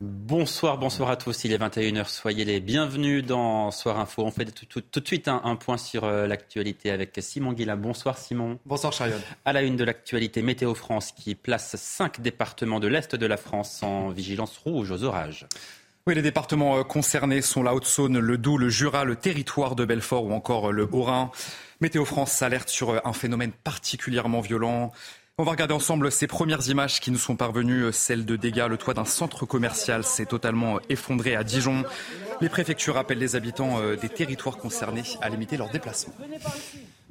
Bonsoir, bonsoir à tous. Il est 21h. Soyez les bienvenus dans Soir Info. On fait tout, tout- tout de suite un, un point sur euh, l'actualité avec Simon Guillain. Bonsoir Simon. Bonsoir Chariot. À la une de l'actualité, Météo France qui place cinq départements de l'Est de la France en vigilance rouge aux orages. Oui, les départements euh, concernés sont la Haute-Saône, le Doubs, le Jura, le territoire de Belfort ou encore euh, le Haut-Rhin. Météo France alerte sur un phénomène particulièrement violent. On va regarder ensemble ces premières images qui nous sont parvenues, euh, celles de dégâts. Le toit d'un centre commercial s'est totalement effondré à Dijon. Les préfectures appellent les habitants euh, des territoires concernés à limiter leurs déplacements.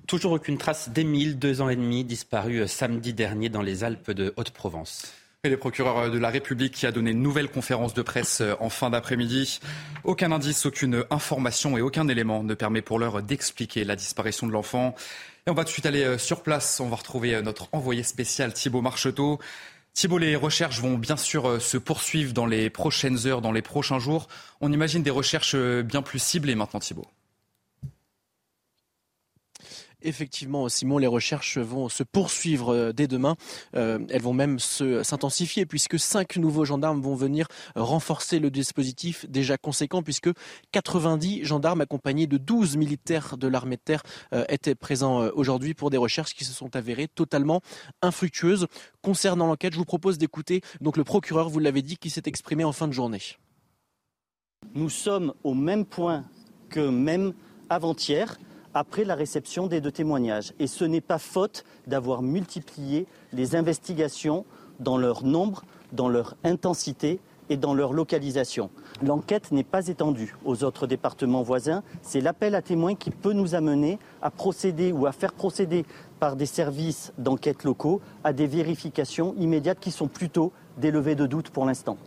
Toujours aucune trace d'Émile, deux ans et demi, disparu euh, samedi dernier dans les Alpes de Haute-Provence. Et le procureur de la République qui a donné une nouvelle conférence de presse en fin d'après-midi. Aucun indice, aucune information et aucun élément ne permet pour l'heure d'expliquer la disparition de l'enfant. Et on va tout de suite aller euh, sur place. On va retrouver euh, notre envoyé spécial Thibault Marcheteau. Thibault, les recherches vont bien sûr euh, se poursuivre dans les prochaines heures, dans les prochains jours. On imagine des recherches bien plus ciblées maintenant, Thibault. Effectivement, Simon, les recherches vont se poursuivre euh, dès demain. Euh, elles vont même s'intensifier puisque cinq nouveaux gendarmes vont venir renforcer le dispositif déjà conséquent puisque 90 gendarmes accompagnés de 12 militaires de l'armée de terre euh, étaient présents aujourd'hui pour des recherches qui se sont avérées totalement infructueuses. Concernant l'enquête, je vous propose d'écouter donc le procureur, vous l'avez dit, qui s'est exprimé en fin de journée. Nous sommes au même point que même avant-hier, après la réception des deux témoignages. Et ce n'est pas faute d'avoir multiplié les investigations dans leur nombre, dans leur intensité et dans leur localisation. L'enquête n'est pas étendue aux autres départements voisins. C'est l'appel à témoins qui peut nous amener à procéder ou à faire procéder par des services d'enquête locaux à des vérifications immédiates qui sont plutôt des levées de doute pour l'instant.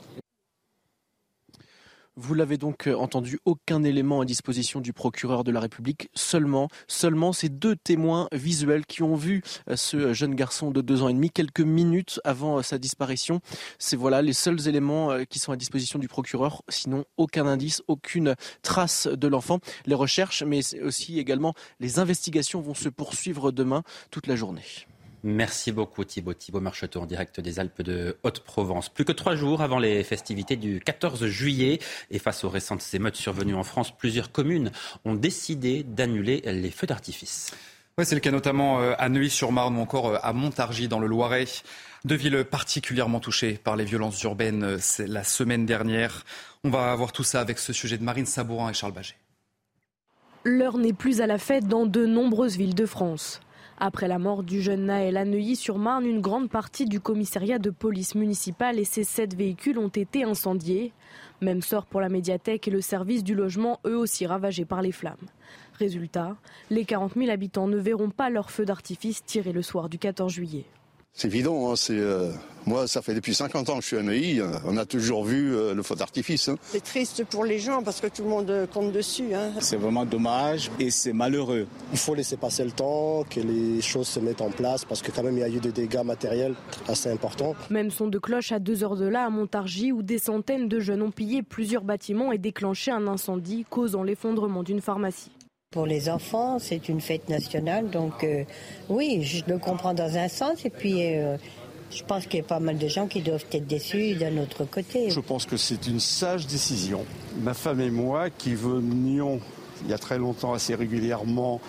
Vous l'avez donc euh, entendu, aucun élément à disposition du procureur de la République, seulement, seulement ces deux témoins visuels qui ont vu euh, ce jeune garçon de deux ans et demi quelques minutes avant euh, sa disparition. C'est voilà les seuls éléments euh, qui sont à disposition du procureur, sinon aucun indice, aucune trace de l'enfant. Les recherches, mais aussi également les investigations vont se poursuivre demain toute la journée. Merci beaucoup Thibaut. Thibaut Marcheteau en direct des Alpes de Haute-Provence. Plus que trois jours avant les festivités du 14 juillet et face aux récentes émeutes survenues en France, plusieurs communes ont décidé d'annuler les feux d'artifice. Ouais, c'est le cas notamment euh, à Neuilly-sur-Marne ou encore euh, à Montargis dans le Loiret. Deux villes particulièrement touchées par les violences urbaines euh, c'est la semaine dernière. On va voir tout ça avec ce sujet de Marine Sabourin et Charles Baget. L'heure n'est plus à la fête dans de nombreuses villes de France. Après la mort du jeune Naël à Neuilly-sur-Marne, une grande partie du commissariat de police municipale et ses sept véhicules ont été incendiés. Même sort pour la médiathèque et le service du logement, eux aussi ravagés par les flammes. Résultat, les 40 000 habitants ne verront pas leur feu d'artifice tiré le soir du 14 juillet. C'est évident, hein, c'est, euh, moi ça fait depuis 50 ans que je suis à Neuilly, euh, on a toujours vu euh, le feu d'artifice. hein. C'est triste pour les gens parce que tout le monde compte dessus. hein. C'est vraiment dommage et c'est malheureux. Il faut laisser passer le temps, que les choses se mettent en place parce que quand même il y a eu des dégâts matériels assez importants. Même son de cloche à deux heures de là à Montargis où des centaines de jeunes ont pillé plusieurs bâtiments et déclenché un incendie causant l'effondrement d'une pharmacie. Pour les enfants, c'est une fête nationale, donc euh, oui, je le comprends dans un sens, et puis euh, je pense qu'il y a pas mal de gens qui doivent être déçus d'un autre côté. Je pense que c'est une sage décision. Ma femme et moi, qui venions il y a très longtemps assez régulièrement,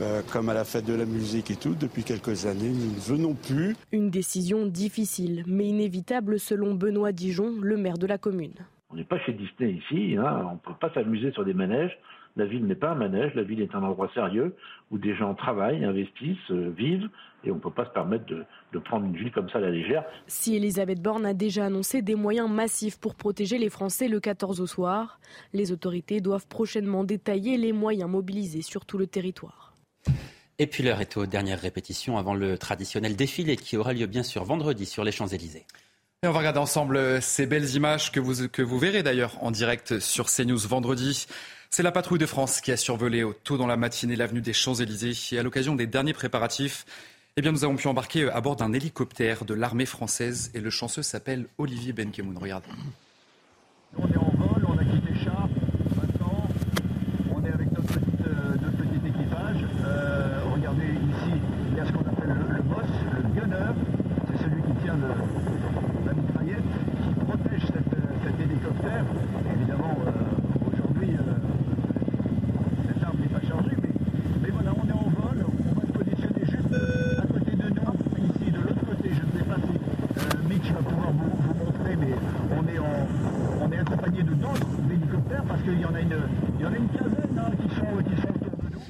euh, comme à la fête de la musique et tout, depuis quelques années, nous ne venons plus. Une décision difficile, mais inévitable selon Benoît Dijon, le maire de la commune. On n'est pas chez Disney ici, hein, on ne peut pas s'amuser sur des manèges. La ville n'est pas un manège, la ville est un endroit sérieux où des gens travaillent, investissent, euh, vivent, et on ne peut pas se permettre de, de prendre une ville comme ça à la légère. Si Elisabeth Borne a déjà annoncé des moyens massifs pour protéger les Français le 14 au soir, les autorités doivent prochainement détailler les moyens mobilisés sur tout le territoire. Et puis l'heure est aux dernières répétitions avant le traditionnel défilé qui aura lieu bien sûr vendredi sur les Champs-Élysées. Et on va regarder ensemble ces belles images que vous, que vous verrez d'ailleurs en direct sur CNews vendredi. C'est la patrouille de France qui a survolé tôt dans la matinée l'avenue des Champs-Élysées et à l'occasion des derniers préparatifs, eh bien, nous avons pu embarquer à bord d'un hélicoptère de l'armée française et le chanceux s'appelle Olivier Benkemoun. Regardez. On est en vol, on a quitté Chartres. Maintenant, on est avec notre, petite, euh, notre petit équipage. Euh, regardez ici, il y a ce qu'on appelle le, le, boss, le gunner. C'est celui qui tient le, la mitraillette, qui protège cette, cet hélicoptère. Évidemment, euh, aujourd'hui, cette arme n'est pas chargée, mais, mais, voilà, on est en vol. On va se positionner juste à côté de nous, ici, de l'autre côté. Je ne sais pas si Mitch va pouvoir vous, vous montrer, mais on est en on est accompagné de d'autres hélicoptères parce qu'il y en a une, il y en a une quinzaine hein, qui, sont, qui sont autour de nous.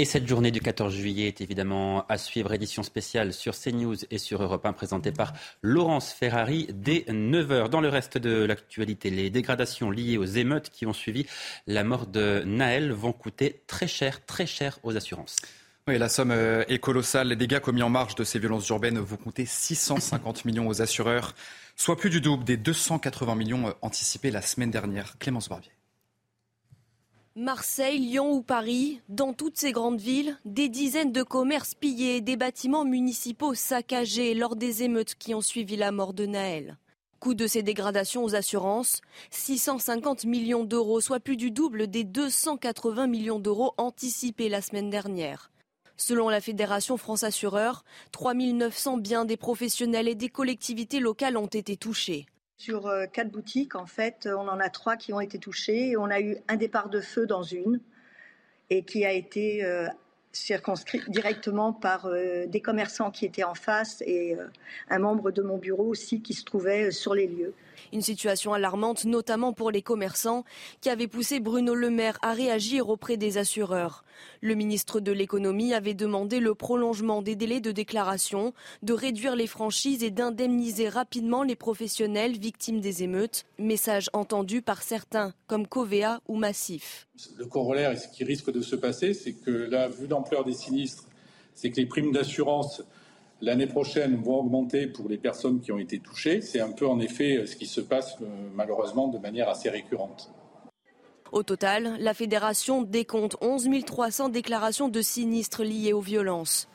Et cette journée du 14 juillet est évidemment à suivre, édition spéciale sur CNews et sur Europe 1, présentée par Laurence Ferrari dès 9h. Dans le reste de l'actualité, les dégradations liées aux émeutes qui ont suivi la mort de Naël vont coûter très cher, très cher aux assurances. Oui, la somme est colossale. Les dégâts commis en marge de ces violences urbaines vont coûter 650 millions aux assureurs, soit plus du double des 280 millions anticipés la semaine dernière. Clémence Barbier. Marseille, Lyon ou Paris, dans toutes ces grandes villes, des dizaines de commerces pillés, des bâtiments municipaux saccagés lors des émeutes qui ont suivi la mort de Naël. Coût de ces dégradations aux assurances, 650 millions d'euros, soit plus du double des 280 millions d'euros anticipés la semaine dernière. Selon la Fédération France Assureur, 3 900 biens des professionnels et des collectivités locales ont été touchés. Sur euh, quatre boutiques, en fait, on en a trois qui ont été touchées. On a eu un départ de feu dans une et qui a été euh, circonscrit directement par euh, des commerçants qui étaient en face et euh, un membre de mon bureau aussi qui se trouvait euh, sur les lieux. Une situation alarmante, notamment pour les commerçants, qui avait poussé Bruno Le Maire à réagir auprès des assureurs. Le ministre de l'économie avait demandé le prolongement des délais de déclaration, de réduire les franchises et d'indemniser rapidement les professionnels victimes des émeutes. Message entendu par certains, comme Covea ou Massif. Le corollaire et ce qui risque de se passer, c'est que là, vu l'ampleur des sinistres, c'est que les primes d'assurance l'année prochaine vont augmenter pour les personnes qui ont été touchées. C'est un peu en effet ce qui se passe malheureusement de manière assez récurrente. Au total, la fédération décompte 11 300 déclarations de sinistres liés aux violences.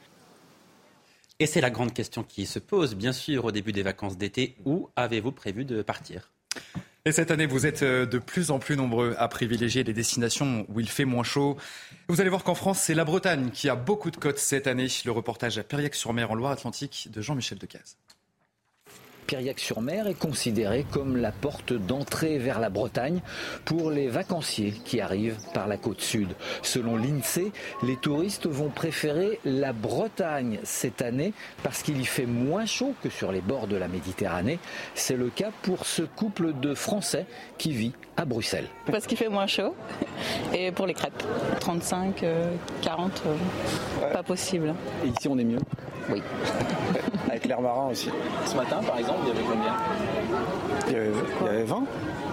Et c'est la grande question qui se pose, bien sûr, au début des vacances d'été. Où avez-vous prévu de partir? Et cette année, vous êtes de plus en plus nombreux à privilégier les destinations où il fait moins chaud. Vous allez voir qu'en France, c'est la Bretagne qui a beaucoup de côtes cette année. Le reportage à Périac-sur-Mer en Loire-Atlantique de Jean-Michel Decaze. Piriac-sur-Mer est considéré comme la porte d'entrée vers la Bretagne pour les vacanciers qui arrivent par la côte sud. Selon l'INSEE, les touristes vont préférer la Bretagne cette année parce qu'il y fait moins chaud que sur les bords de la Méditerranée. C'est le cas pour ce couple de Français qui vit à Bruxelles. Parce qu'il fait moins chaud et pour les crêpes. 35, 40, euh, pas possible. Et ici on est mieux Oui. Avec l'air marin aussi. Ce matin par exemple, il y avait combien? Il y, avait, il y avait 20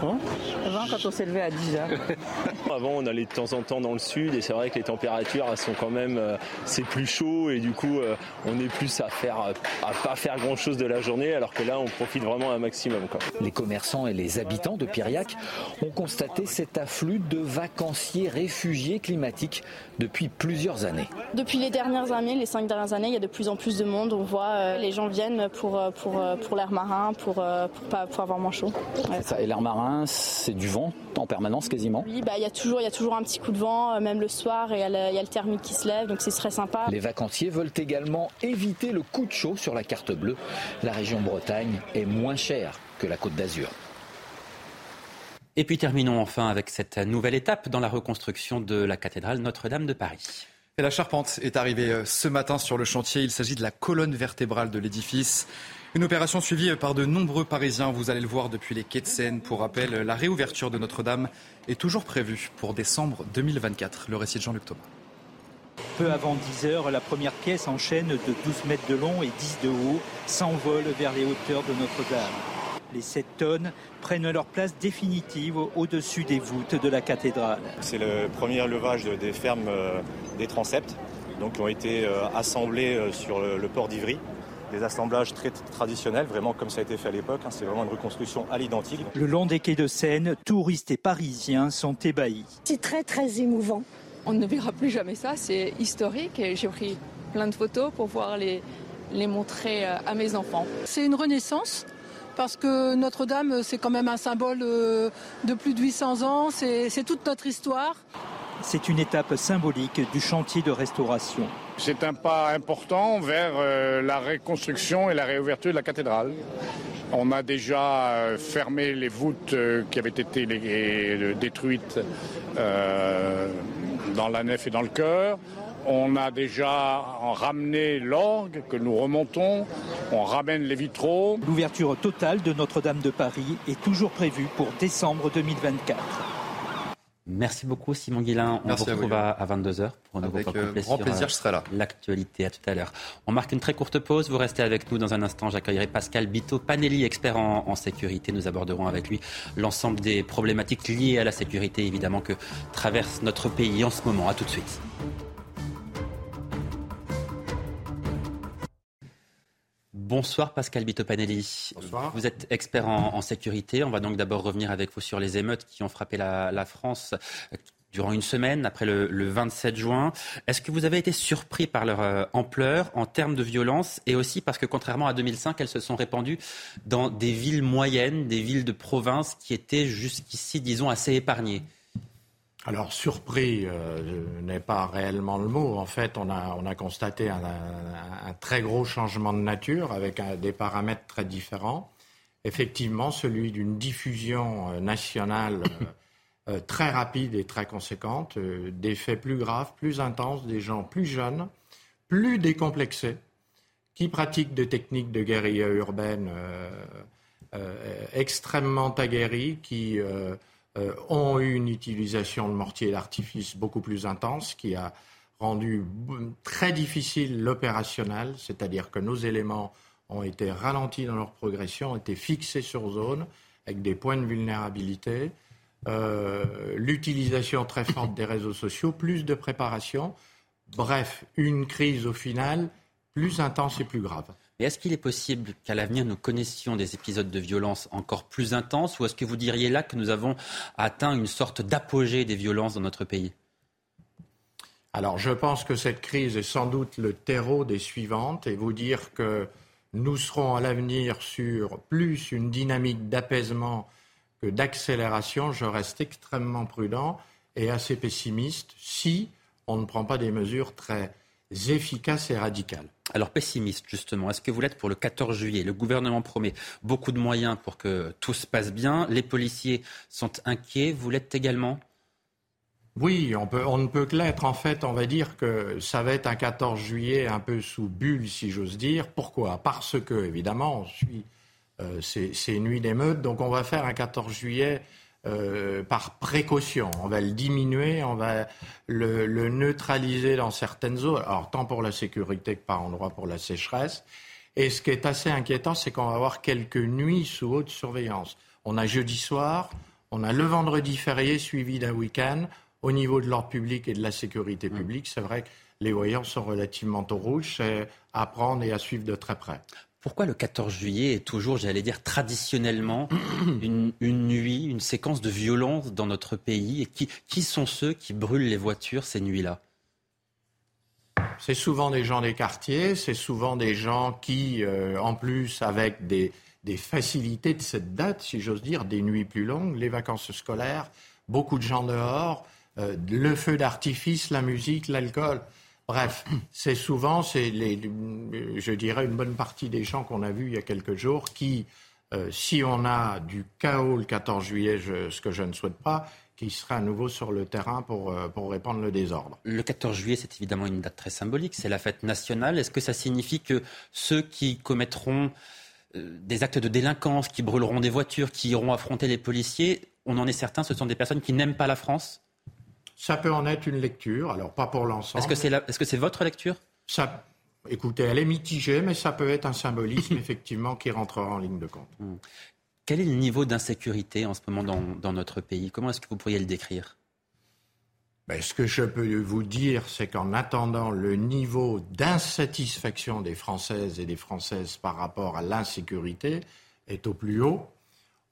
20 20 quand on s'est levé à 10 heures. Avant, on allait de temps en temps dans le sud et c'est vrai que les températures elles sont quand même euh, c'est plus chaud et du coup euh, on est plus à faire à pas faire grand chose de la journée alors que là on profite vraiment un maximum. Quoi. Les commerçants et les habitants de Piriac ont constaté cet afflux de vacanciers réfugiés climatiques depuis plusieurs années. Depuis les dernières années, les cinq dernières années, il y a de plus en plus de monde. On voit euh, les gens viennent pour pour pour l'air marin, pour pour pas pour avoir moins chaud. Ouais. Ça, et l'air marin, c'est du vent en permanence quasiment. Oui, bah il y a toujours il y a toujours un petit coup de vent, même le soir, et il y, a le, il y a le thermique qui se lève, donc c'est très sympa. Les vacanciers veulent également éviter le coup de chaud sur la carte bleue. La région Bretagne est moins chère que la Côte d'Azur. Et puis terminons enfin avec cette nouvelle étape dans la reconstruction de la cathédrale Notre-Dame de Paris. Et la charpente est arrivée ce matin sur le chantier. Il s'agit de la colonne vertébrale de l'édifice. Une opération suivie par de nombreux Parisiens. Vous allez le voir depuis les quais de Seine. Pour rappel, la réouverture de Notre-Dame est toujours prévue pour décembre 2024. Le récit de Jean-Luc Thomas. Peu avant 10 heures, la première pièce en chaîne de 12 mètres de long et 10 de haut s'envole vers les hauteurs de Notre-Dame. Les 7 tonnes prennent leur place définitive au-dessus des voûtes de la cathédrale. C'est le premier levage des fermes des transepts. donc, qui ont été assemblés sur le port d'Ivry des assemblages très traditionnels, vraiment comme ça a été fait à l'époque. Hein. c'est vraiment une reconstruction à l'identique. Le long des quais de Seine, touristes et parisiens sont ébahis. C'est très très émouvant. On ne verra plus jamais ça, c'est historique et j'ai pris plein de photos pour pouvoir les, les montrer euh, à mes enfants. C'est une renaissance parce que Notre-Dame, c'est quand même un symbole euh, de plus de 800 ans, c'est toute notre histoire. C'est une étape symbolique du chantier de restauration. C'est un pas important vers euh, la reconstruction et la réouverture de la cathédrale. On a déjà euh, fermé les voûtes euh, qui avaient été détruites dans la nef et dans le chœur. On a déjà ramené l'orgue que nous remontons. On ramène les vitraux. L'ouverture totale de Notre-Dame de Paris est toujours prévue pour décembre 2024. Merci beaucoup Simon Guillain. On vous retrouve à, 22h pour un nouveau Avec euh, grand plaisir, je serai là. Euh, l'actualité. À tout à l'heure. On marque une très courte pause. Vous restez avec nous dans un instant. J'accueillerai Pascal Bito Panelli, expert en, en, sécurité. Nous aborderons avec lui l'ensemble des problématiques liées à la sécurité, évidemment, que traverse notre pays en ce moment. À tout de suite. Bonsoir Pascal Bitopanelli. Bonsoir. Vous êtes expert en, sécurité. On va donc d'abord revenir avec vous sur les émeutes qui ont frappé la, France euh, durant une semaine après le, 27 juin. Est-ce que vous avez été surpris par leur euh, ampleur en termes de violence et aussi parce que contrairement à 2005, elles se sont répandues dans des villes moyennes, des villes de province qui étaient jusqu'ici, disons, assez épargnées? Alors surpris euh, n'est pas réellement le mot. En fait, on a, on a constaté un, très gros changement de nature avec des paramètres très différents. Effectivement, celui d'une diffusion euh, nationale euh, très rapide et très conséquente, des faits plus graves, plus intenses, des gens plus jeunes, plus décomplexés, qui pratiquent des techniques de guérilla urbaine extrêmement aguerries, qui ont eu une utilisation de mortiers d'artifice beaucoup plus intense qui a rendu très difficile l'opérationnel, c'est-à-dire que nos éléments ont été ralentis dans leur progression, ont été fixés sur zone avec des points de vulnérabilité, euh, l'utilisation très forte des réseaux sociaux, plus de préparation, bref, une crise au final plus intense et plus grave est-ce qu'il est possible qu'à l'avenir, nous connaissions des épisodes de violence encore plus intenses ou est-ce que vous diriez là que nous avons atteint une sorte d'apogée des violences dans notre pays? Alors, je pense que cette crise est sans doute le terreau des suivantes et vous dire que nous serons à l'avenir sur plus une dynamique d'apaisement que d'accélération, je reste extrêmement prudent et assez pessimiste si on ne prend pas des mesures très efficaces et radicales. Alors pessimiste justement, est-ce que vous l'êtes pour le 14 juillet? Le gouvernement promet beaucoup de moyens pour que tout se passe bien. Les policiers sont inquiets. Vous l'êtes également? Oui, on, peut, on ne peut que l'être. En fait, on va dire que ça va être un 14 juillet un peu sous bulle, si j'ose dire. Pourquoi? Parce que, évidemment, on suit euh, ces, ces, nuits d'émeutes. Donc, on va faire un 14 juillet euh, par précaution. On va le diminuer, on va le, neutraliser dans certaines zones, alors tant pour la sécurité que par endroit pour la sécheresse. Et ce qui est assez inquiétant, c'est qu'on va avoir quelques nuits sous haute surveillance. On a jeudi soir, on a le vendredi férié suivi d'un week-end. Au niveau de l'ordre public et de la sécurité mmh. publique, c'est vrai que les voyants sont relativement au rouge, c'est à prendre et à suivre de très près. Pourquoi le 14 juillet est toujours, j'allais dire, traditionnellement une, nuit, une séquence de violence dans notre pays Et qui, qui sont ceux qui brûlent les voitures ces nuits-là? C'est souvent des gens des quartiers, c'est souvent des gens qui, euh, en plus, avec des, des facilités de cette date, si j'ose dire, des nuits plus longues, les vacances scolaires, beaucoup de gens dehors, euh, le feu d'artifice, la musique, l'alcool. Bref, c'est souvent, c'est les, je dirais, une bonne partie des gens qu'on a vus il y a quelques jours qui, euh, si on a du chaos le 14 juillet, ce que je ne souhaite pas, qui seraient à nouveau sur le terrain pour, euh, pour répandre le désordre. Le 14 juillet, c'est évidemment une date très symbolique, c'est la fête nationale. Est-ce que ça signifie que ceux qui commettront euh, des actes de délinquance, qui brûleront des voitures, qui iront affronter les policiers, on en est certain, ce sont des personnes qui n'aiment pas la France? Ça peut en être une lecture, alors pas pour l'ensemble. Est-ce que c'est est -ce c'est votre lecture? Ça, Écoutez, elle est mitigée, mais ça peut être un symbolisme effectivement qui rentrera en ligne de compte. Hmm. Quel est le niveau d'insécurité en ce moment dans, dans notre pays? Comment est-ce que vous pourriez le décrire? Ben, Ce que je peux vous dire, c'est qu'en attendant, le niveau d'insatisfaction des Françaises et des Françaises par rapport à l'insécurité est au plus haut.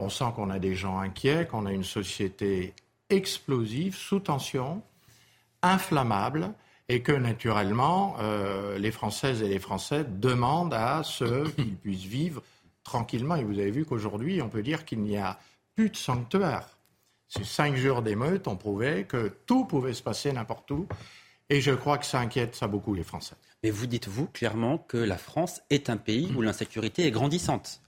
On sent qu'on a des gens inquiets, qu'on a une société explosive, sous tension, inflammable, et que naturellement, euh, les Françaises et les Français demandent à ce qu'ils puissent vivre tranquillement. Et vous avez vu qu'aujourd'hui, on peut dire qu'il n'y a plus de sanctuaire. Ces cinq jours d'émeute ont prouvé que tout pouvait se passer n'importe où. Et je crois que ça inquiète ça beaucoup les Français. Mais vous dites-vous clairement que la France est un pays où l'insécurité est grandissante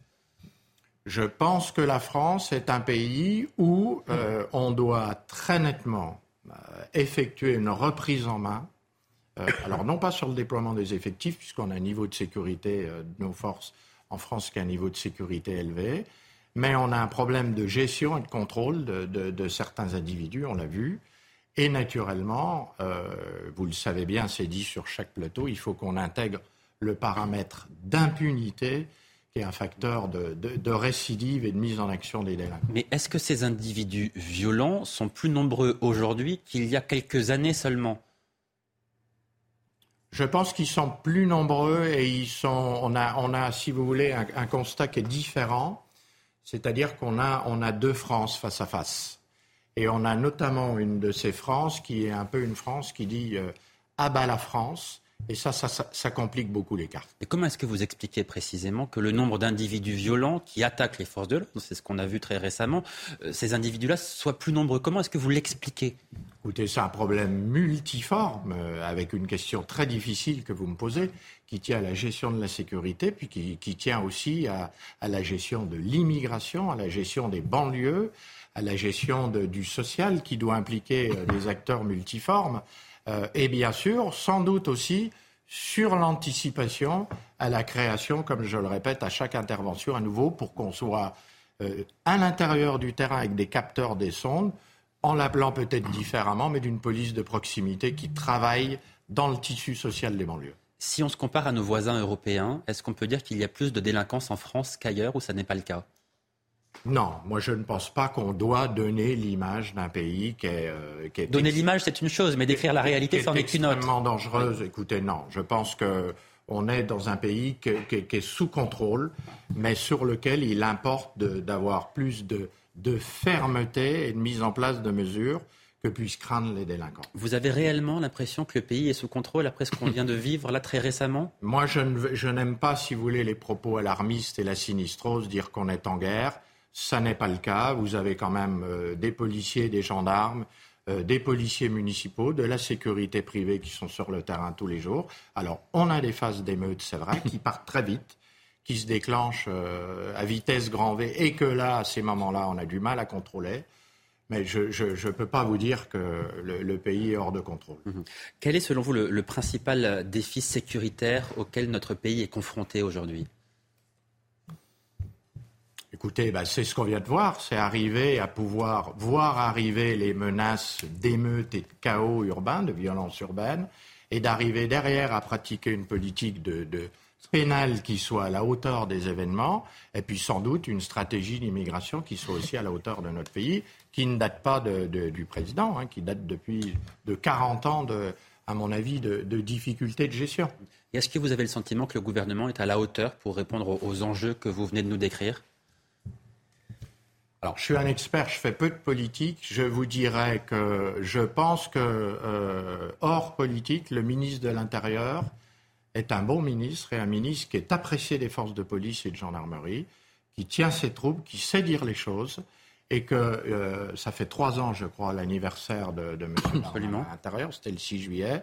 Je pense que la France est un pays où euh, on doit très nettement euh, effectuer une reprise en main. Euh, alors non pas sur le déploiement des effectifs, puisqu'on a un niveau de sécurité de nos forces en France qui a un niveau de sécurité élevé, mais on a un problème de gestion et de contrôle de, certains individus, on l'a vu. Et naturellement, vous le savez bien, c'est dit sur chaque plateau, il faut qu'on intègre le paramètre d'impunité qui est un facteur de, de, récidive et de mise en action des délinquants. Mais est-ce que ces individus violents sont plus nombreux aujourd'hui qu'il y a quelques années seulement? Je pense qu'ils sont plus nombreux et ils sont, on a, on a si vous voulez, un, constat qui est différent. C'est-à-dire qu'on a, on a deux France face à face. Et on a notamment une de ces France qui est un peu une France qui dit euh, abat la France et ça, ça, complique beaucoup les cartes. Et comment est-ce que vous expliquez précisément que le nombre d'individus violents qui attaquent les forces de l'ordre, c'est ce qu'on a vu très récemment, euh, ces individus-là soient plus nombreux? Comment est-ce que vous l'expliquez? Écoutez, c'est un problème multiforme, euh, avec une question très difficile que vous me posez, qui tient à la gestion de la sécurité, puis qui, tient aussi à, la gestion de l'immigration, à la gestion des banlieues, à la gestion du social, qui doit impliquer euh, des acteurs multiformes. Euh, et bien sûr, sans doute aussi sur l'anticipation à la création, comme je le répète, à chaque intervention à nouveau, pour qu'on soit euh, à l'intérieur du terrain avec des capteurs des sondes, en l'appelant peut-être différemment, mais d'une police de proximité qui travaille dans le tissu social des banlieues. Si on se compare à nos voisins européens, est-ce qu'on peut dire qu'il y a plus de délinquance en France qu'ailleurs ou ça n'est pas le cas? Non, moi je ne pense pas qu'on doit donner l'image d'un pays qui est, euh, donner l'image c'est une chose, mais décrire la réalité c'en est une autre. Extrêmement dangereuse. Écoutez, non, je pense que on est dans un pays qui, est sous contrôle, mais sur lequel il importe d'avoir plus de, de fermeté et de mise en place de mesures que puissent craindre les délinquants. Vous avez réellement l'impression que le pays est sous contrôle après ce qu'on vient de vivre là très récemment? Moi, je n'aime pas, si vous voulez, les propos alarmistes et la sinistrose, dire qu'on est en guerre. Ça n'est pas le cas. Vous avez quand même euh, des policiers, des gendarmes, euh, des policiers municipaux, de la sécurité privée qui sont sur le terrain tous les jours. Alors, on a des phases d'émeutes, c'est vrai, qui partent très vite, qui se déclenchent euh, à vitesse grand V, et que là, à ces moments-là, on a du mal à contrôler. Mais je ne peux pas vous dire que le, pays est hors de contrôle. Mhm. Quel est, selon vous, le principal défi sécuritaire auquel notre pays est confronté aujourd'hui? Écoutez, bah, c'est ce qu'on vient de voir, c'est arriver à pouvoir voir arriver les menaces d'émeutes et de chaos urbains, de violence urbaine, et d'arriver derrière à pratiquer une politique de, pénale qui soit à la hauteur des événements, et puis sans doute une stratégie d'immigration qui soit aussi à la hauteur de notre pays, qui ne date pas du président, hein, qui date depuis de 40 ans, de, à mon avis, de, difficultés de gestion. Est-ce que vous avez le sentiment que le gouvernement est à la hauteur pour répondre aux enjeux que vous venez de nous décrire? Alors, je suis un expert, je fais peu de politique. Je vous dirais que je pense que, euh, hors politique, le ministre de l'Intérieur est un bon ministre et un ministre qui est apprécié des forces de police et de gendarmerie, qui tient ses troupes, qui sait dire les choses, et que euh, ça fait trois ans, je crois, l'anniversaire de, de M. l'Intérieur, c'était le 6 juillet.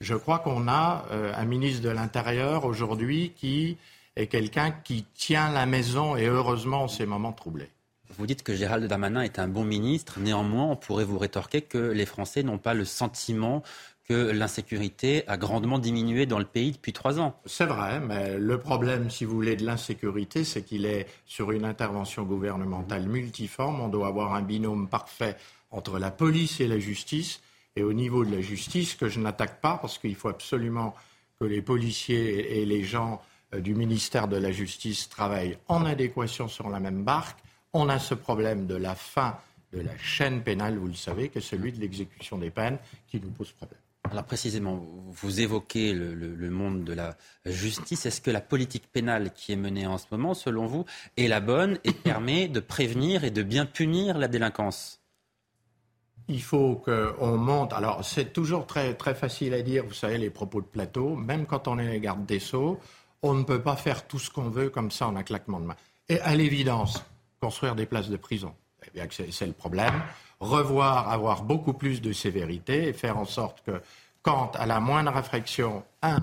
Je crois qu'on a euh, un ministre de l'Intérieur aujourd'hui qui est quelqu'un qui tient la maison, et heureusement en ces moments troublés. Vous dites que Gérald Darmanin est un bon ministre. Néanmoins, on pourrait vous rétorquer que les Français n'ont pas le sentiment que l'insécurité a grandement diminué dans le pays depuis trois ans. C'est vrai, mais le problème, si vous voulez, de l'insécurité, c'est qu'il est sur une intervention gouvernementale multiforme. On doit avoir un binôme parfait entre la police et la justice. Et au niveau de la justice, que je n'attaque pas, parce qu'il faut absolument que les policiers et les gens euh, du ministère de la Justice travaillent en adéquation sur la même barque on a ce problème de la fin de la chaîne pénale, vous le savez, que celui de l'exécution des peines qui nous pose problème. Alors précisément, vous évoquez le, monde de la justice. Est-ce que la politique pénale qui est menée en ce moment, selon vous, est la bonne et permet de prévenir et de bien punir la délinquance? Il faut qu'on monte. Alors, c'est toujours très, très facile à dire, vous savez, les propos de plateau. Même quand on est les gardes des Sceaux, on ne peut pas faire tout ce qu'on veut comme ça en un claquement de main. Et à l'évidence, construire des places de prison, eh bien, c'est le problème. Revoir, avoir beaucoup plus de sévérité et faire en sorte que, quand à la moindre réflexion, un,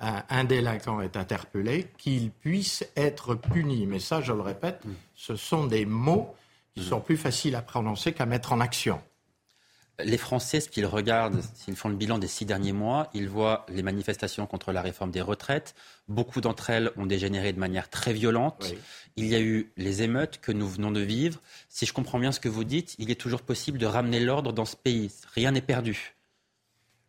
un, délinquant est interpellé, qu'il puisse être puni. Mais ça, je le répète, ce sont des mots qui sont plus faciles à prononcer qu'à mettre en action les Français, ce qu'ils regardent, s'ils font le bilan des six derniers mois, ils voient les manifestations contre la réforme des retraites. Beaucoup d'entre elles ont dégénéré de manière très violente. Il y a eu les émeutes que nous venons de vivre. Si je comprends bien ce que vous dites, il est toujours possible de ramener l'ordre dans ce pays. Rien n'est perdu.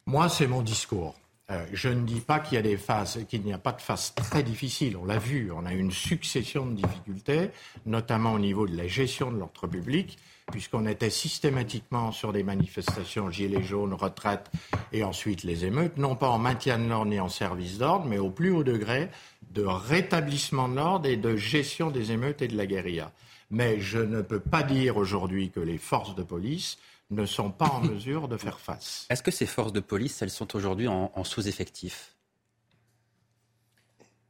Moi, c'est mon discours. Euh, je ne dis pas qu'il y a des phases, qu'il n'y a pas de phases très difficiles. On l'a vu, on a une succession de difficultés, notamment au niveau de la gestion de l'ordre public puisqu'on était systématiquement sur des manifestations gilets jaunes, retraite et ensuite les émeutes, non pas en maintien de l'ordre ni en service d'ordre, mais au plus haut degré de rétablissement de l'ordre et de gestion des émeutes et de la guérilla. Mais je ne peux pas dire aujourd'hui que les forces de police ne sont pas en mesure de faire face. Est-ce que ces forces de police, elles sont aujourd'hui en, en sous-effectif?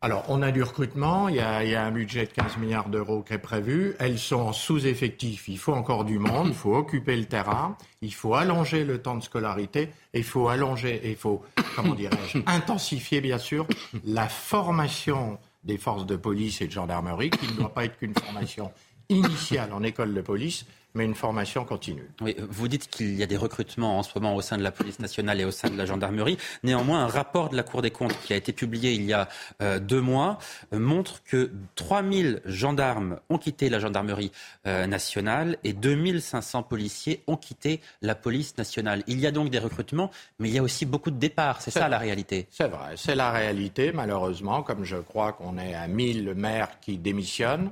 Alors, on a du recrutement, il y a, un budget de 15 milliards d'euros qui est prévu. Elles sont en sous-effectif, il faut encore du monde, il faut occuper le terrain, il faut allonger le temps de scolarité, et il faut allonger, il faut, comment dirais-je, intensifier bien sûr la formation des forces de police et de gendarmerie, qui ne doit pas être qu'une formation initiale en école de police, mais une formation continue. Oui, vous dites qu'il y a des recrutements en ce moment au sein de la police nationale et au sein de la gendarmerie. Néanmoins, un rapport de la Cour des comptes qui a été publié il y a euh, deux mois euh, montre que 3000 gendarmes ont quitté la gendarmerie euh, nationale et 2500 policiers ont quitté la police nationale. Il y a donc des recrutements, mais il y a aussi beaucoup de départs. C'est ça la réalité. C'est vrai, c'est la réalité, malheureusement, comme je crois qu'on est à 1000 maires qui démissionnent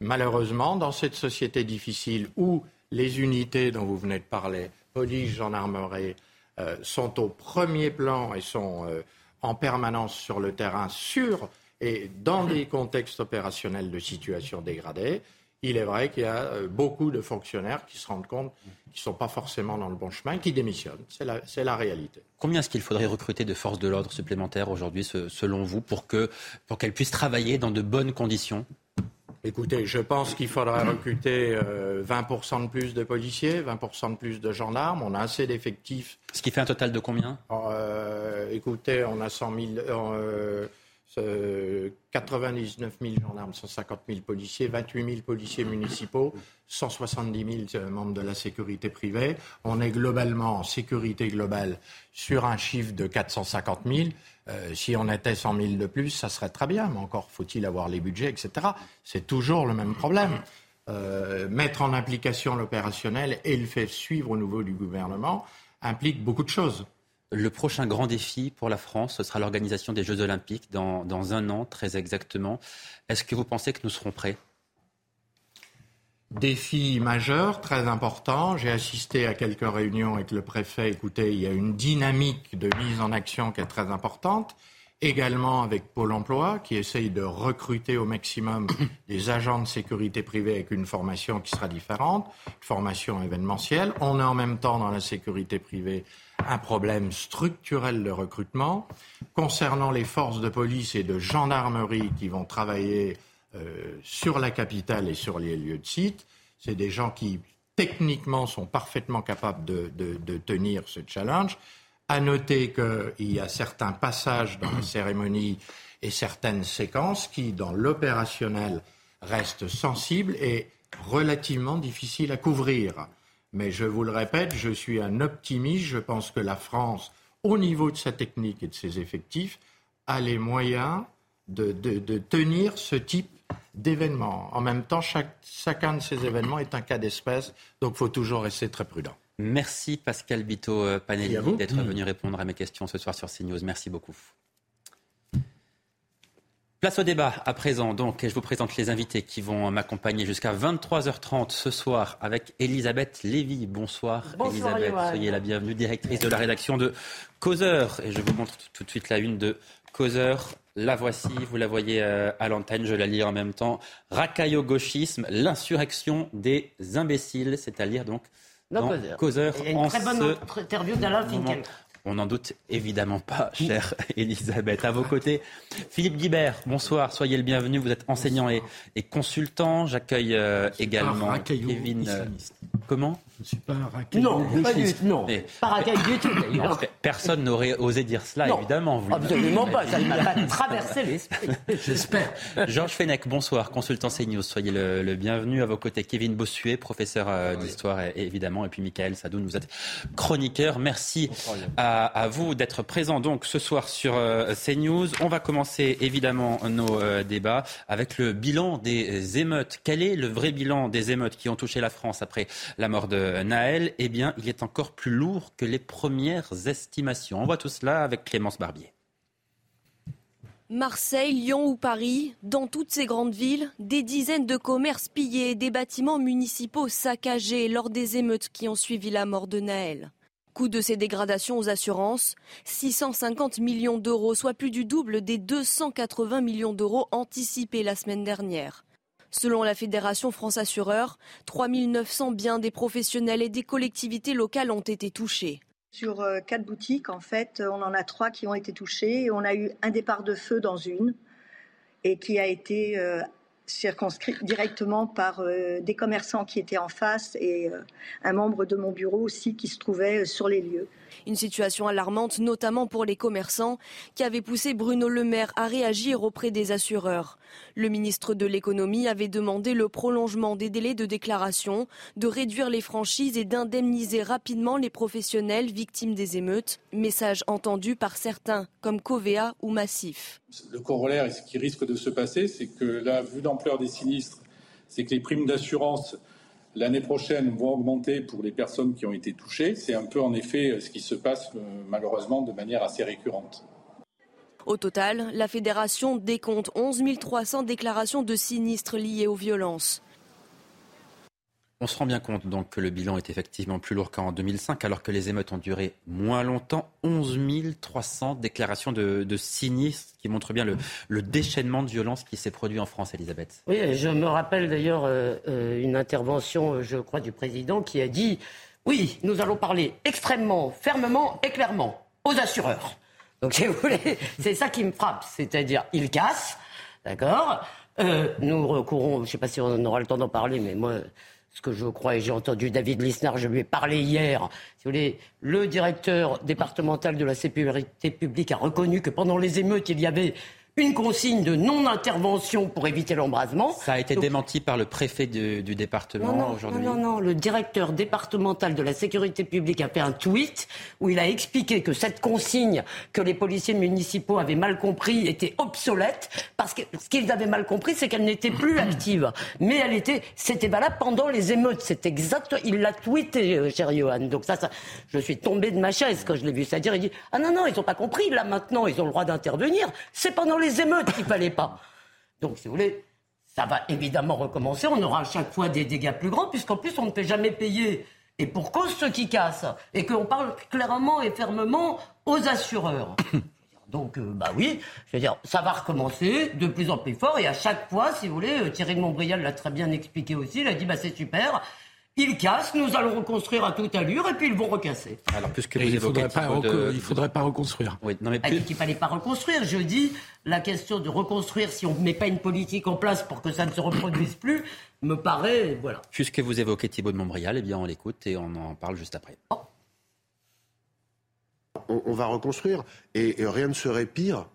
malheureusement, dans cette société difficile où les unités dont vous venez de parler, police, gendarmerie, euh, sont au premier plan et sont euh, en permanence sur le terrain, sur et dans des contextes opérationnels de situation dégradée, il est vrai qu'il y a euh, beaucoup de fonctionnaires qui se rendent compte qu'ils ne sont pas forcément dans le bon chemin, qui démissionnent. C'est la, réalité. Combien est-ce qu'il faudrait recruter de forces de l'ordre supplémentaires aujourd'hui, selon vous, pour qu'elles pour puissent travailler dans de bonnes conditions? Écoutez, je pense qu'il faudrait recruter 20% euh, de plus de policiers, 20% de plus de gendarmes. On a assez d'effectifs. Ce qui fait un total de combien? Euh, Écoutez, on a 100 000, euh, 99 000 gendarmes, 150 000 policiers, 28 000 policiers municipaux, 170 000 membres de la sécurité privée. On est globalement en sécurité globale sur un chiffre de 450 000. Euh, si on était 100 000 de plus, ça serait très bien, mais encore faut-il avoir les budgets, etc. C'est toujours le même problème. Euh, mettre en application l'opérationnel et le faire suivre au niveau du gouvernement implique beaucoup de choses. Le prochain grand défi pour la France, ce sera l'organisation des Jeux Olympiques dans, dans un an, très exactement. Est-ce que vous pensez que nous serons prêts? Défi majeur, très important. J'ai assisté à quelques réunions avec le préfet. Écoutez, il y a une dynamique de mise en action qui est très importante. Également avec Pôle emploi, qui essaye de recruter au maximum des agents de sécurité privée avec une formation qui sera différente, formation événementielle. On a en même temps dans la sécurité privée un problème structurel de recrutement. Concernant les forces de police et de gendarmerie qui vont travailler sur la capitale et sur les lieux de site. C'est des gens qui, techniquement, sont parfaitement capables de, tenir ce challenge. À noter qu'il y a certains passages dans la cérémonie et certaines séquences qui, dans l'opérationnel, restent sensibles et relativement difficiles à couvrir. Mais je vous le répète, je suis un optimiste. Je pense que la France, au niveau de sa technique et de ses effectifs, a les moyens de, de tenir ce type d'événements. En même temps, chacun de ces événements est un cas d'espèce, donc il faut toujours rester très prudent. Merci Pascal Bito euh, Panelli d'être venu répondre à mes questions ce soir sur CNews. Merci beaucoup. Place au débat à présent. Donc, je vous présente les invités qui vont m'accompagner jusqu'à 23h30 ce soir avec Elisabeth Lévy. Bonsoir, Bonsoir Elisabeth. Soyez la bienvenue, directrice de la rédaction de Causeur. Et je vous montre tout de suite la une de Causeur. La voici, vous la voyez euh, à l'antenne, je la lis en même temps. Racaille gauchisme, l'insurrection des imbéciles, c'est à lire donc dans, Causeur. Il y a une très bonne interview d'Alain Finkielkraut. On n'en doute évidemment pas, chère Elisabeth. À vos côtés, Philippe Guibert, bonsoir, soyez le bienvenu. Vous êtes enseignant et, consultant. J'accueille euh, également Kevin. Euh, comment? Je ne suis pas un. Non, pas du tout. Non, pas racaillou du tout d'ailleurs. Personne n'aurait osé dire cela, évidemment. Vous absolument pas, ça ne m'a pas traversé l'esprit. J'espère. Georges Fenech, bonsoir, consultant CNews. Soyez le, bienvenu. À vos côtés, Kevin Bossuet, professeur euh, d'histoire évidemment. Et puis Michael Sadoun, vous êtes chroniqueur. Merci à à, vous d'être présent donc ce soir sur euh, CNews. On va commencer évidemment nos euh, débats avec le bilan des émeutes. Quel est le vrai bilan des émeutes qui ont touché la France après la mort de Naël Eh bien, il est encore plus lourd que les premières estimations. On voit tout cela avec Clémence Barbier. Marseille, Lyon ou Paris, dans toutes ces grandes villes, des dizaines de commerces pillés, des bâtiments municipaux saccagés lors des émeutes qui ont suivi la mort de Naël. Coût de ces dégradations aux assurances 650 millions d'euros, soit plus du double des 280 millions d'euros anticipés la semaine dernière. Selon la Fédération France Assureur, 3900 biens des professionnels et des collectivités locales ont été touchés. Sur euh, quatre boutiques, en fait, on en a trois qui ont été touchées. On a eu un départ de feu dans une et qui a été euh, circonscrit directement par euh, des commerçants qui étaient en face et euh, un membre de mon bureau aussi qui se trouvait euh, sur les lieux. Une situation alarmante, notamment pour les commerçants, qui avait poussé Bruno Le Maire à réagir auprès des assureurs. Le ministre de l'économie avait demandé le prolongement des délais de déclaration, de réduire les franchises et d'indemniser rapidement les professionnels victimes des émeutes. Message entendu par certains, comme Covea ou Massif. Le corollaire et ce qui risque de se passer, c'est que là, vu l'ampleur des sinistres, c'est que les primes d'assurance l'année prochaine vont augmenter pour les personnes qui ont été touchées. C'est un peu en effet ce qui se passe euh, malheureusement de manière assez récurrente. Au total, la fédération décompte 11 300 déclarations de sinistres liés aux violences. On se rend bien compte donc que le bilan est effectivement plus lourd qu'en 2005, alors que les émeutes ont duré moins longtemps. 11 300 déclarations de, sinistres qui montrent bien le, déchaînement de violence qui s'est produit en France, Elisabeth. Oui, je me rappelle d'ailleurs euh, euh, une intervention, euh, je crois, du président qui a dit Oui, nous allons parler extrêmement, fermement et clairement aux assureurs. Donc, si vous voulez, c'est ça qui me frappe. C'est-à-dire, ils cassent, d'accord Nous recourons, je ne sais pas si on aura le temps d'en parler, mais moi ce que je crois, et j'ai entendu David Lisnard, je lui ai parlé hier, si vous voulez, le directeur départemental de la sécurité publique a reconnu que pendant les émeutes, il y avait une consigne de non-intervention pour éviter l'embrasement. Ça a été démenti par le préfet du, département aujourd'hui. Non, non, non, le directeur départemental de la sécurité publique a fait un tweet où il a expliqué que cette consigne que les policiers municipaux avaient mal compris était obsolète parce que ce qu'ils avaient mal compris, c'est qu'elle n'était plus active. Mais elle était, c'était valable pendant les émeutes. C'est exact. Il l'a tweeté, euh, cher Johan. Donc ça, ça, je suis tombé de ma chaise quand je l'ai vu. C'est-à-dire, il dit, ah non, non, ils n'ont pas compris. Là, maintenant, ils ont le droit d'intervenir. C'est pendant les les émeutes qu'il fallait pas. Donc, si vous voulez, ça va évidemment recommencer. On aura à chaque fois des dégâts plus grands, puisqu'en plus, on ne fait jamais payer. Et pour cause ceux qui cassent. Et qu'on parle clairement et fermement aux assureurs. Donc, euh, bah oui, je veux dire, ça va recommencer de plus en plus fort. Et à chaque fois, si vous voulez, euh, Thierry de Montbrial l'a très bien expliqué aussi. Il a dit, bah c'est super. Ils cassent, nous allons reconstruire à toute allure et puis ils vont recasser. Alors, puisque vous il ne faudrait, pas faudrait pas reconstruire. Oui, non, mais plus... qu'il fallait pas reconstruire. Je dis, la question de reconstruire, si on ne met pas une politique en place pour que ça ne se reproduise plus, me paraît. Voilà. Puisque vous évoquez Thibault de Montbrial, eh bien, on l'écoute et on en parle juste après. On, va reconstruire et rien ne serait pire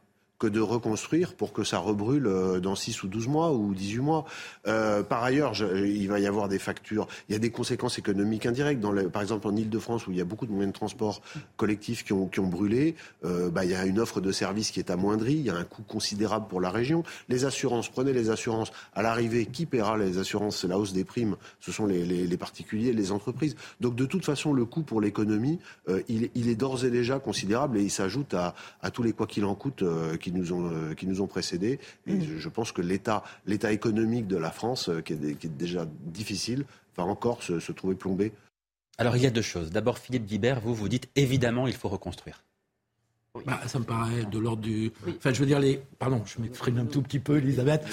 de reconstruire pour que ça rebrûle euh, dans 6 ou 12 mois ou 18 mois. Euh, par ailleurs, il va y avoir des factures. Il y a des conséquences économiques indirectes. Par exemple, en Ile-de-France, où il y a beaucoup de moyens de transport collectifs qui ont, qui ont brûlé, euh, bah, il y a une offre de services qui est amoindrie. Il y a un coût considérable pour la région. Les assurances, prenez les assurances. À l'arrivée, qui paiera les assurances? C'est la hausse des primes. Ce sont les, particuliers, les entreprises. Donc, de toute façon, le coût pour l'économie, il, il, est d'ores et déjà considérable et il s'ajoute à, à tous les quoi qu'il en coûte qui nous ont, euh, qui nous ont précédés. Et je, je pense que l'état, l'état économique de la France, euh, qui est, qui est déjà difficile, va encore se, se trouver plombé. Alors il y a deux choses. D'abord, Philippe Guibert, vous vous dites évidemment il faut reconstruire. Bah, ça me paraît de l'ordre du. Enfin, je veux dire, les. Pardon, je m'exprime un tout petit peu, Elisabeth.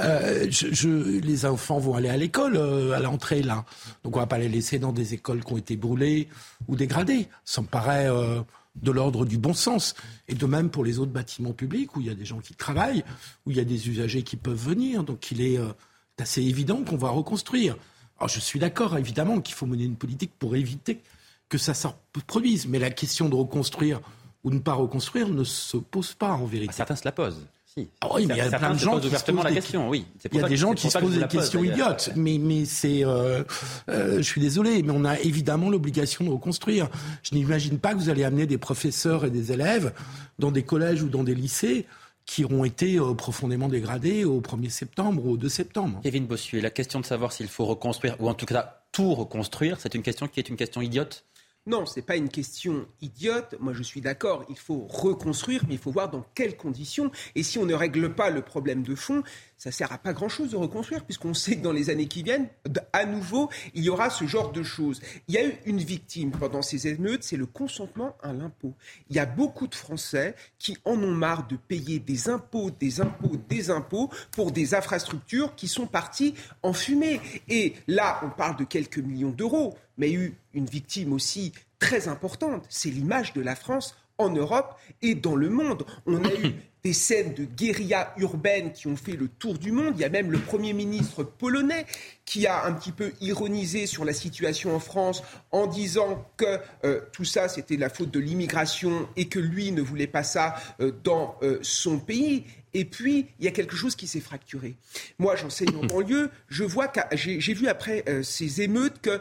Euh, je, je... Les enfants vont aller à l'école euh, à l'entrée, là. Donc, on va pas les laisser dans des écoles qui ont été brûlées ou dégradées. Ça me paraît euh, de l'ordre du bon sens. Et de même pour les autres bâtiments publics où il y a des gens qui travaillent, où il y a des usagers qui peuvent venir. Donc, il est euh, assez évident qu'on va reconstruire. Alors, je suis d'accord, évidemment, qu'il faut mener une politique pour éviter que ça se produise. Mais la question de reconstruire ou ne pas reconstruire ne se pose pas en vérité. certains se la posent. Si. Ah oui, mais il y a plein de gens qui se posent la des- question, oui. C'est Il pour y a ça des gens qui se posent des questions idiotes, mais, mais c'est, euh, euh, je suis désolé, mais on a évidemment l'obligation de reconstruire. Je n'imagine pas que vous allez amener des professeurs et des élèves dans des collèges ou dans des lycées qui auront été euh, profondément dégradés au 1er septembre ou au 2 septembre. Kevin Bossuet, la question de savoir s'il faut reconstruire, ou en tout cas tout reconstruire, c'est une question qui est une question idiote Non, c'est pas une question idiote. Moi, je suis d'accord. Il faut reconstruire, mais il faut voir dans quelles conditions. Et si on ne règle pas le problème de fond, ça sert à pas grand-chose de reconstruire, puisqu'on sait que dans les années qui viennent, à nouveau, il y aura ce genre de choses. Il y a eu une victime pendant ces émeutes, c'est le consentement à l'impôt. Il y a beaucoup de Français qui en ont marre de payer des impôts, des impôts, des impôts pour des infrastructures qui sont parties en fumée. Et là, on parle de quelques millions d'euros, mais il y a eu une victime aussi très importante, c'est l'image de la France en Europe et dans le monde. On a eu des scènes de guérilla urbaine qui ont fait le tour du monde. Il y a même le Premier ministre polonais qui a un petit peu ironisé sur la situation en France en disant que euh, tout ça, c'était la faute de l'immigration et que lui ne voulait pas ça euh, dans euh, son pays. Et puis, il y a quelque chose qui s'est fracturé. Moi, j'enseigne en banlieue. Je vois j'ai vu après ces émeutes que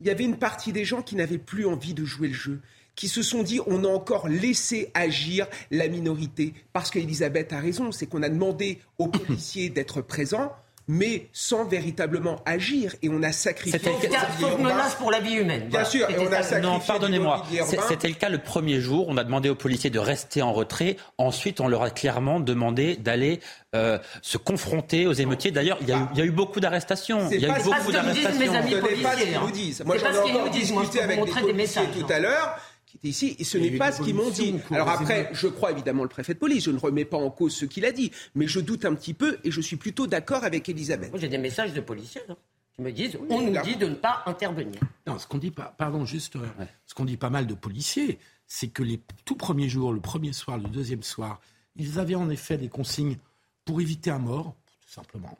il y avait une partie des gens qui n'avaient plus envie de jouer le jeu, qui se sont dit on a encore laissé agir la minorité. Parce qu'Elisabeth a raison, c'est qu'on a demandé aux policiers d'être présents, mais sans véritablement agir. Et on a sacrifié. C'était- urbain. menace pour la vie humaine. Bien Voilà. sûr, et on a sacrifié Non, pardonnez-moi. C'était le cas le premier jour. On a demandé aux policiers de rester en retrait. Ensuite, on leur a clairement demandé d'aller euh, se confronter aux émeutiers. D'ailleurs, il y, a eu- il y a eu beaucoup d'arrestations. Il y a pas eu ce beaucoup qu'ils nous disent, d'arrestations. mes amis Ce n'est pas ce qu'ils nous hein. disent. Moi, j'en pas ai ce qu'ils encore nous disent. Moi, je discuté avec des policiers messages, tout à l'heure qui ici, et ce n'est pas ce qu'ils m'ont dit. Alors après, je crois évidemment le préfet de police, je ne remets pas en cause ce qu'il a dit, mais je doute un petit peu et je suis plutôt d'accord avec Elisabeth. Moi, j'ai des messages de policiers hein, qui me disent on nous dit de ne pas intervenir. Non, ce qu'on dit pas, pardon, juste, euh, ce qu'on dit pas mal de policiers, c'est que les tout premiers jours, le premier soir, le deuxième soir, ils avaient en effet des consignes pour éviter un mort, tout simplement.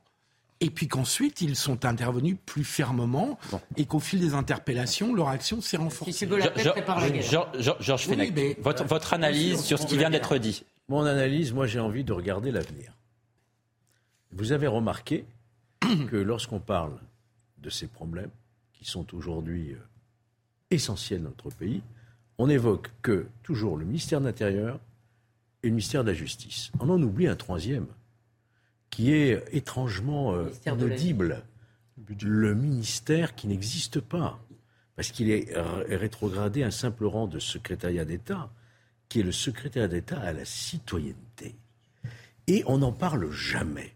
Et puis qu'ensuite, ils sont intervenus plus fermement et qu'au fil des interpellations, leur action s'est renforcée. Si tu veux la paix, Georges- prépare la guerre. Georges- Georges Georges Oui, Fenech, mais- votre, votre analyse sur ce qui vient d'être dit. Mon analyse, moi j'ai envie de regarder l'avenir. Vous avez remarqué que lorsqu'on parle de ces problèmes qui sont aujourd'hui euh, essentiels dans notre pays, on évoque que toujours le ministère de l'Intérieur et le ministère de la Justice. On en oublie un troisième qui est étrangement euh, inaudible. Le ministère qui n'existe pas, parce qu'il est rétrogradé à un simple rang de secrétariat d'État, qui est le secrétaire d'État à la citoyenneté. Et on n'en parle jamais.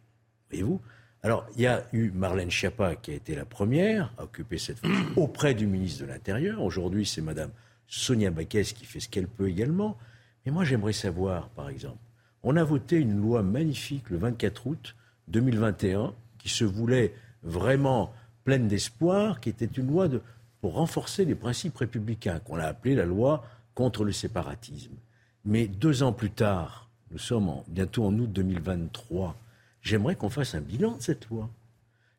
Voyez-vous? Alors, il y a eu Marlène Schiappa qui a été la première à occuper cette fonction auprès du ministre de l'Intérieur. Aujourd'hui, c'est Madame Sonia Baquès qui fait ce qu'elle peut également. Mais moi, j'aimerais savoir, par exemple, on a voté une loi magnifique le 24 août 2021 qui se voulait vraiment pleine d'espoir, qui était une loi pour renforcer les principes républicains, qu'on a appelée la loi contre le séparatisme. Mais deux ans plus tard, nous sommes en- bientôt en août 2023, j'aimerais qu'on fasse un bilan de cette loi.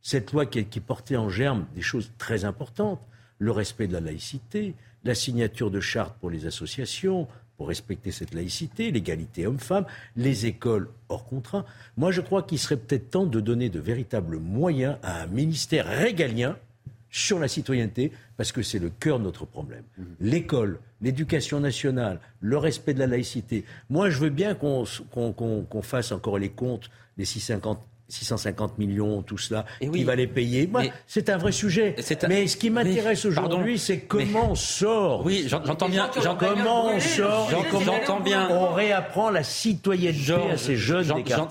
Cette loi qui, qui portait en germe des choses très importantes, le respect de la laïcité, la signature de chartes pour les associations, pour respecter cette laïcité, l'égalité homme-femme, les écoles hors contrat. Moi, je crois qu'il serait peut-être temps de donner de véritables moyens à un ministère régalien sur la citoyenneté, parce que c'est le cœur de notre problème. L'école, l'éducation nationale, le respect de la laïcité. Moi, je veux bien qu'on fasse encore les comptes des 650 650 millions, tout cela, Et qui oui. va les payer. Moi, c'est un vrai sujet. Un- Mais ce qui m'intéresse aujourd'hui, c'est comment on sort. Oui, j'en- j'entends bien. Comment on sort J'entends- bien. on réapprend la citoyenneté à ces jeunes.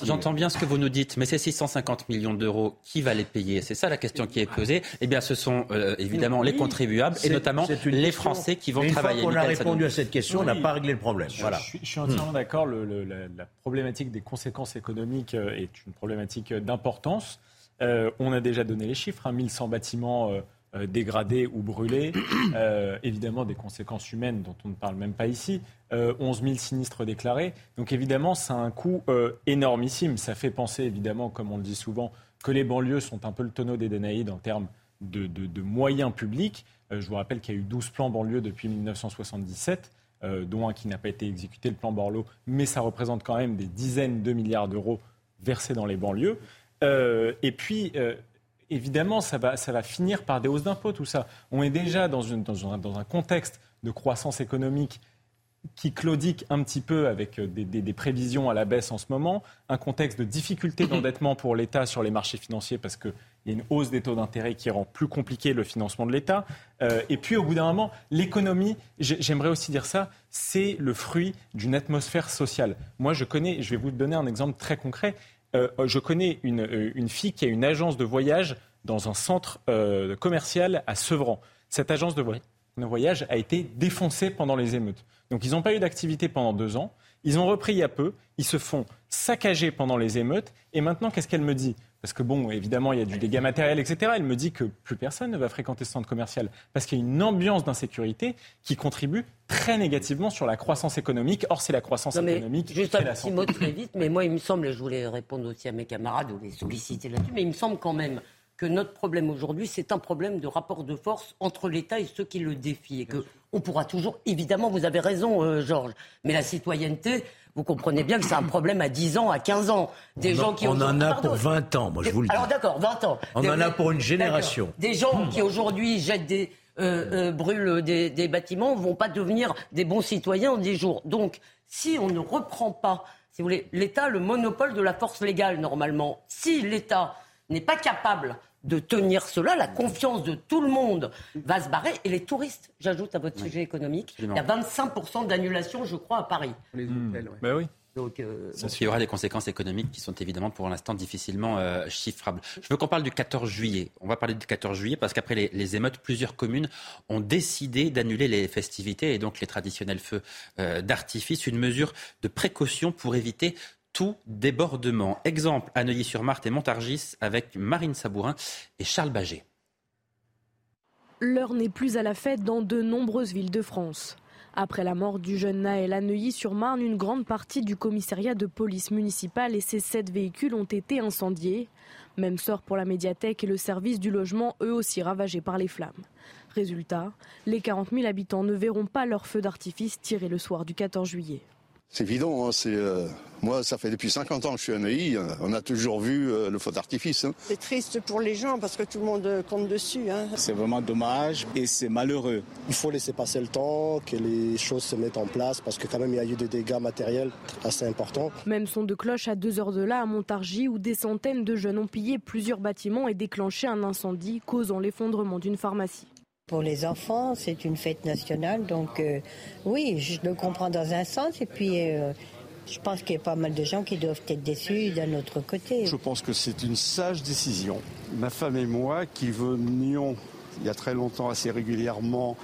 J'entends bien ce que vous nous dites, mais ces 650 millions d'euros, qui va les payer? C'est ça la question qui est posée. Eh bien, ce sont euh, évidemment les contribuables et notamment les question. Français qui vont une travailler. Fois qu'on a répondu à cette question, on n'a pas réglé le problème. Je, Voilà. je suis, je suis entièrement d'accord. Le- le- la, la problématique des conséquences économiques euh, est une problématique euh, d'importance. Euh, on a déjà donné les chiffres, hein, 1100 bâtiments euh, dégradés ou brûlés. Évidemment, des conséquences humaines dont on ne parle même pas ici. Euh, 11 000 sinistres déclarés. Donc évidemment, ça a un coût énormissime. Ça fait penser, évidemment, comme on le dit souvent, que les banlieues sont un peu le tonneau des Danaïdes en termes de, de- moyens publics. Je vous rappelle qu'il y a eu 12 plans banlieues depuis 1977 euh, dont un qui n'a pas été exécuté, le plan Borloo, mais ça représente quand même des dizaines de milliards d'euros versés dans les banlieues. Euh, et puis, euh, évidemment, ça va, ça va finir par des hausses d'impôts, tout ça. On est déjà dans, une- dans un, dans un contexte de croissance économique qui claudique un petit peu avec euh, des, prévisions à la baisse en ce moment, un contexte de difficulté d'endettement pour l'État sur les marchés financiers parce qu'il y a une hausse des taux d'intérêt qui rend plus compliqué le financement de l'État. Et puis au bout d'un moment, l'économie, j'ai- j'aimerais aussi dire ça, c'est le fruit d'une atmosphère sociale. Moi, je connais, je vais vous donner un exemple très concret. Euh, je connais une, euh, une fille qui a une agence de voyage dans un centre euh, commercial à Sevran. Cette agence de voyage a été défoncée pendant les émeutes. Donc ils n'ont pas eu d'activité pendant deux ans. Ils ont repris il y a peu. Ils se font saccager pendant les émeutes. Et maintenant, qu'est-ce qu'elle me dit? Parce que bon, évidemment, il y a du dégât matériel, etc. Elle me dit que plus personne ne va fréquenter ce centre commercial parce qu'il y a une ambiance d'insécurité qui contribue très négativement sur la croissance économique. Or, c'est la croissance Non, mais économique. Juste qui un la petit santé. mot très vite, mais moi, il me semble, et je voulais répondre aussi à mes camarades ou les solliciter là-dessus, mais il me semble quand même que notre problème aujourd'hui, c'est un problème de rapport de force entre l'État et ceux qui le défient. Et que on pourra toujours, évidemment, vous avez raison, euh, Georges, mais la citoyenneté, vous comprenez bien que c'est un problème à 10 ans, à 15 ans. Des On en- gens qui on en a pour 20 ans, moi, je vous le dis. Alors d'accord, 20 ans. On Des- en a pour une génération. Des gens qui aujourd'hui jettent des, euh, euh, brûlent des, des bâtiments vont pas devenir des bons citoyens en 10 jours. Donc, si on ne reprend pas, si vous voulez, l'État le monopole de la force légale normalement. Si l'État n'est pas capable de tenir cela, la confiance de tout le monde va se barrer. Et les touristes, j'ajoute à votre sujet économique, il y a 25% d'annulation, je crois, à Paris. Les hôtels, ouais. Ben oui. Donc, euh, Donc, il y aura des conséquences économiques qui sont évidemment pour l'instant difficilement euh, chiffrables. Je veux qu'on parle du 14 juillet. On va parler du 14 juillet parce qu'après les, les émeutes, plusieurs communes ont décidé d'annuler les festivités et donc les traditionnels feux euh, d'artifice, une mesure de précaution pour éviter tout débordement. Exemple à Neuilly-sur-Marthe et Montargis avec Marine Sabourin et Charles Baget. L'heure n'est plus à la fête dans de nombreuses villes de France. Après la mort du jeune Naël à Neuilly-sur-Marne, une grande partie du commissariat de police municipale et ses sept véhicules ont été incendiés. Même sort pour la médiathèque et le service du logement, eux aussi ravagés par les flammes. Résultat, les 40 000 habitants ne verront pas leur feu d'artifice tiré le soir du 14 juillet. C'est évident, hein, c'est, euh, moi ça fait depuis 50 ans que je suis à Neuilly, euh, on a toujours vu euh, le feu d'artifice. hein. C'est triste pour les gens parce que tout le monde compte dessus. hein. C'est vraiment dommage et c'est malheureux. Il faut laisser passer le temps, que les choses se mettent en place parce que quand même il y a eu des dégâts matériels assez importants. Même son de cloche à deux heures de là à Montargis où des centaines de jeunes ont pillé plusieurs bâtiments et déclenché un incendie causant l'effondrement d'une pharmacie. Pour les enfants, c'est une fête nationale, donc euh, oui, je le comprends dans un sens, et puis euh, je pense qu'il y a pas mal de gens qui doivent être déçus d'un autre côté. Je pense que c'est une sage décision. Ma femme et moi, qui venions il y a très longtemps assez régulièrement,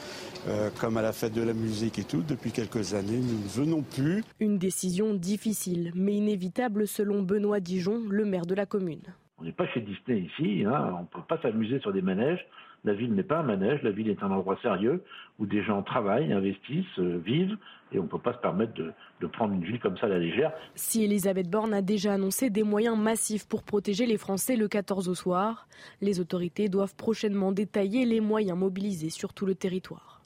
euh, comme à la fête de la musique et tout, depuis quelques années, nous ne venons plus. Une décision difficile, mais inévitable selon Benoît Dijon, le maire de la commune. On n'est pas chez Disney ici, hein, on ne peut pas s'amuser sur des manèges. La ville n'est pas un manège, la ville est un endroit sérieux où des gens travaillent, investissent, euh, vivent, et on ne peut pas se permettre de, de prendre une ville comme ça à la légère. Si Elisabeth Borne a déjà annoncé des moyens massifs pour protéger les Français le 14 au soir, les autorités doivent prochainement détailler les moyens mobilisés sur tout le territoire.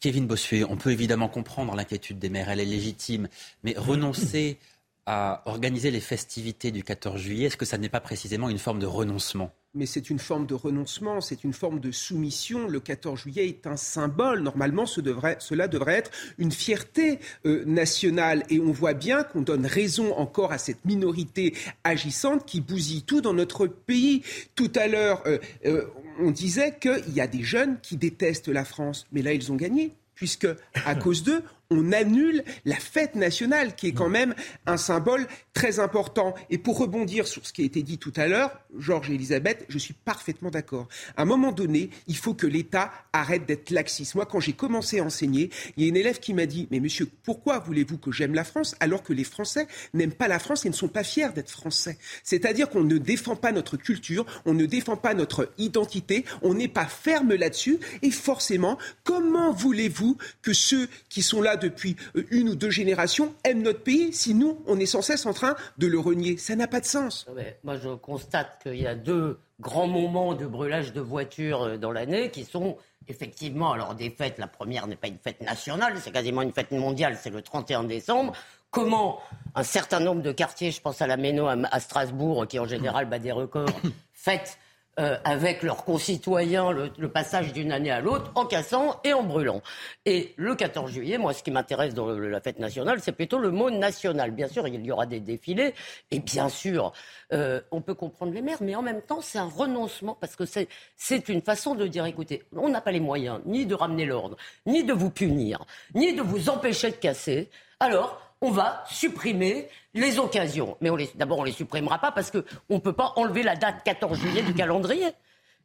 Kevin Bossuet, on peut évidemment comprendre l'inquiétude des maires, elle est légitime, mais renoncer à organiser les festivités du 14 juillet, est-ce que ça n'est pas précisément une forme de renoncement? Mais c'est une forme de renoncement, c'est une forme de soumission. Le 14 juillet est un symbole. Normalement, ce devrait, cela devrait être une fierté euh, nationale. Et on voit bien qu'on donne raison encore à cette minorité agissante qui bousille tout dans notre pays. Tout à l'heure, euh, euh, on disait qu'il y a des jeunes qui détestent la France, mais là, ils ont gagné puisque à cause d'eux, on annule la fête nationale, qui est quand même un symbole très important. Et pour rebondir sur ce qui a été dit tout à l'heure, Georges et Elisabeth, je suis parfaitement d'accord. À un moment donné, il faut que l'État arrête d'être laxiste. Moi, quand j'ai commencé à enseigner, il y a une élève qui m'a dit, mais monsieur, pourquoi voulez-vous que j'aime la France alors que les Français n'aiment pas la France et ne sont pas fiers d'être Français? C'est-à-dire qu'on ne défend pas notre culture, on ne défend pas notre identité, on n'est pas ferme là-dessus. Et forcément, comment voulez-vous que ceux qui sont là depuis euh, une ou deux générations aiment notre pays si nous, on est sans cesse en train de le renier. Ça n'a pas de sens. moi, je constate qu'il y a deux grands moments de brûlage de voitures euh, dans l'année qui sont effectivement, alors des fêtes, la première n'est pas une fête nationale, c'est quasiment une fête mondiale, c'est le 31 décembre. Comment un certain nombre de quartiers, je pense à la Méno, à Strasbourg, qui en général bat des records, fêtent euh, avec leurs concitoyens le, passage d'une année à l'autre en cassant et en brûlant. Et le 14 juillet, moi, ce qui m'intéresse dans la fête nationale, c'est plutôt le mot national. Bien sûr, il y aura des défilés et bien sûr, euh, on peut comprendre les maires, mais en même temps, c'est un renoncement parce que c'est une façon de dire, écoutez, on n'a pas les moyens ni de ramener l'ordre, ni de vous punir, ni de vous empêcher de casser. Alors, on va supprimer les occasions. Mais d'abord, on ne les supprimera pas parce qu'on ne peut pas enlever la date 14 juillet du calendrier.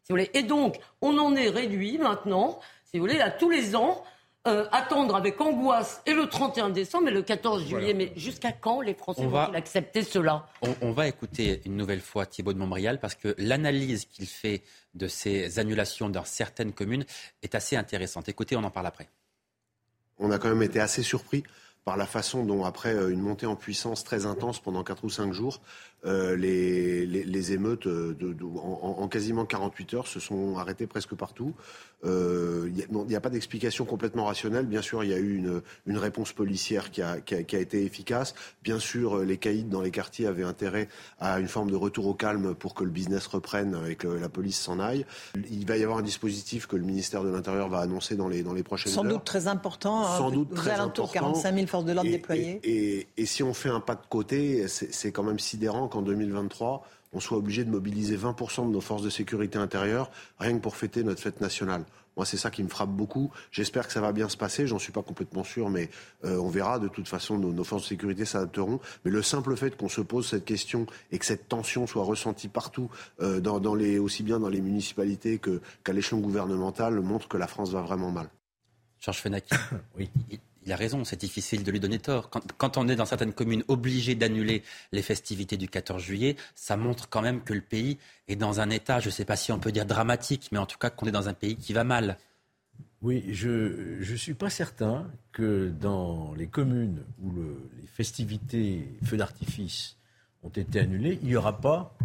Si vous voulez. Et donc, on en est réduit maintenant, si vous voulez, à tous les ans, euh, attendre avec angoisse et le 31 décembre et le 14 juillet. Mais jusqu'à quand les Français vont-ils accepter cela? On, va écouter une nouvelle fois Thibault de Montbrial parce que l'analyse qu'il fait de ces annulations dans certaines communes est assez intéressante. Écoutez, on en parle après. On a quand même été assez surpris par la façon dont, après euh, une montée en puissance très intense pendant 4 ou 5 jours, euh, les, les, émeutes euh, de, en, quasiment 48 heures se sont arrêtées presque partout. Il euh, n'y a, pas d'explication complètement rationnelle. Bien sûr, il y a eu une, une réponse policière qui a, qui, a, qui a, été efficace. Bien sûr, les caïds dans les quartiers avaient intérêt à une forme de retour au calme pour que le business reprenne et que la police s'en aille. Il va y avoir un dispositif que le ministère de l'Intérieur va annoncer dans les, dans les prochaines Sans heures. Sans doute très important. Hein, Sans doute très important. 45 000 forces de l'ordre déployées. Et, et, et si on fait un pas de côté, c'est quand même sidérant qu'en 2023, on soit obligé de mobiliser 20% de nos forces de sécurité intérieure rien que pour fêter notre fête nationale. Moi, c'est ça qui me frappe beaucoup. J'espère que ça va bien se passer. J'en suis pas complètement sûr, mais euh, on verra. De toute façon, nos, forces de sécurité s'adapteront. Mais le simple fait qu'on se pose cette question et que cette tension soit ressentie partout, euh, dans, les, aussi bien dans les municipalités qu'à l'échelon gouvernemental, montre que la France va vraiment mal. Georges Fenaki, oui il a raison, c'est difficile de lui donner tort. Quand, on est dans certaines communes obligé d'annuler les festivités du 14 juillet, ça montre quand même que le pays est dans un état, je ne sais pas si on peut dire dramatique, mais en tout cas qu'on est dans un pays qui va mal. Oui, je ne suis pas certain que dans les communes où les festivités feux d'artifice ont été annulées, il n'y aura pas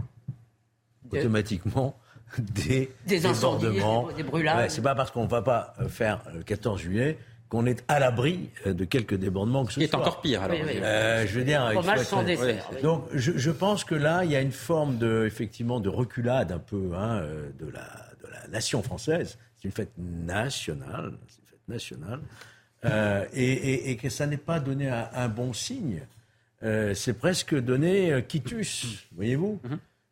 automatiquement des, des débordements. Des, brûlages. c'est pas parce qu'on ne va pas faire le 14 juillet qu'on est à l'abri euh, de quelques débordements que ce Qui est encore pire, alors. Euh, je veux dire, sans Donc, je, je, pense que là, il y a une forme de, effectivement, de reculade un peu hein, euh, de, la, de la nation française. C'est une fête nationale, c'est une fête nationale, euh, et, et, et, que ça n'est pas donné un, un bon signe. Euh, c'est presque donné quitus, voyez-vous.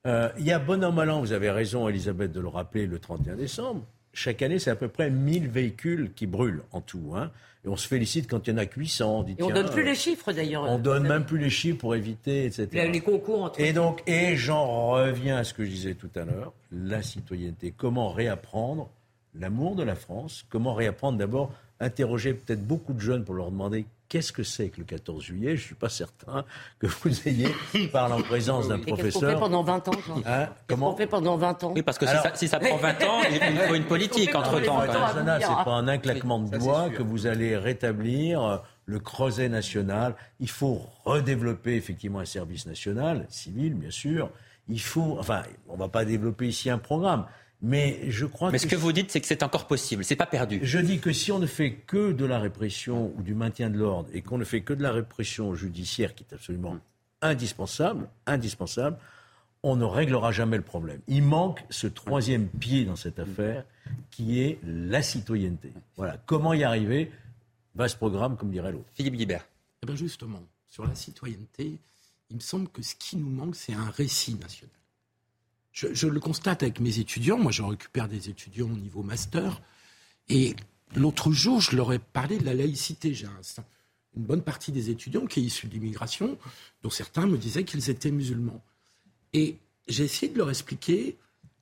Mm-hmm. Il y a bon an, mal an, vous avez raison, Elisabeth, de le rappeler, le 31 décembre chaque année, c'est à peu près 1000 véhicules qui brûlent en tout. Hein. Et on se félicite quand il y en a 800. et on ne donne plus les chiffres d'ailleurs. On donne même plus les chiffres pour éviter, etc. Les concours entre Et donc, et j'en reviens à ce que je disais tout à l'heure, la citoyenneté. Comment réapprendre l'amour de la France? Comment réapprendre d'abord, interroger peut-être beaucoup de jeunes pour leur demander Qu'est-ce que c'est que le 14 juillet? Je ne suis pas certain que vous ayez, par en présence d'un professeur. Qu'est-ce qu'on fait pendant 20 ans hein? Comment? on fait pendant 20 ans? Oui, parce que si, ça, prend 20 ans, il faut une politique entre-temps. Ce n'est pas en un claquement de doigts que vous allez rétablir le creuset national. Il faut redévelopper effectivement un service national, civil bien sûr. Il faut, enfin, on ne va pas développer ici un programme, mais je crois Mais ce que vous dites, c'est que c'est encore possible, c'est pas perdu. Je dis que si on ne fait que de la répression ou du maintien de l'ordre et qu'on ne fait que de la répression judiciaire, qui est absolument indispensable, indispensable, on ne réglera jamais le problème. Il manque ce troisième pied dans cette affaire qui est la citoyenneté. Voilà. Comment y arriver? Vaste programme, comme dirait l'autre. Philippe Guibert. Eh bien justement, sur la citoyenneté, il me semble que ce qui nous manque, c'est un récit national. Je, le constate avec mes étudiants. Moi, je récupère des étudiants au niveau master. Et l'autre jour, je leur ai parlé de la laïcité. J'ai un, une bonne partie des étudiants qui est issue de l'immigration, dont certains me disaient qu'ils étaient musulmans. Et j'ai essayé de leur expliquer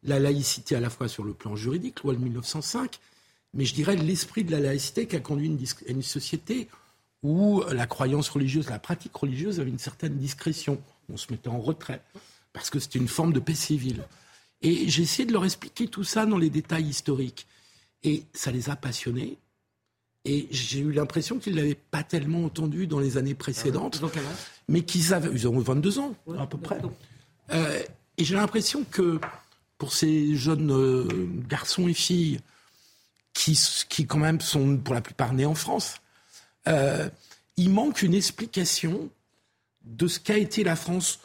la laïcité à la fois sur le plan juridique, loi de 1905, mais je dirais l'esprit de la laïcité qui a conduit une, une, société où la croyance religieuse, la pratique religieuse avait une certaine discrétion. On se mettait en retrait parce que c'était une forme de paix civile. Et j'ai essayé de leur expliquer tout ça dans les détails historiques. Et ça les a passionnés. Et j'ai eu l'impression qu'ils ne l'avaient pas tellement entendu dans les années précédentes. Ah mais qu'ils avaient. Ils ont 22 ans, à peu près. Euh, et j'ai l'impression que pour ces jeunes euh, garçons et filles qui, qui, quand même, sont pour la plupart nés en France, euh, il manque une explication de ce qu'a été la France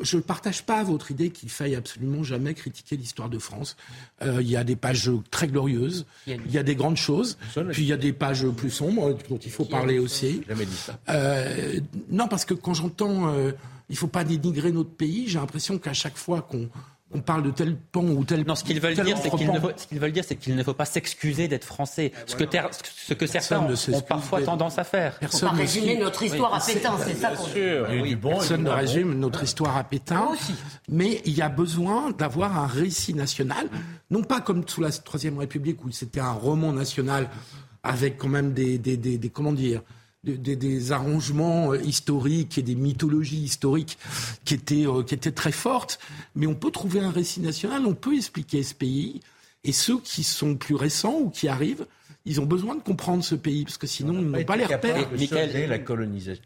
je ne partage pas votre idée qu'il faille absolument jamais critiquer l'histoire de France. Euh, il y a des pages très glorieuses, il y a des grandes choses, puis il y a des pages plus sombres dont il faut parler aussi. Jamais dit ça. Euh, non, parce que quand j'entends euh, il ne faut pas dénigrer notre pays, j'ai l'impression qu'à chaque fois qu'on on parle de tel pan ou tel. Non, ce qu'ils veulent dire, c'est qu'il ne faut, ce qu'ils veulent dire, c'est qu'il ne faut pas s'excuser d'être français. Ce que, ter, ce que certains ont, parfois tendance à faire. Personne ne résumer notre histoire oui, à Pétain, c'est ça qu'on oui, bon, Personne ne résume notre histoire à Pétain. Mais il y a besoin d'avoir un récit national, non pas comme sous la Troisième République où c'était un roman national avec quand même des, des, des, des comment dire des, arrangements euh, historiques et des mythologies historiques qui étaient, euh, qui étaient très fortes. Mais on peut trouver un récit national, on peut expliquer ce pays. Et ceux qui sont plus récents ou qui arrivent, ils ont besoin de comprendre ce pays, parce que sinon, ils n'ont pas les repères. Michael... la colonisation,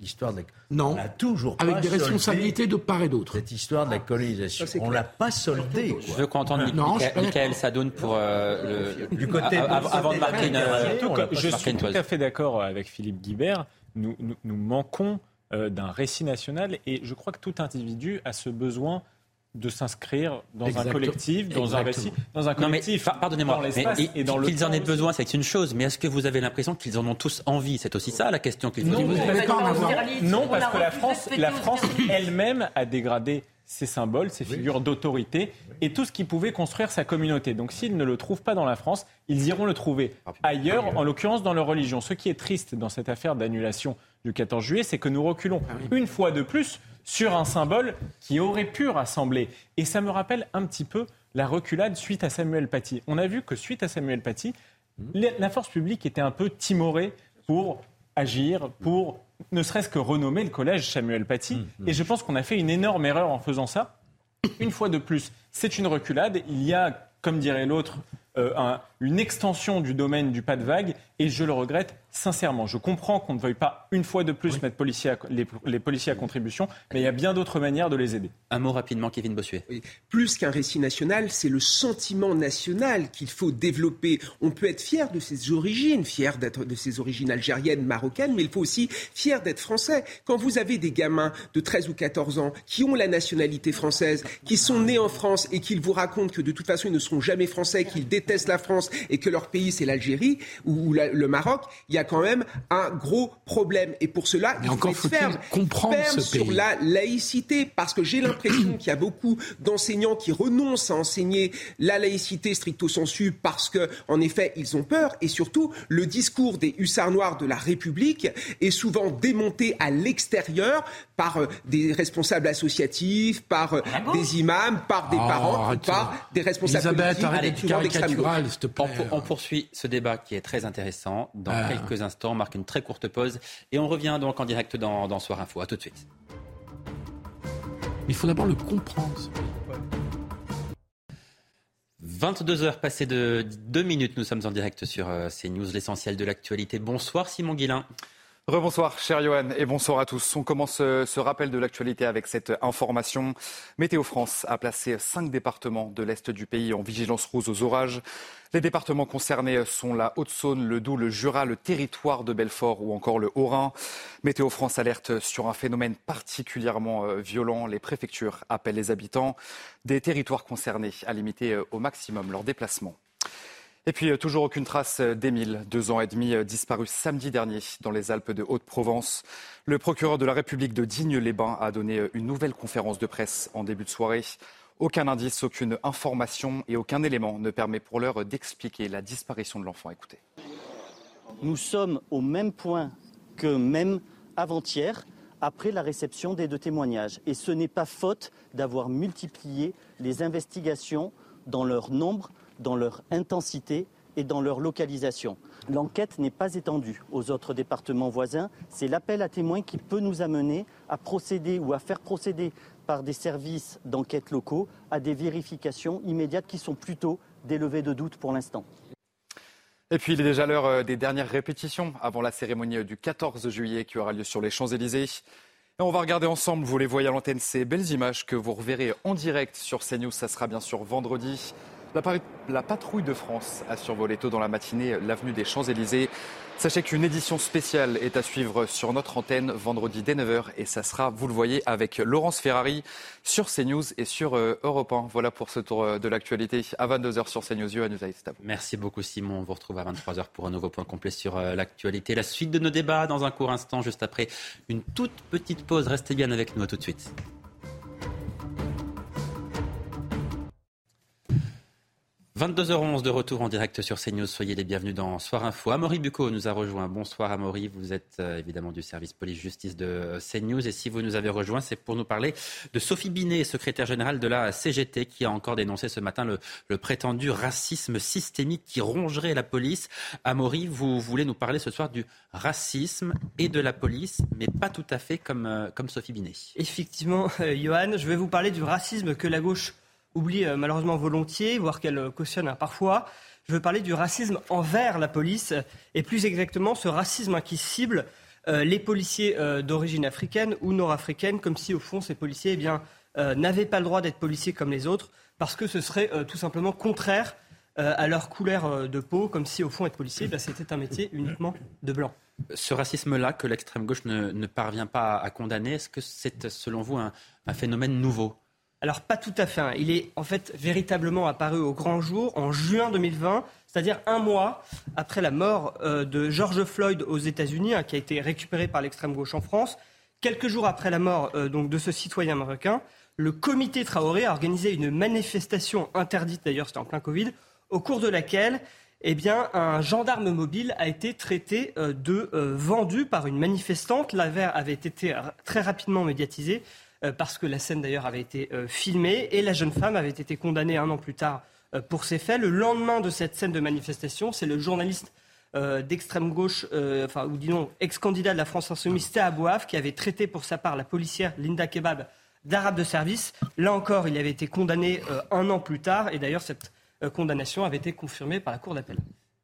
l'histoire de la... Non, on a toujours avec des responsabilités de part et d'autre. Cette histoire de la colonisation, on l'a pas soldée. Je veux qu'on entende Michael Sadoun pour euh, le... du côté avant de marquer une. Je suis tout à fait d'accord avec Philippe Guibert. Nous, nous, nous manquons euh, d'un récit national et je crois que tout individu a ce besoin de s'inscrire dans un collectif, dans Exactement. un récit, dans un collectif. Pardonnez-moi, qu'ils en aient besoin, c'est une chose. Mais est-ce que vous avez l'impression qu'ils en ont tous envie? C'est aussi ça la question qu'il faut non, poser. Non, parce que la France, la France elle-même a dégradé ses symboles, ses figures d'autorité et tout ce qui pouvait construire sa communauté. Donc s'ils ne le trouvent pas dans la France, ils iront le trouver ailleurs, en l'occurrence dans leur religion. Ce qui est triste dans cette affaire d'annulation du 14 juillet, c'est que nous reculons une fois de plus sur un symbole qui aurait pu rassembler. Et ça me rappelle un petit peu la reculade suite à Samuel Paty. On a vu que suite à Samuel Paty, la force publique était un peu timorée pour agir, pour ne serait-ce que renommer le collège Samuel Paty. Et je pense qu'on a fait une énorme erreur en faisant ça. Une fois de plus, c'est une reculade. Il y a, comme dirait l'autre, euh, un, une extension du domaine du pas de vague et je le regrette sincèrement. Je comprends qu'on ne veuille pas une fois de plus oui. mettre policiers à, les, les, policiers à contribution, mais il y a bien d'autres manières de les aider. Un mot rapidement, Kevin Bossuet. Oui. Plus qu'un récit national, c'est le sentiment national qu'il faut développer. On peut être fier de ses origines, fier d'être de ses origines algériennes, marocaines, mais il faut aussi fier d'être français. Quand vous avez des gamins de 13 ou 14 ans qui ont la nationalité française, qui sont nés en France et qu'ils vous racontent que de toute façon ils ne seront jamais français, qu'ils détestent la France et que leur pays c'est l'Algérie ou la, le Maroc, il y a quand même un gros problème. Et pour cela, il faut être ferme, ferme sur la laïcité, parce que j'ai l'impression qu'il y a beaucoup d'enseignants qui renoncent à enseigner la laïcité stricto sensu parce que, en effet, ils ont peur. Et surtout, le discours des hussards noirs de la République est souvent démonté à l'extérieur par euh, des responsables associatifs, par euh, ah bon des imams, par des oh, parents, ou par des responsables politiques on, on, poursuit ce débat qui est très intéressant. Dans ah. quelques instants, on marque une très courte pause et on revient donc en direct dans, dans Soir Info. À tout de suite. Il faut d'abord le comprendre. 22 heures passées de 2 minutes, nous sommes en direct sur CNews, l'essentiel de l'actualité. Bonsoir Simon Guillain. Rebonsoir, cher Johan, et bonsoir à tous. On commence euh, ce rappel de l'actualité avec cette information. Météo France a placé cinq départements de l'Est du pays en vigilance rouge aux orages. Les départements concernés sont la Haute-Saône, le Doubs, le Jura, le territoire de Belfort ou encore le Haut-Rhin. Météo France alerte sur un phénomène particulièrement euh, violent. Les préfectures appellent les habitants des territoires concernés à limiter euh, au maximum leurs déplacements. Et puis, euh, toujours aucune trace euh, d'Émile, deux ans et demi, euh, disparu samedi dernier dans les Alpes de Haute-Provence. Le procureur de la République de Digne-les-Bains a donné une nouvelle conférence de presse en début de soirée. Aucun indice, aucune information et aucun élément ne permet pour l'heure d'expliquer la disparition de l'enfant. Écoutez. Nous sommes au même point que même avant-hier, après la réception des deux témoignages. Et ce n'est pas faute d'avoir multiplié les investigations dans leur nombre dans leur intensité et dans leur localisation. L'enquête n'est pas étendue aux autres départements voisins. C'est l'appel à témoins qui peut nous amener à procéder ou à faire procéder par des services d'enquête locaux à des vérifications immédiates qui sont plutôt des levées de doute pour l'instant. Et puis il est déjà l'heure euh, des dernières répétitions avant la cérémonie du 14 juillet qui aura lieu sur les Champs-Élysées. Et on va regarder ensemble, vous les voyez à l'antenne, ces belles images que vous reverrez en direct sur CNews. Ça sera bien sûr vendredi. La, patrouille de France a survolé tôt dans la matinée l'avenue des Champs-Élysées. Sachez qu'une édition spéciale est à suivre sur notre antenne vendredi dès 9h et ça sera, vous le voyez, avec Laurence Ferrari sur CNews et sur euh, Europe 1. Voilà pour ce tour euh, de l'actualité à 22h sur CNews. Merci beaucoup Simon. On vous retrouve à 23h pour un nouveau point complet sur euh, l'actualité. La suite de nos débats dans un court instant, juste après une toute petite pause. Restez bien avec nous à tout de suite. 22h11 de retour en direct sur CNews. Soyez les bienvenus dans Soir Info. Amaury Bucco nous a rejoint. Bonsoir Amaury. Vous êtes euh, évidemment du service police-justice de euh, CNews. Et si vous nous avez rejoint, c'est pour nous parler de Sophie Binet, secrétaire générale de la CGT, qui a encore dénoncé ce matin le, prétendu racisme systémique qui rongerait la police. Amaury, vous voulez nous parler ce soir du racisme et de la police, mais pas tout à fait comme, euh, comme Sophie Binet. Effectivement, Johan, je vais vous parler du racisme que la gauche oublie euh, malheureusement volontiers, voire qu'elle euh, cautionne hein, parfois. Je veux parler du racisme envers la police, et plus exactement ce racisme qui cible euh, les policiers d'origine africaine ou nord-africaine, comme si au fond ces policiers eh bien, n'avaient pas le droit d'être policiers comme les autres, parce que ce serait tout simplement contraire à leur couleur de peau, comme si au fond être policier, bah, c'était un métier uniquement de blanc. Ce racisme-là que l'extrême gauche ne, parvient pas à condamner, est-ce que c'est selon vous un phénomène nouveau? Alors pas tout à fait. Hein. Il est en fait véritablement apparu au grand jour en juin 2020, c'est-à-dire un mois après la mort euh, de George Floyd aux États-Unis, hein, qui a été récupéré par l'extrême gauche en France. Quelques jours après la mort euh, donc de ce citoyen américain, le comité Traoré a organisé une manifestation interdite, d'ailleurs c'était en plein Covid, au cours de laquelle eh bien, un gendarme mobile a été traité euh, de vendu par une manifestante. L'affaire avait été très rapidement médiatisée. Euh, parce que la scène d'ailleurs avait été euh, filmée et la jeune femme avait été condamnée un an plus tard euh, pour ces faits. Le lendemain de cette scène de manifestation, c'est le journaliste d'extrême gauche, enfin, ou disons ex-candidat de la France Insoumise, Théa Bouaf, qui avait traité pour sa part la policière Linda Kebab d'arabe de service. Là encore, il avait été condamné un an plus tard, et d'ailleurs cette condamnation avait été confirmée par la Cour d'appel.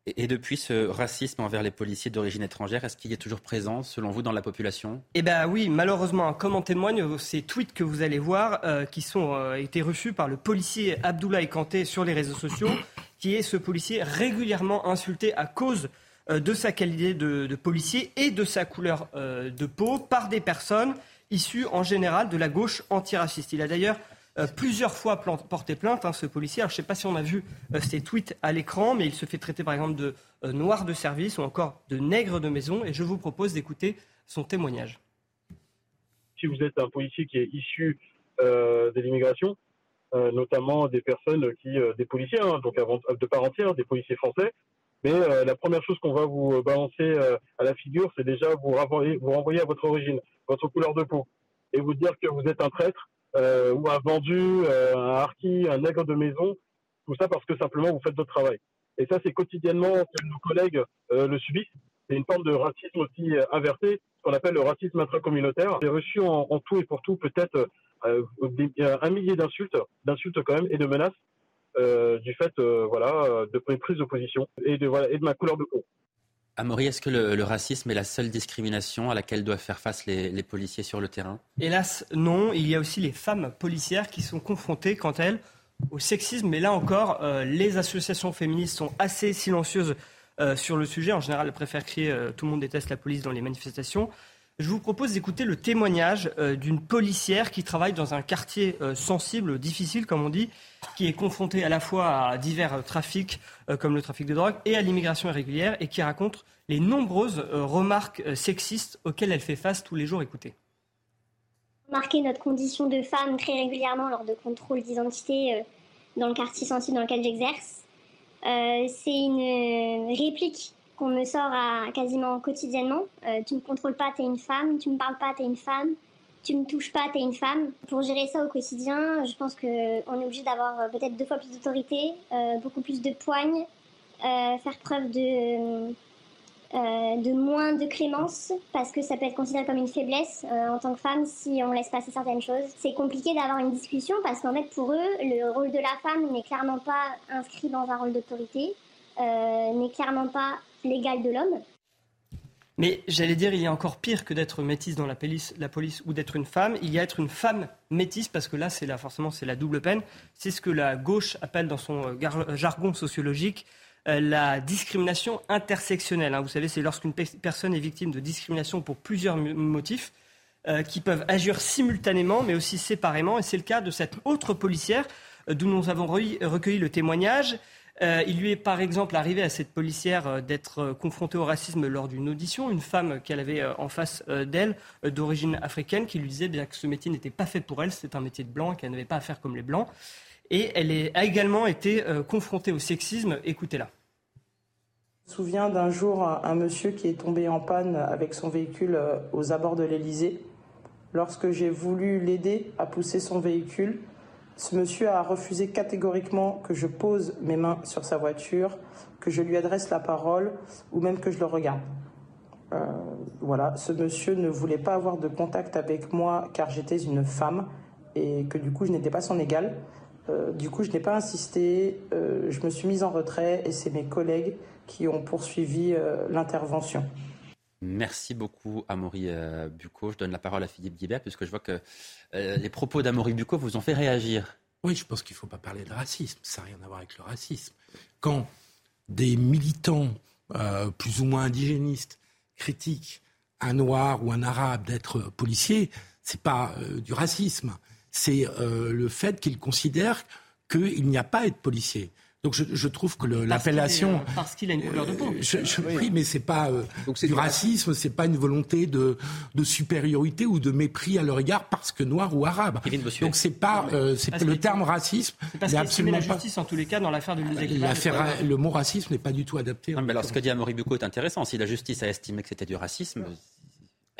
Et depuis, ce racisme envers les policiers d'origine étrangère, est-ce qu'il est toujours présent, selon vous, dans la population? Eh bien oui, malheureusement, comme en témoignent ces tweets que vous allez voir, euh, qui ont euh, été reçus par le policier Abdoulaye Kanté sur les réseaux sociaux, qui est ce policier régulièrement insulté à cause euh, de sa qualité de, de, policier et de sa couleur de peau par des personnes issues en général de la gauche antiraciste. Il a d'ailleurs euh, plusieurs fois porté plainte, hein, ce policier. je ne sais pas si on a vu euh, ses tweets à l'écran, mais il se fait traiter par exemple de euh, noir de service ou encore de nègre de maison. Et je vous propose d'écouter son témoignage. Si vous êtes un policier qui est issu de l'immigration, notamment des personnes qui, des policiers, hein, donc de part entière, des policiers français, mais la première chose qu'on va vous balancer à la figure, c'est déjà vous renvoyer, vous renvoyer à votre origine, votre couleur de peau, et vous dire que vous êtes un traître, euh, ou un vendu, euh, un harki, un nègre de maison, tout ça parce que simplement vous faites votre travail. Et ça, c'est quotidiennement que nos collègues euh, le subissent. C'est une forme de racisme aussi inversé, ce qu'on appelle le racisme intracommunautaire. J'ai reçu en, tout et pour tout peut-être un millier d'insultes, d'insultes quand même, et de menaces du fait, voilà, de prise de position et de, voilà, et de ma couleur de peau. Amaury, est-ce que le, racisme est la seule discrimination à laquelle doivent faire face les, policiers sur le terrain? Hélas, non. Il y a aussi les femmes policières qui sont confrontées, quant à elles, au sexisme. Mais là encore, euh, les associations féministes sont assez silencieuses euh, sur le sujet. En général, elles préfèrent crier euh, Tout le monde déteste la police dans les manifestations. Je vous propose d'écouter le témoignage d'une policière qui travaille dans un quartier sensible, difficile, comme on dit, qui est confrontée à la fois à divers trafics, comme le trafic de drogue, et à l'immigration irrégulière, et qui raconte les nombreuses remarques sexistes auxquelles elle fait face tous les jours. Écoutez marquer notre condition de femme très régulièrement lors de contrôles d'identité dans le quartier sensible dans lequel j'exerce. Euh, c'est une euh, réplique qu'on me sort quasiment quotidiennement. Euh, tu me contrôles pas, t'es une femme. Tu me parles pas, t'es une femme. Tu me touches pas, t'es une femme. Pour gérer ça au quotidien, je pense qu'on est obligé d'avoir peut-être deux fois plus d'autorité, beaucoup plus de poigne, faire preuve de euh, de moins de clémence parce que ça peut être considéré comme une faiblesse euh, en tant que femme si on laisse passer certaines choses. C'est compliqué d'avoir une discussion parce qu'en fait pour eux le rôle de la femme n'est clairement pas inscrit dans un rôle d'autorité, euh, n'est clairement pas l'égal de l'homme. Mais j'allais dire, il y a encore pire que d'être métisse dans la police, ou d'être une femme. Il y a être une femme métisse, parce que là, c'est la, forcément, c'est la double peine. C'est ce que la gauche appelle dans son jargon sociologique euh, la discrimination intersectionnelle. Hein. Vous savez, c'est lorsqu'une personne est victime de discrimination pour plusieurs motifs euh, qui peuvent agir simultanément mais aussi séparément. Et c'est le cas de cette autre policière euh, d'où nous avons recueilli le témoignage. Il lui est par exemple arrivé à cette policière d'être confrontée au racisme lors d'une audition, une femme qu'elle avait en face d'elle d'origine africaine qui lui disait bien que ce métier n'était pas fait pour elle, c'était un métier de blanc, qu'elle n'avait pas à faire comme les blancs. Et elle a également été euh, confrontée au sexisme. Écoutez-la. Je me souviens d'un jour un monsieur qui est tombé en panne avec son véhicule euh, aux abords de l'Elysée. Lorsque j'ai voulu l'aider à pousser son véhicule, ce monsieur a refusé catégoriquement que je pose mes mains sur sa voiture, que je lui adresse la parole ou même que je le regarde. Euh, voilà, ce monsieur ne voulait pas avoir de contact avec moi car j'étais une femme et que du coup je n'étais pas son égal. Euh, du coup, je n'ai pas insisté, euh, je me suis mise en retrait et c'est mes collègues qui ont poursuivi l'intervention. Merci beaucoup, Amaury Bucco. Je donne la parole à Philippe Guibert, puisque je vois que les propos d'Amaury Bucco vous ont fait réagir. Oui, je pense qu'il ne faut pas parler de racisme. Ça n'a rien à voir avec le racisme. Quand des militants plus ou moins indigénistes critiquent un noir ou un arabe d'être policier, ce n'est pas du racisme c'est euh, le fait qu'il considère qu'il n'y a pas à être policier. Donc je, trouve que l'appellation euh, parce qu'il a une couleur de peau. Je, je oui. mais c'est pas euh, du racisme, c'est pas une volonté de, de, supériorité ou de mépris à leur égard parce que noir ou arabe. Donc c'est pas c'est le terme racisme. C'est parce absolument la justice en tous les cas dans l'affaire de L'affaire, le mot racisme n'est pas du tout adapté. mais alors ce que dit Amaury Bucco est intéressant. Si la justice a estimé que c'était du racisme,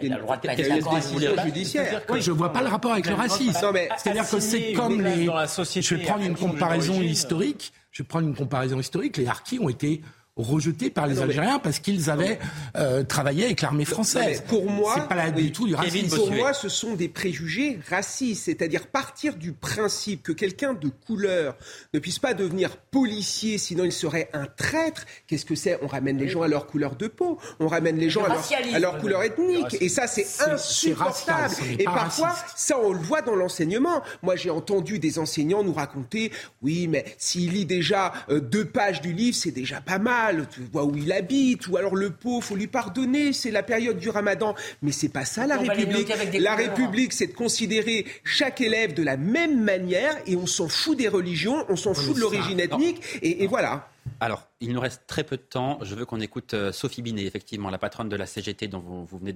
il a le droit de pas judiciaire. Oui, je vois pas le rapport avec le racisme. C'est-à-dire que c'est comme les. Je vais prendre une comparaison historique. Je vais prendre une comparaison historique. Les harkis ont été rejetés par les Algériens parce qu'ils avaient euh, travaillé avec l'armée française. pour moi, c'est pas du tout du racisme. Pour moi, ce sont des préjugés racistes, c'est-à-dire partir du principe que quelqu'un de couleur ne puisse pas devenir policier, sinon il serait un traître. Qu'est-ce que c'est? On ramène les gens à leur couleur de peau, on ramène les gens à leur, couleur ethnique, et ça c'est insupportable. Et parfois, ça on le voit dans l'enseignement. Moi, j'ai entendu des enseignants nous raconter, oui, mais s'il lit déjà euh, deux pages du livre, c'est déjà pas mal tu vois où il habite, ou alors le pauvre, faut lui pardonner, c'est la période du ramadan. Mais c'est pas ça la République. La République, c'est de considérer chaque élève de la même manière et on s'en fout des religions, on s'en fout de l'origine ethnique, et, voilà. Alors, il nous reste très peu de temps. Je veux qu'on écoute euh, Sophie Binet, effectivement, la patronne de la CGT dont vous, venez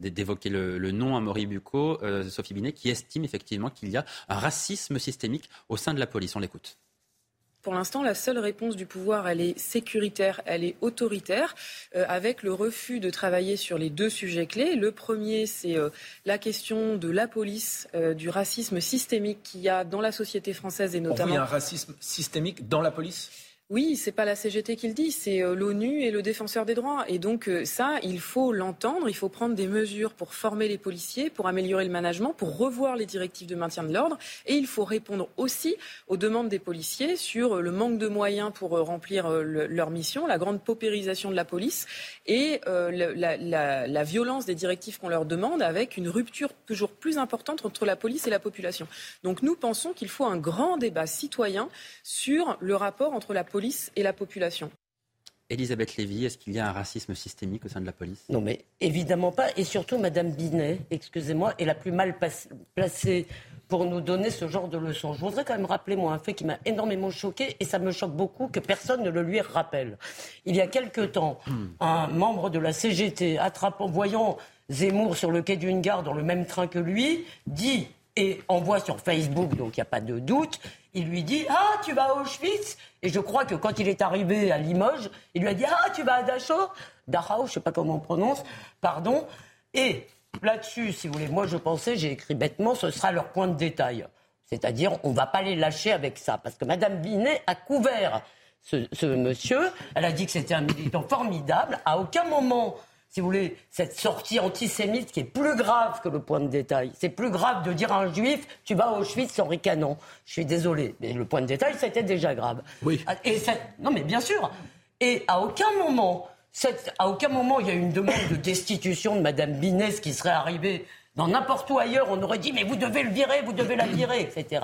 d'évoquer le, nom, à Maurice Bucco. Euh, Sophie Binet, qui estime effectivement qu'il y a un racisme systémique au sein de la police. On l'écoute. Pour l'instant, la seule réponse du pouvoir, elle est sécuritaire, elle est autoritaire, euh, avec le refus de travailler sur les deux sujets clés. Le premier, c'est euh, la question de la police, euh, du racisme systémique qu'il y a dans la société française et notamment. il y a un racisme systémique dans la police? Oui, c'est pas la CGT qui le dit, c'est euh, l'ONU et le défenseur des droits. Et donc euh, ça, il faut l'entendre, il faut prendre des mesures pour former les policiers, pour améliorer le management, pour revoir les directives de maintien de l'ordre. Et il faut répondre aussi aux demandes des policiers sur euh, le manque de moyens pour remplir leur mission, la grande paupérisation de la police et la, la violence des directives qu'on leur demande avec une rupture toujours plus importante entre la police et la population. Donc nous pensons qu'il faut un grand débat citoyen sur le rapport entre la police et la population. Elisabeth Lévy, est-ce qu'il y a un racisme systémique au sein de la police? Non, mais évidemment pas. Et surtout, Madame Binet, excusez-moi, est la plus mal placée pour nous donner ce genre de leçons. Je voudrais quand même rappeler, moi, un fait qui m'a énormément choqué, et ça me choque beaucoup que personne ne le lui rappelle. Il y a quelque temps, un membre de la CGT, attrapant, voyant Zemmour sur le quai d'une gare dans le même train que lui, dit et envoie sur Facebook, donc il n'y a pas de doute, il lui dit Ah, tu vas à Auschwitz? Et je crois que quand il est arrivé à Limoges, il lui a dit Ah, tu vas à Dachau? Dachau, je ne sais pas comment on prononce, pardon. Et là-dessus, si vous voulez, moi je pensais, j'ai écrit bêtement, ce sera leur point de détail. C'est-à-dire, on ne va pas les lâcher avec ça. Parce que Mme Binet a couvert ce monsieur. Elle a dit que c'était un militant formidable. À aucun moment si vous voulez, cette sortie antisémite qui est plus grave que le point de détail. C'est plus grave de dire à un juif, tu vas à Auschwitz sans ricanon. Je suis désolé, mais le point de détail, c'était déjà grave. Oui. Et non, mais bien sûr. Et à aucun moment, à aucun moment, il y a eu une demande de destitution de Mme Binet, qui serait arrivée dans n'importe où ailleurs. On aurait dit, mais vous devez le virer, vous devez la virer, etc.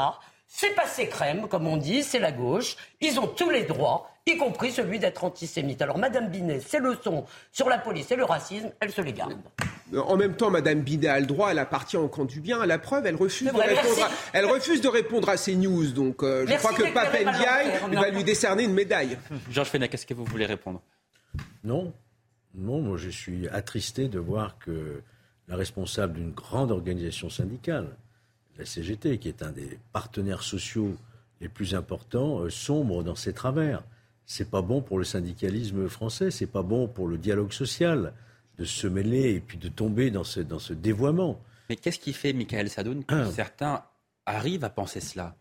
C'est passé crème, comme on dit, c'est la gauche. Ils ont tous les droits, y compris celui d'être antisémite. Alors, Madame Binet, ses leçons sur la police et le racisme, elle se les garde. En même temps, Madame Binet a le droit, elle appartient au camp du bien. La preuve, elle refuse, de, répondre à, elle refuse de répondre à ces news. Donc, euh, je crois que Pape Ndiaye va lui décerner une médaille. Georges Fenech, est-ce que vous voulez répondre? Non. Non, moi, je suis attristé de voir que la responsable d'une grande organisation syndicale, la CGT, qui est un des partenaires sociaux les plus importants, euh, sombre dans ses travers. C'est pas bon pour le syndicalisme français, c'est pas bon pour le dialogue social de se mêler et puis de tomber dans ce, dans ce dévoiement. Mais qu'est-ce qui fait, Michael Sadoun, que ah. certains arrivent à penser cela?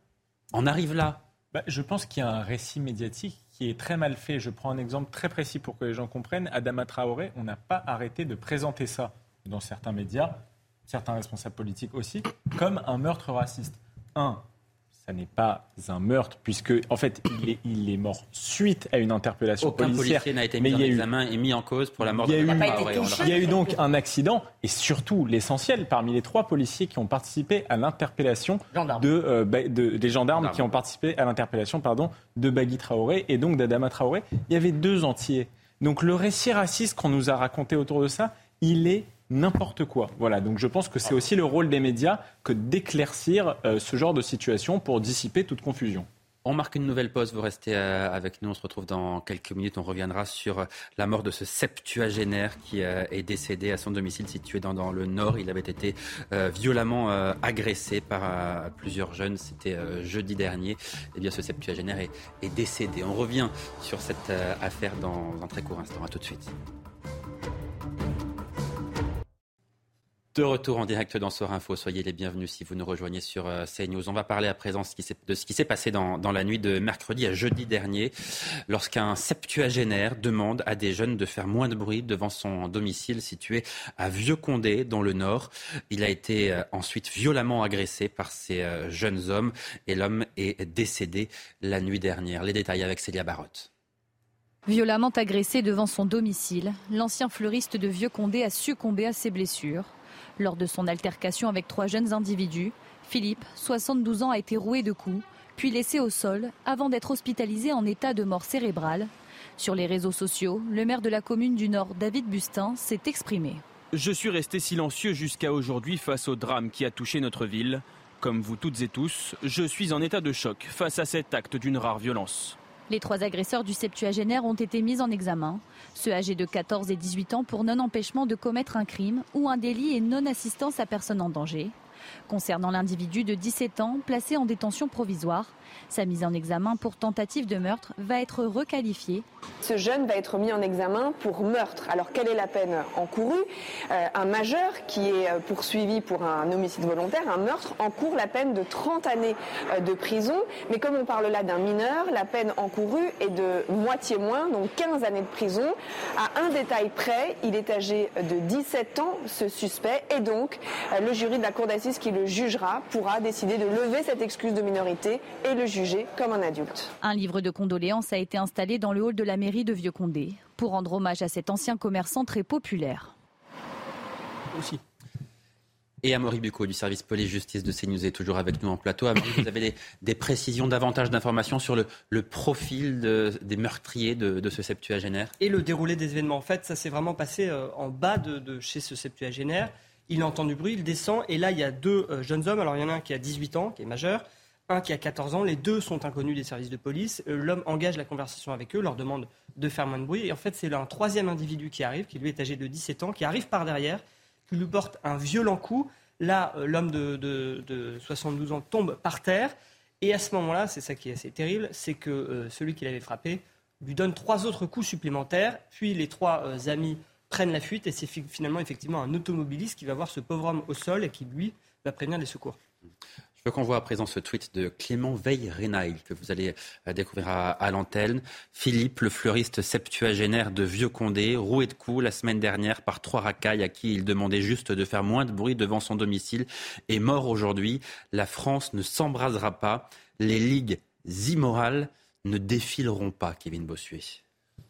On arrive là bah, Je pense qu'il y a un récit médiatique qui est très mal fait. Je prends un exemple très précis pour que les gens comprennent. Adama Traoré, on n'a pas arrêté de présenter ça dans certains médias certains responsables politiques aussi, comme un meurtre raciste. Un, ça n'est pas un meurtre, puisque en fait, il est, il est mort suite à une interpellation Aucun policière. policier n'a été mis en examen et mis en cause pour la mort de Il y a eu donc un accident, et surtout l'essentiel, parmi les trois policiers qui ont participé à l'interpellation de, euh, de, des gendarmes qui ont participé à l'interpellation, pardon, de Bagui Traoré et donc d'Adama Traoré, il y avait deux entiers. Donc le récit raciste qu'on nous a raconté autour de ça, il est n'importe quoi. Voilà, donc je pense que c'est aussi le rôle des médias que d'éclaircir euh, ce genre de situation pour dissiper toute confusion. On marque une nouvelle pause, vous restez euh, avec nous, on se retrouve dans quelques minutes, on reviendra sur euh, la mort de ce septuagénaire qui est décédé à son domicile situé dans, le nord. Il avait été violemment agressé par plusieurs jeunes, c'était jeudi dernier. Et eh bien ce septuagénaire est, décédé. On revient sur cette affaire dans un très court instant, à tout de suite. De retour en direct dans Soir Info. Soyez les bienvenus si vous nous rejoignez sur euh, CNews. On va parler à présent de ce qui s'est passé dans, la nuit de mercredi à jeudi dernier, lorsqu'un septuagénaire demande à des jeunes de faire moins de bruit devant son domicile situé à Vieux-Condé, dans le Nord. Il a été euh, ensuite violemment agressé par ces euh, jeunes hommes et l'homme est décédé la nuit dernière. Les détails avec Célia Barotte. Violemment agressé devant son domicile, l'ancien fleuriste de Vieux-Condé a succombé à ses blessures. Lors de son altercation avec trois jeunes individus, Philippe, 72 ans, a été roué de coups, puis laissé au sol avant d'être hospitalisé en état de mort cérébrale. Sur les réseaux sociaux, le maire de la commune du Nord, David Bustin, s'est exprimé. Je suis resté silencieux jusqu'à aujourd'hui face au drame qui a touché notre ville. Comme vous toutes et tous, je suis en état de choc face à cet acte d'une rare violence. Les trois agresseurs du septuagénaire ont été mis en examen. Ceux âgés de 14 et 18 ans pour non-empêchement de commettre un crime ou un délit et non-assistance à personne en danger. Concernant l'individu de 17 ans placé en détention provisoire, Sa mise en examen pour tentative de meurtre va être requalifiée. Ce jeune va être mis en examen pour meurtre. Alors quelle est la peine encourue? Euh, Un majeur qui est euh, poursuivi pour un homicide volontaire, un meurtre, encourt la peine de 30 années euh, de prison. Mais comme on parle là d'un mineur, la peine encourue est de moitié moins, donc 15 années de prison. À un détail près, il est âgé de 17 ans, ce suspect, et donc le jury de la cour d'assises qui le jugera pourra décider de lever cette excuse de minorité et le juger comme un adulte. Un livre de condoléances a été installé dans le hall de la mairie de Vieux-Condé pour rendre hommage à cet ancien commerçant très populaire. Aussi. Et Amaury Bucco du service police-justice de CNews est toujours avec nous en plateau. Amaury, vous avez des, précisions, davantage d'informations sur le, profil des meurtriers de, ce septuagénaire? Et le déroulé des événements. En fait, ça s'est vraiment passé euh, en bas de, chez ce septuagénaire. Il entend du bruit, il descend, et là, il y a deux euh, jeunes hommes. Alors, il y en a un qui a 18 ans, qui est majeur, un qui a 14 ans. Les deux sont inconnus des services de police. Euh, l'homme engage la conversation avec eux, leur demande de faire moins de bruit. Et en fait, c'est un troisième individu qui arrive, qui lui est âgé de 17 ans, qui arrive par derrière, qui lui porte un violent coup. Là, euh, l'homme de, 72 ans tombe par terre. Et à ce moment-là, c'est ça qui est assez terrible, c'est que euh, celui qui l'avait frappé lui donne trois autres coups supplémentaires. Puis les trois amis prennent la fuite et c'est finalement effectivement un automobiliste qui va voir ce pauvre homme au sol et qui, lui, va prévenir les secours. Je veux qu'on voit à présent ce tweet de Clément Veil-Renail que vous allez euh, découvrir à, l'antenne. Philippe, le fleuriste septuagénaire de Vieux-Condé, roué de coups la semaine dernière par trois racailles à qui il demandait juste de faire moins de bruit devant son domicile, est mort aujourd'hui. La France ne s'embrasera pas. Les ligues immorales ne défileront pas, Kevin Bossuet.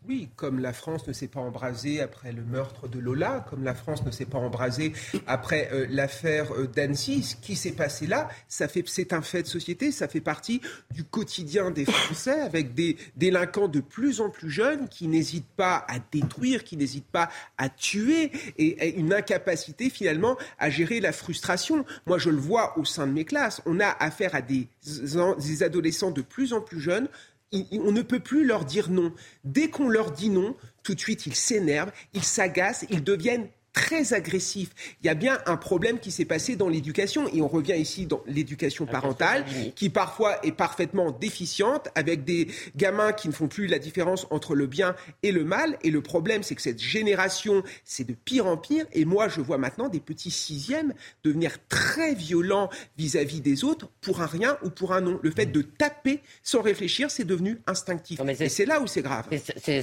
Oui, comme la France ne s'est pas embrasée après le meurtre de Lola, comme la France ne s'est pas embrasée après euh, l'affaire euh, d'Annecy, ce qui s'est passé là, ça fait, c'est un fait de société, ça fait partie du quotidien des Français avec des délinquants de plus en plus jeunes qui n'hésitent pas à détruire, qui n'hésitent pas à tuer et, une incapacité finalement à gérer la frustration. Moi, je le vois au sein de mes classes. On a affaire à des adolescents de plus en plus jeunes on ne peut plus leur dire non. Dès qu'on leur dit non, tout de suite, ils s'énervent, ils s'agacent, ils deviennent très agressif. Il y a bien un problème qui s'est passé dans l'éducation et on revient ici dans l'éducation parentale qui parfois est parfaitement déficiente avec des gamins qui ne font plus la différence entre le bien et le mal et le problème c'est que cette génération c'est de pire en pire et moi je vois maintenant des petits sixièmes devenir très violents vis-à-vis des autres pour un rien ou pour un non. Le fait de taper sans réfléchir c'est devenu instinctif et c'est là où c'est grave.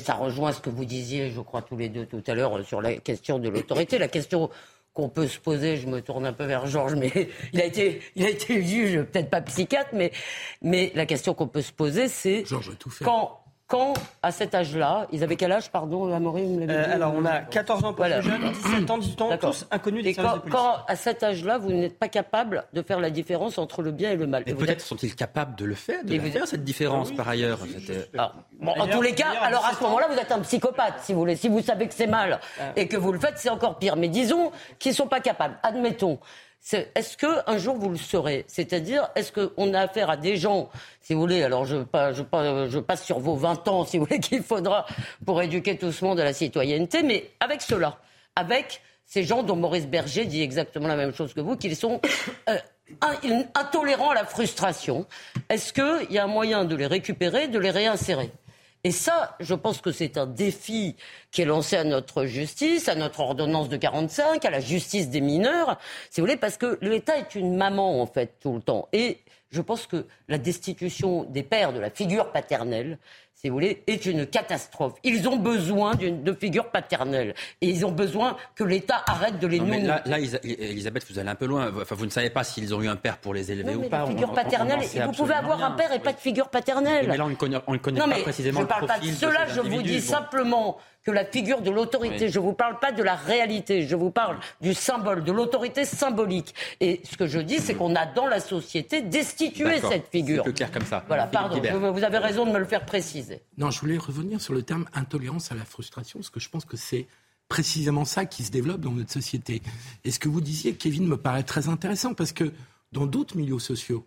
ça rejoint ce que vous disiez je crois tous les deux tout à l'heure sur la question de l'autorité la question qu'on peut se poser, je me tourne un peu vers Georges, mais il a été, il a été juge, peut-être pas psychiatre, mais, mais la question qu'on peut se poser, c'est quand, quand, à cet âge-là, ils avaient quel âge, pardon, Amaury euh, Alors, on a 14 ans pour les jeunes, 17 ans, 18 ans, tous inconnus des services quand, de police. Quand, à cet âge-là, vous n'êtes pas capable de faire la différence entre le bien et le mal. Et, peut-être sont-ils capables de le faire, de faire, cette différence, par ailleurs ah, En tous les cas, alors à ce moment-là, vous êtes un psychopathe, si vous voulez. Si vous savez que c'est mal ah. et que vous le faites, c'est encore pire. Mais disons qu'ils ne sont pas capables. Admettons. Est-ce qu'un jour vous le saurez? C'est-à-dire, est-ce qu'on a affaire à des gens, si vous voulez, alors je, je, passe sur vos 20 ans, si vous voulez, qu'il faudra pour éduquer tout ce monde à la citoyenneté, mais avec cela, avec ces gens dont Maurice Berger dit exactement la même chose que vous, qu'ils sont euh, intolérants à la frustration. Est-ce qu'il y a un moyen de les récupérer, de les réinsérer? Et ça, je pense que c'est un défi qui est lancé à notre justice, à notre ordonnance de 45, à la justice des mineurs, si vous voulez, parce que l'État est une maman, en fait, tout le temps. Et je pense que la destitution des pères de la figure paternelle, si vous voulez, est une catastrophe. Ils ont besoin de figures paternelles. Et ils ont besoin que l'État arrête de les nommer. Là, là, Elisabeth, vous allez un peu loin. Enfin, vous ne savez pas s'ils ont eu un père pour les élever ou pas. Figure paternelle, vous pouvez avoir un père et pas de figure paternelle. Mais là, on ne connaît, on ne connaît pas précisément je parle pas de cela, je vous dis simplement que la figure de l'autorité. Je ne vous parle pas de la réalité, je vous parle du symbole, de l'autorité symbolique. Et ce que je dis, c'est qu'on a dans la société destitué cette figure. C'est plus clair comme ça. Voilà, pardon, vous avez raison de me le faire préciser. Non, je voulais revenir sur le terme intolérance à la frustration, parce que je pense que c'est précisément ça qui se développe dans notre société. Et ce que vous disiez, Kevin, me paraît très intéressant, parce que dans d'autres milieux sociaux,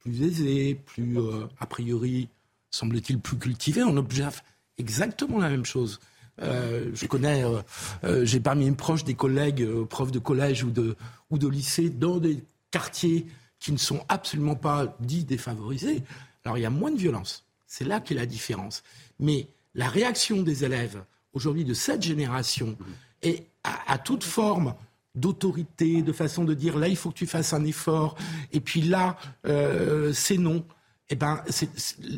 plus aisés, plus, euh, a priori, semble-t-il, plus cultivés, on observe exactement la même chose. Euh, je connais, euh, j'ai parmi mes proches des collègues, profs de collège ou de, ou de lycée, dans des quartiers qui ne sont absolument pas dits défavorisés, alors il y a moins de violence. C'est là qu'est la différence. Mais la réaction des élèves aujourd'hui de cette génération est à, toute forme d'autorité, de façon de dire là il faut que tu fasses un effort, et puis là euh, c'est non. Eh ben,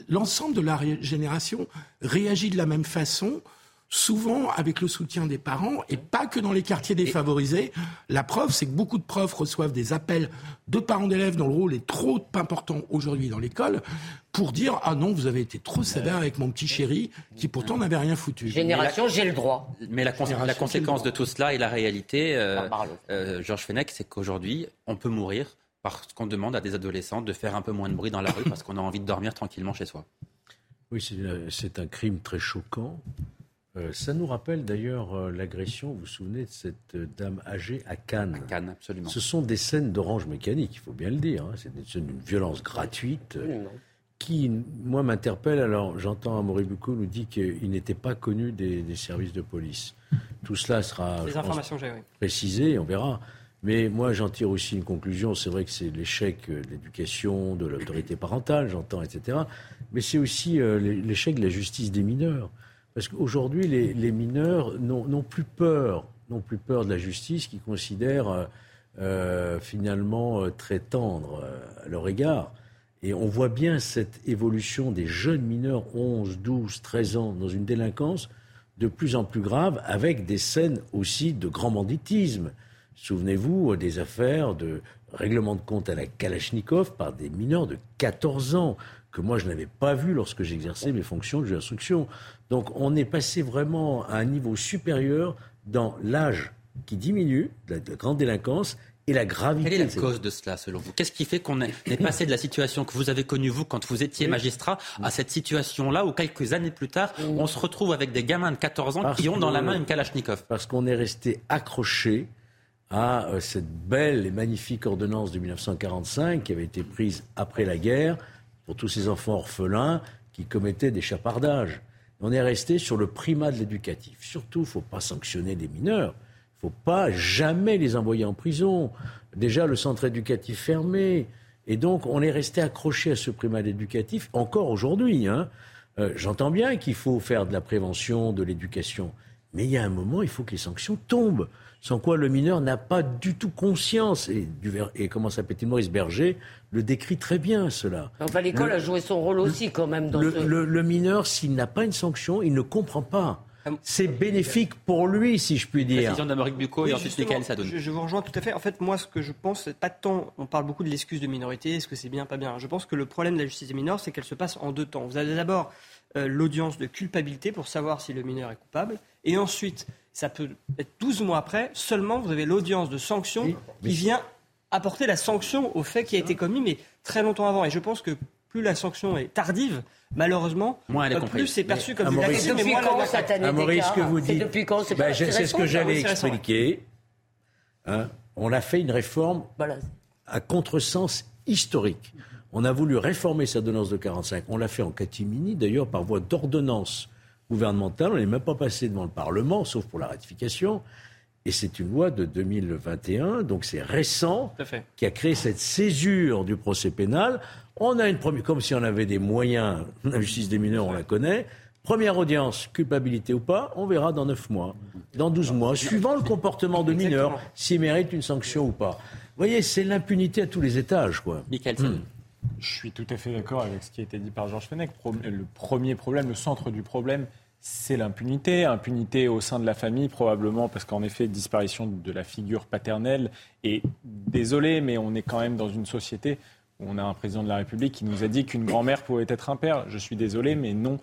l'ensemble de la génération réagit de la même façon souvent avec le soutien des parents et pas que dans les quartiers défavorisés. La preuve, c'est que beaucoup de profs reçoivent des appels de parents d'élèves dont le rôle est trop important aujourd'hui dans l'école pour dire ah non vous avez été trop sévère avec mon petit chéri qui pourtant n'avait rien foutu. Génération j'ai le droit. Mais la, la conséquence de tout cela et la réalité, euh, euh, Georges Fenech, c'est qu'aujourd'hui on peut mourir parce qu'on demande à des adolescents de faire un peu moins de bruit dans la rue parce qu'on a envie de dormir tranquillement chez soi. Oui, c'est un crime très choquant. Euh, ça nous rappelle d'ailleurs euh, l'agression, vous vous souvenez de cette euh, dame âgée à Cannes. À Cannes, absolument. Ce sont des scènes d'orange mécanique, il faut bien le dire. Hein. C'est une violence gratuite qui, moi, m'interpelle. Alors, j'entends Amaury Bucco nous dit qu'il n'était pas connu des, services de police. Tout cela sera précisé, on verra. Mais moi, j'en tire aussi une conclusion. C'est vrai que c'est l'échec de l'éducation, de l'autorité parentale, j'entends, etc. Mais c'est aussi l'échec de la justice des mineurs. Parce qu'aujourd'hui, les, mineurs n'ont plus peur, de la justice qui considère euh, euh, finalement euh, très tendre à leur égard. Et on voit bien cette évolution des jeunes mineurs, 11, 12, 13 ans, dans une délinquance de plus en plus grave, avec des scènes aussi de grand banditisme. Souvenez-vous des affaires de règlement de compte à la Kalachnikov par des mineurs de 14 ans que moi je n'avais pas vu lorsque j'exerçais mes fonctions de juge d'instruction. Donc on est passé vraiment à un niveau supérieur dans l'âge qui diminue, la, grande délinquance, et la gravité. Quelle est la cause de cela, selon vous? Qu'est-ce qui fait qu'on est, passé de la situation que vous avez connue, vous, quand vous étiez magistrat, à cette situation-là où, quelques années plus tard, on se retrouve avec des gamins de 14 ans qui ont dans la main une Kalachnikov? Parce qu'on est resté accroché à euh, cette belle et magnifique ordonnance de 1945 qui avait été prise après la guerre pour tous ces enfants orphelins qui commettaient des chapardages. On est resté sur le primat de l'éducatif. Surtout, il ne faut pas sanctionner les mineurs. Il ne faut pas jamais les envoyer en prison. Déjà, le centre éducatif fermé. Et donc, on est resté accroché à ce primat éducatif encore aujourd'hui. Hein. Euh, j'entends bien qu'il faut faire de la prévention, de l'éducation. Mais il y a un moment, il faut que les sanctions tombent sans quoi le mineur n'a pas du tout conscience. Et, et comment s'appelle-t-il Maurice Berger le décrit très bien, cela. Enfin, l'école a joué son rôle aussi, quand même. Dans le, le, mineur, s'il n'a pas une sanction, il ne comprend pas. Ah, C'est bénéfique pour lui, si je puis dire. Précision d'Amérique Bucco et ensuite Je, je, vous rejoins tout à fait. En fait, moi, ce que je pense, c'est pas tant. On parle beaucoup de l'excuse de minorité, est-ce que c'est bien, pas bien. Je pense que le problème de la justice des mineurs, c'est qu'elle se passe en deux temps. Vous avez d'abord euh, l'audience de culpabilité pour savoir si le mineur est coupable, et ensuite ça peut être 12 mois après, seulement vous avez l'audience de sanction qui vient apporter la sanction au fait qui a été commis, mais très longtemps avant. Et je pense que plus la sanction est tardive, malheureusement, euh, plus c'est perçu comme une agression. Depuis quand cette année ce que vous dites, depuis quand ben, c'est ce que j'allais expliquer. Hein, on a fait une réforme à contresens historique. On a voulu réformer cette ordonnance de 45. On l'a fait en catimini, d'ailleurs, par voie d'ordonnance gouvernementale. On n'est même pas passé devant le Parlement, sauf pour la ratification. Et c'est une loi de 2021, donc c'est récent, qui a créé cette césure du procès pénal. On a une première, comme si on avait des moyens, la justice des mineurs, on la connaît. Première audience, culpabilité ou pas, on verra dans 9 mois, dans 12 mois, suivant le comportement de mineur, s'il mérite une sanction ou pas. Vous voyez, c'est l'impunité à tous les étages, quoi. Michael Je suis tout à fait d'accord avec ce qui a été dit par Georges Fenech. Le premier problème, le centre du problème, c'est l'impunité. Impunité au sein de la famille, probablement, parce qu'en effet, disparition de la figure paternelle. Et désolé, mais on est quand même dans une société on a un président de la République qui nous a dit qu'une grand-mère pouvait être un père. Je suis désolé, mais non.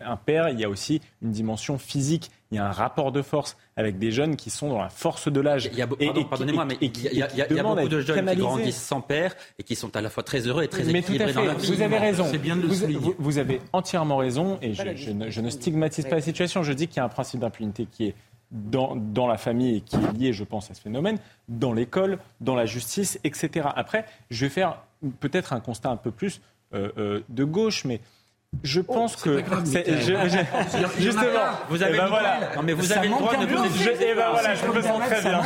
Un père, il y a aussi une dimension physique. Il y a un rapport de force avec des jeunes qui sont dans la force de l'âge. Il y a, pardonnez-moi, mais il y a, beaucoup de jeunes qui grandissent sans père et qui sont à la fois très heureux et très équilibrés dans la vie. Vous avez raison. Bien de vous, vous, avez entièrement raison et je, ne, stigmatise pas la situation. Je dis qu'il y a un principe d'impunité qui est dans, dans, la famille et qui est lié, je pense, à ce phénomène, dans l'école, dans la justice, etc. Après, je vais faire peut-être un constat un peu plus euh, euh, de gauche, mais Je pense que. grave, je- justement. Vous avez eh ben voilà. Non, mais vous Ça avez le droit de Je, eh ben voilà, je me sens très bien.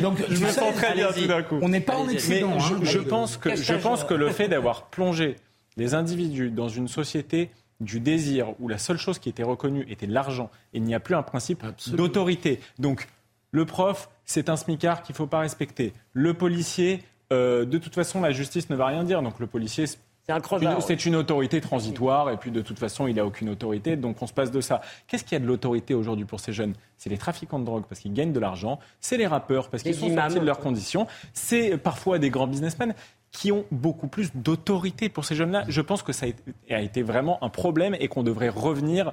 Donc, Je me sens très bien tout d'un coup. On n'est pas en je, hein, je pense que, je pense que le fait d'avoir plongé les individus dans une société du désir où la seule chose qui était reconnue était l'argent et il n'y a plus un principe d'autorité. Donc le prof, c'est un smicard qu'il ne faut pas respecter. Le policier, euh, de toute façon, la justice ne va rien dire. Donc le policier, C'est un une- une autorité transitoire et puis de toute façon, il n'a aucune autorité, donc on se passe de ça. Qu'est-ce qu'il y a de l'autorité aujourd'hui pour ces jeunes? C'est les trafiquants de drogue parce qu'ils gagnent de l'argent, c'est les rappeurs parce qu'ils sont sortis de leurs conditions, c'est parfois des grands businessmen qui ont beaucoup plus d'autorité pour ces jeunes-là. Je pense que ça a été vraiment un problème et qu'on devrait revenir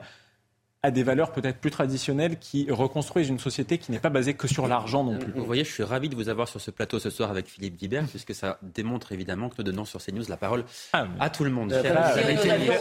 à des valeurs peut-être plus traditionnelles qui reconstruisent une société qui n'est pas basée que sur l'argent non plus. Vous voyez, je suis ravi de vous avoir sur ce plateau ce soir avec Philippe Guibert, puisque ça démontre évidemment que nous donnons sur CNews la parole à tout le monde. Euh.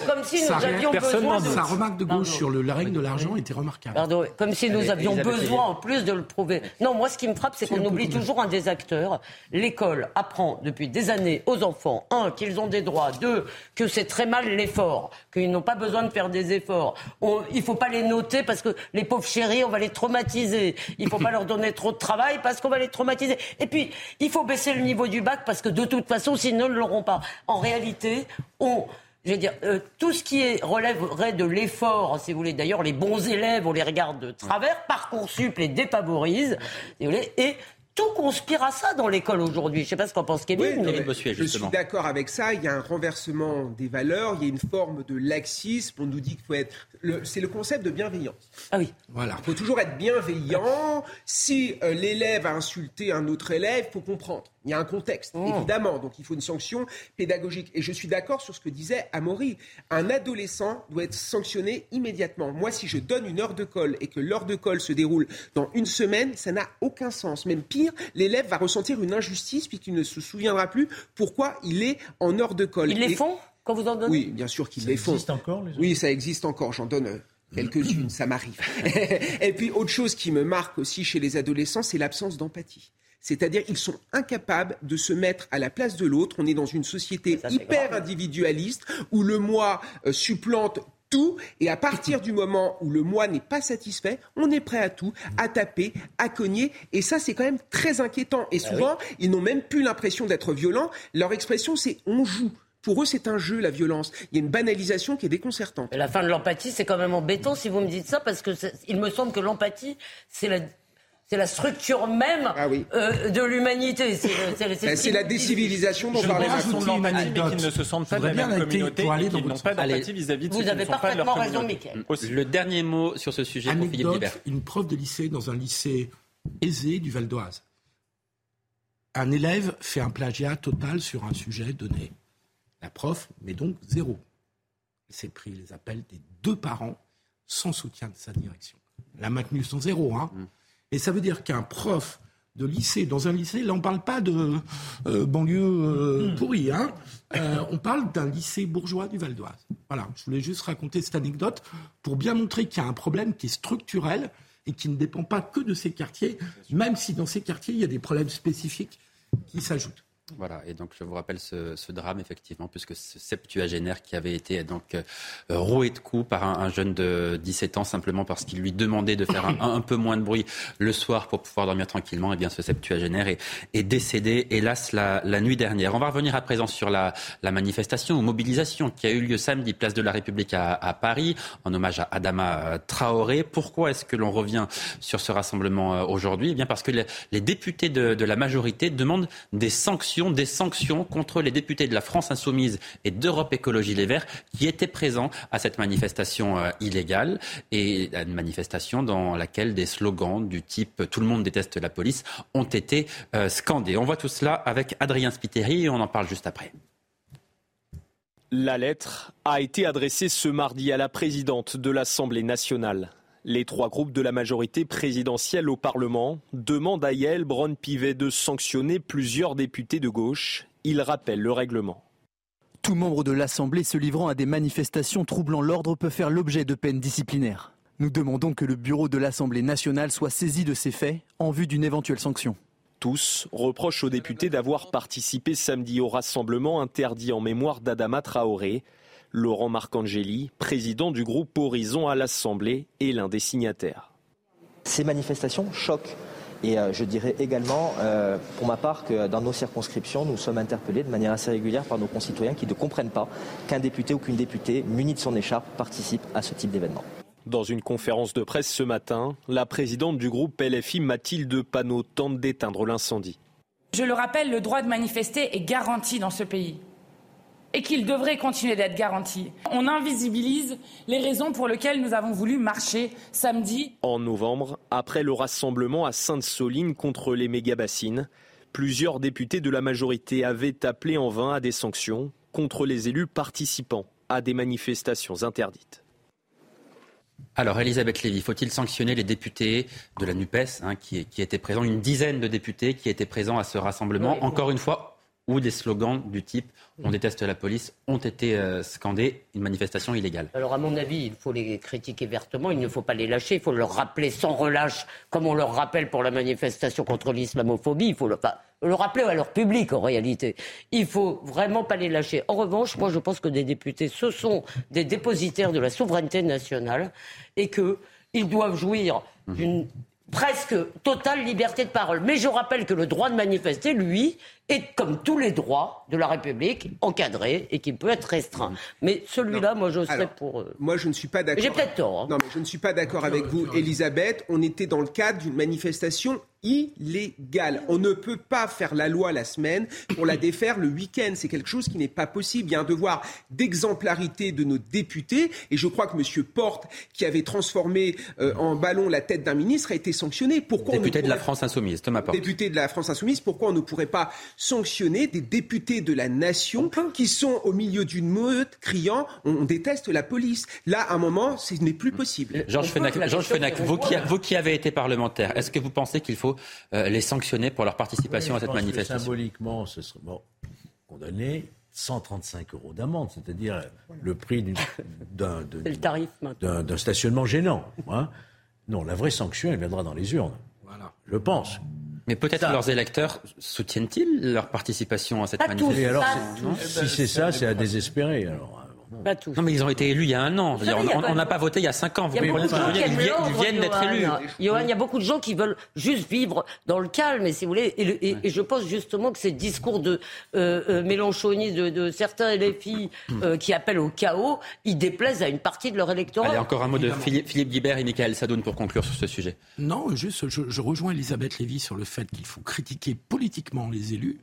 Comme si nous avions besoin de... sa remarque de gauche Pardon. sur le, la règle de l'argent était remarquable. Pardon, comme si nous Allez, avions Elisabeth besoin en plus de le prouver. Non, moi ce qui me frappe, c'est qu'on oublie toujours un des acteurs. L'école apprend depuis des années aux enfants, un, qu'ils ont des droits, deux, que c'est très mal l'effort, qu'ils n'ont pas besoin de faire des efforts. On- il faut pas les noter parce que les pauvres chéris, on va les traumatiser. Il faut pas leur donner trop de travail parce qu'on va les traumatiser. Et puis, il faut baisser le niveau du bac parce que de toute façon, sinon, ils ne l'auront pas. En réalité, on... Je veux dire, euh, tout ce qui relèverait de l'effort, si vous voulez, d'ailleurs, les bons élèves, on les regarde de travers, Parcoursup les défavorise, si vous voulez, et tout conspire à ça dans l'école aujourd'hui. Je ne sais pas ce qu'en pense Kevin. Oui, mais- je suis d'accord avec ça. Il y a un renversement des valeurs, il y a une forme de laxisme. On nous dit qu'il faut être. le- C'est le concept de bienveillance. Ah oui. Voilà. Il faut toujours être bienveillant. Si euh, l'élève a insulté un autre élève, il faut comprendre. Il y a un contexte, Oh. évidemment. Donc il faut une sanction pédagogique. Et je suis d'accord sur ce que disait Amaury. Un adolescent doit être sanctionné immédiatement. Moi, si je donne une heure de colle et que l'heure de colle se déroule dans une semaine, ça n'a aucun sens. Même pire, l'élève va ressentir une injustice puisqu'il ne se souviendra plus pourquoi il est en heure de colle. Ils les Et- font quand vous en donnez Oui, bien sûr qu'ils les font. existe encore, les Oui, ça existe encore. J'en donne euh, quelques-unes, ça m'arrive. Et puis, autre chose qui me marque aussi chez les adolescents, c'est l'absence d'empathie. C'est-à-dire, ils sont incapables de se mettre à la place de l'autre. On est dans une société hyper individualiste où le moi euh, supplante tout et à partir du moment où le moi n'est pas satisfait, on est prêt à tout, à taper, à cogner et ça c'est quand même très inquiétant et souvent ils n'ont même plus l'impression d'être violents, leur expression c'est on joue. Pour eux, c'est un jeu, la violence. Il y a une banalisation qui est déconcertante. Et la fin de l'empathie, c'est quand même embêtant si vous me dites ça, parce que il me semble que l'empathie, c'est la, c'est la structure même euh, de l'humanité. C'est, la décivilisation dont parlait Macron. ont l'empathie, mais qu'ils ne se sentent pas de la même communauté pour aller et dans qu'ils n'ont pas sens. d'empathie vis-à-vis de Vous qui avez pas parfaitement raison. Aussi. Le dernier mot sur ce sujet pour Philippe Anecdote, Guibert. une prof de lycée dans un lycée aisé du Val d'Oise. Un élève fait un plagiat total sur un sujet donné. La prof met donc zéro. Elle s'est pris les appels des deux parents sans soutien de sa direction. Elle a maintenu son zéro. Hein. Et ça veut dire qu'un prof de lycée, dans un lycée, là on ne parle pas de euh, banlieue euh, pourrie, hein. Euh, on parle d'un lycée bourgeois du Val d'Oise. Voilà, je voulais juste raconter cette anecdote pour bien montrer qu'il y a un problème qui est structurel et qui ne dépend pas que de ces quartiers, même si dans ces quartiers il y a des problèmes spécifiques qui s'ajoutent. Voilà, et donc je vous rappelle ce, drame, effectivement, puisque ce septuagénaire qui avait été donc euh, roué de coups par un, un jeune de 17 ans, simplement parce qu'il lui demandait de faire un, peu moins de bruit le soir pour pouvoir dormir tranquillement, et bien ce septuagénaire est, décédé, hélas, la, nuit dernière. On va revenir à présent sur la, manifestation ou mobilisation qui a eu lieu samedi, place de la République à, Paris, en hommage à Adama euh, Traoré. Pourquoi est-ce que l'on revient sur ce rassemblement euh, aujourd'hui? Eh bien parce que les, députés de la majorité demandent des sanctions des sanctions contre les députés de la France Insoumise et d'Europe Écologie Les Verts qui étaient présents à cette manifestation euh, illégale et une manifestation dans laquelle des slogans du type Tout le monde déteste la police ont été euh, scandés. On voit tout cela avec Adrien Spiteri et on en parle juste après. La lettre a été adressée ce mardi à la présidente de l'Assemblée nationale. Les trois groupes de la majorité présidentielle au Parlement demandent à Yael Braun-Pivet de sanctionner plusieurs députés de gauche. Il rappelle le règlement. Tout membre de l'Assemblée se livrant à des manifestations troublant l'ordre peut faire l'objet de peines disciplinaires. Nous demandons que le bureau de l'Assemblée nationale soit saisi de ces faits en vue d'une éventuelle sanction. Tous reprochent aux députés d'avoir participé samedi au rassemblement interdit en mémoire d'Adama Traoré. Laurent Marcangeli, président du groupe Horizon à l'Assemblée, est l'un des signataires. Ces manifestations choquent. Et euh, je dirais également, euh, pour ma part, que dans nos circonscriptions, nous sommes interpellés de manière assez régulière par nos concitoyens qui ne comprennent pas qu'un député ou qu'une députée munie de son écharpe participe à ce type d'événement. Dans une conférence de presse ce matin, la présidente du groupe LFI Mathilde Panot tente d'éteindre l'incendie. Je le rappelle, le droit de manifester est garanti dans ce pays et qu'il devrait continuer d'être garanti. On invisibilise les raisons pour lesquelles nous avons voulu marcher samedi. En novembre, après le rassemblement à Sainte-Soline contre les méga-bassines, plusieurs députés de la majorité avaient appelé en vain à des sanctions contre les élus participant à des manifestations interdites. Alors, Elisabeth Lévy, faut-il sanctionner les députés de la NUPES hein, qui, qui, étaient présents, une dizaine de députés qui étaient présents à ce rassemblement Encore une fois, où des slogans du type on déteste la police ont été euh, scandés, une manifestation illégale. Alors à mon avis, il faut les critiquer vertement, il ne faut pas les lâcher, il faut leur rappeler sans relâche, comme on leur rappelle pour la manifestation contre l'islamophobie, il faut le, le rappeler à leur public en réalité. Il faut vraiment pas les lâcher. En revanche, moi je pense que des députés, ce sont des dépositaires de la souveraineté nationale et qu'ils doivent jouir d'une presque totale liberté de parole. Mais je rappelle que le droit de manifester, lui, est comme tous les droits de la République, encadré et qui peut être restreint. Mais celui-là, moi, je serais pour. Euh, moi, je ne suis pas d'accord. J'ai peut-être tort. Hein. Non, mais je ne suis pas d'accord avec vous, Elisabeth. On était dans le cadre d'une manifestation illégale. On ne peut pas faire la loi la semaine pour la défaire le week-end. C'est quelque chose qui n'est pas possible. Il y a un devoir d'exemplarité de nos députés. Et je crois que M. Porte, qui avait transformé euh, en ballon la tête d'un ministre, a été sanctionné. Pourquoi Député de la France Insoumise, Thomas Porte. Député de la France Insoumise, pourquoi on ne pourrait pas sanctionner des députés de la nation qui sont au milieu d'une meute criant on, déteste la police. Là, à un moment, ce n'est plus possible. Georges Fenac, Georges Fenac vous, qui, vous qui avez été parlementaire, est-ce que vous pensez qu'il faut euh, les sanctionner pour leur participation oui, à cette manifestation? Symboliquement, ce serait bon, condamné 135 euros d'amende, c'est-à-dire le prix d'un d'un stationnement gênant. Hein. Non, la vraie sanction, elle viendra dans les urnes. Voilà. Je pense. Mais peut-être leurs électeurs soutiennent-ils leur participation à cette manifestation Si c'est ça, c'est à désespérer. Alors. Pas tous. Non, mais ils ont été élus il y a un an. On n'a pas voté il y a cinq ans. Vous il y a beaucoup de gens qui ils, viennent, ils viennent d'être élus. Johan, il y a beaucoup de gens qui veulent juste vivre dans le calme, et si vous voulez. Et, le, et, et je pense justement que ces discours de euh, euh, mélanchonistes de, de, certains LFI euh, qui appellent au chaos, ils déplaisent à une partie de leur électorat. Allez, encore un mot de Philippe, Philippe Guibert et Michael Sadoun pour conclure sur ce sujet. Non, juste, je, je rejoins Elisabeth Lévy sur le fait qu'il faut critiquer politiquement les élus,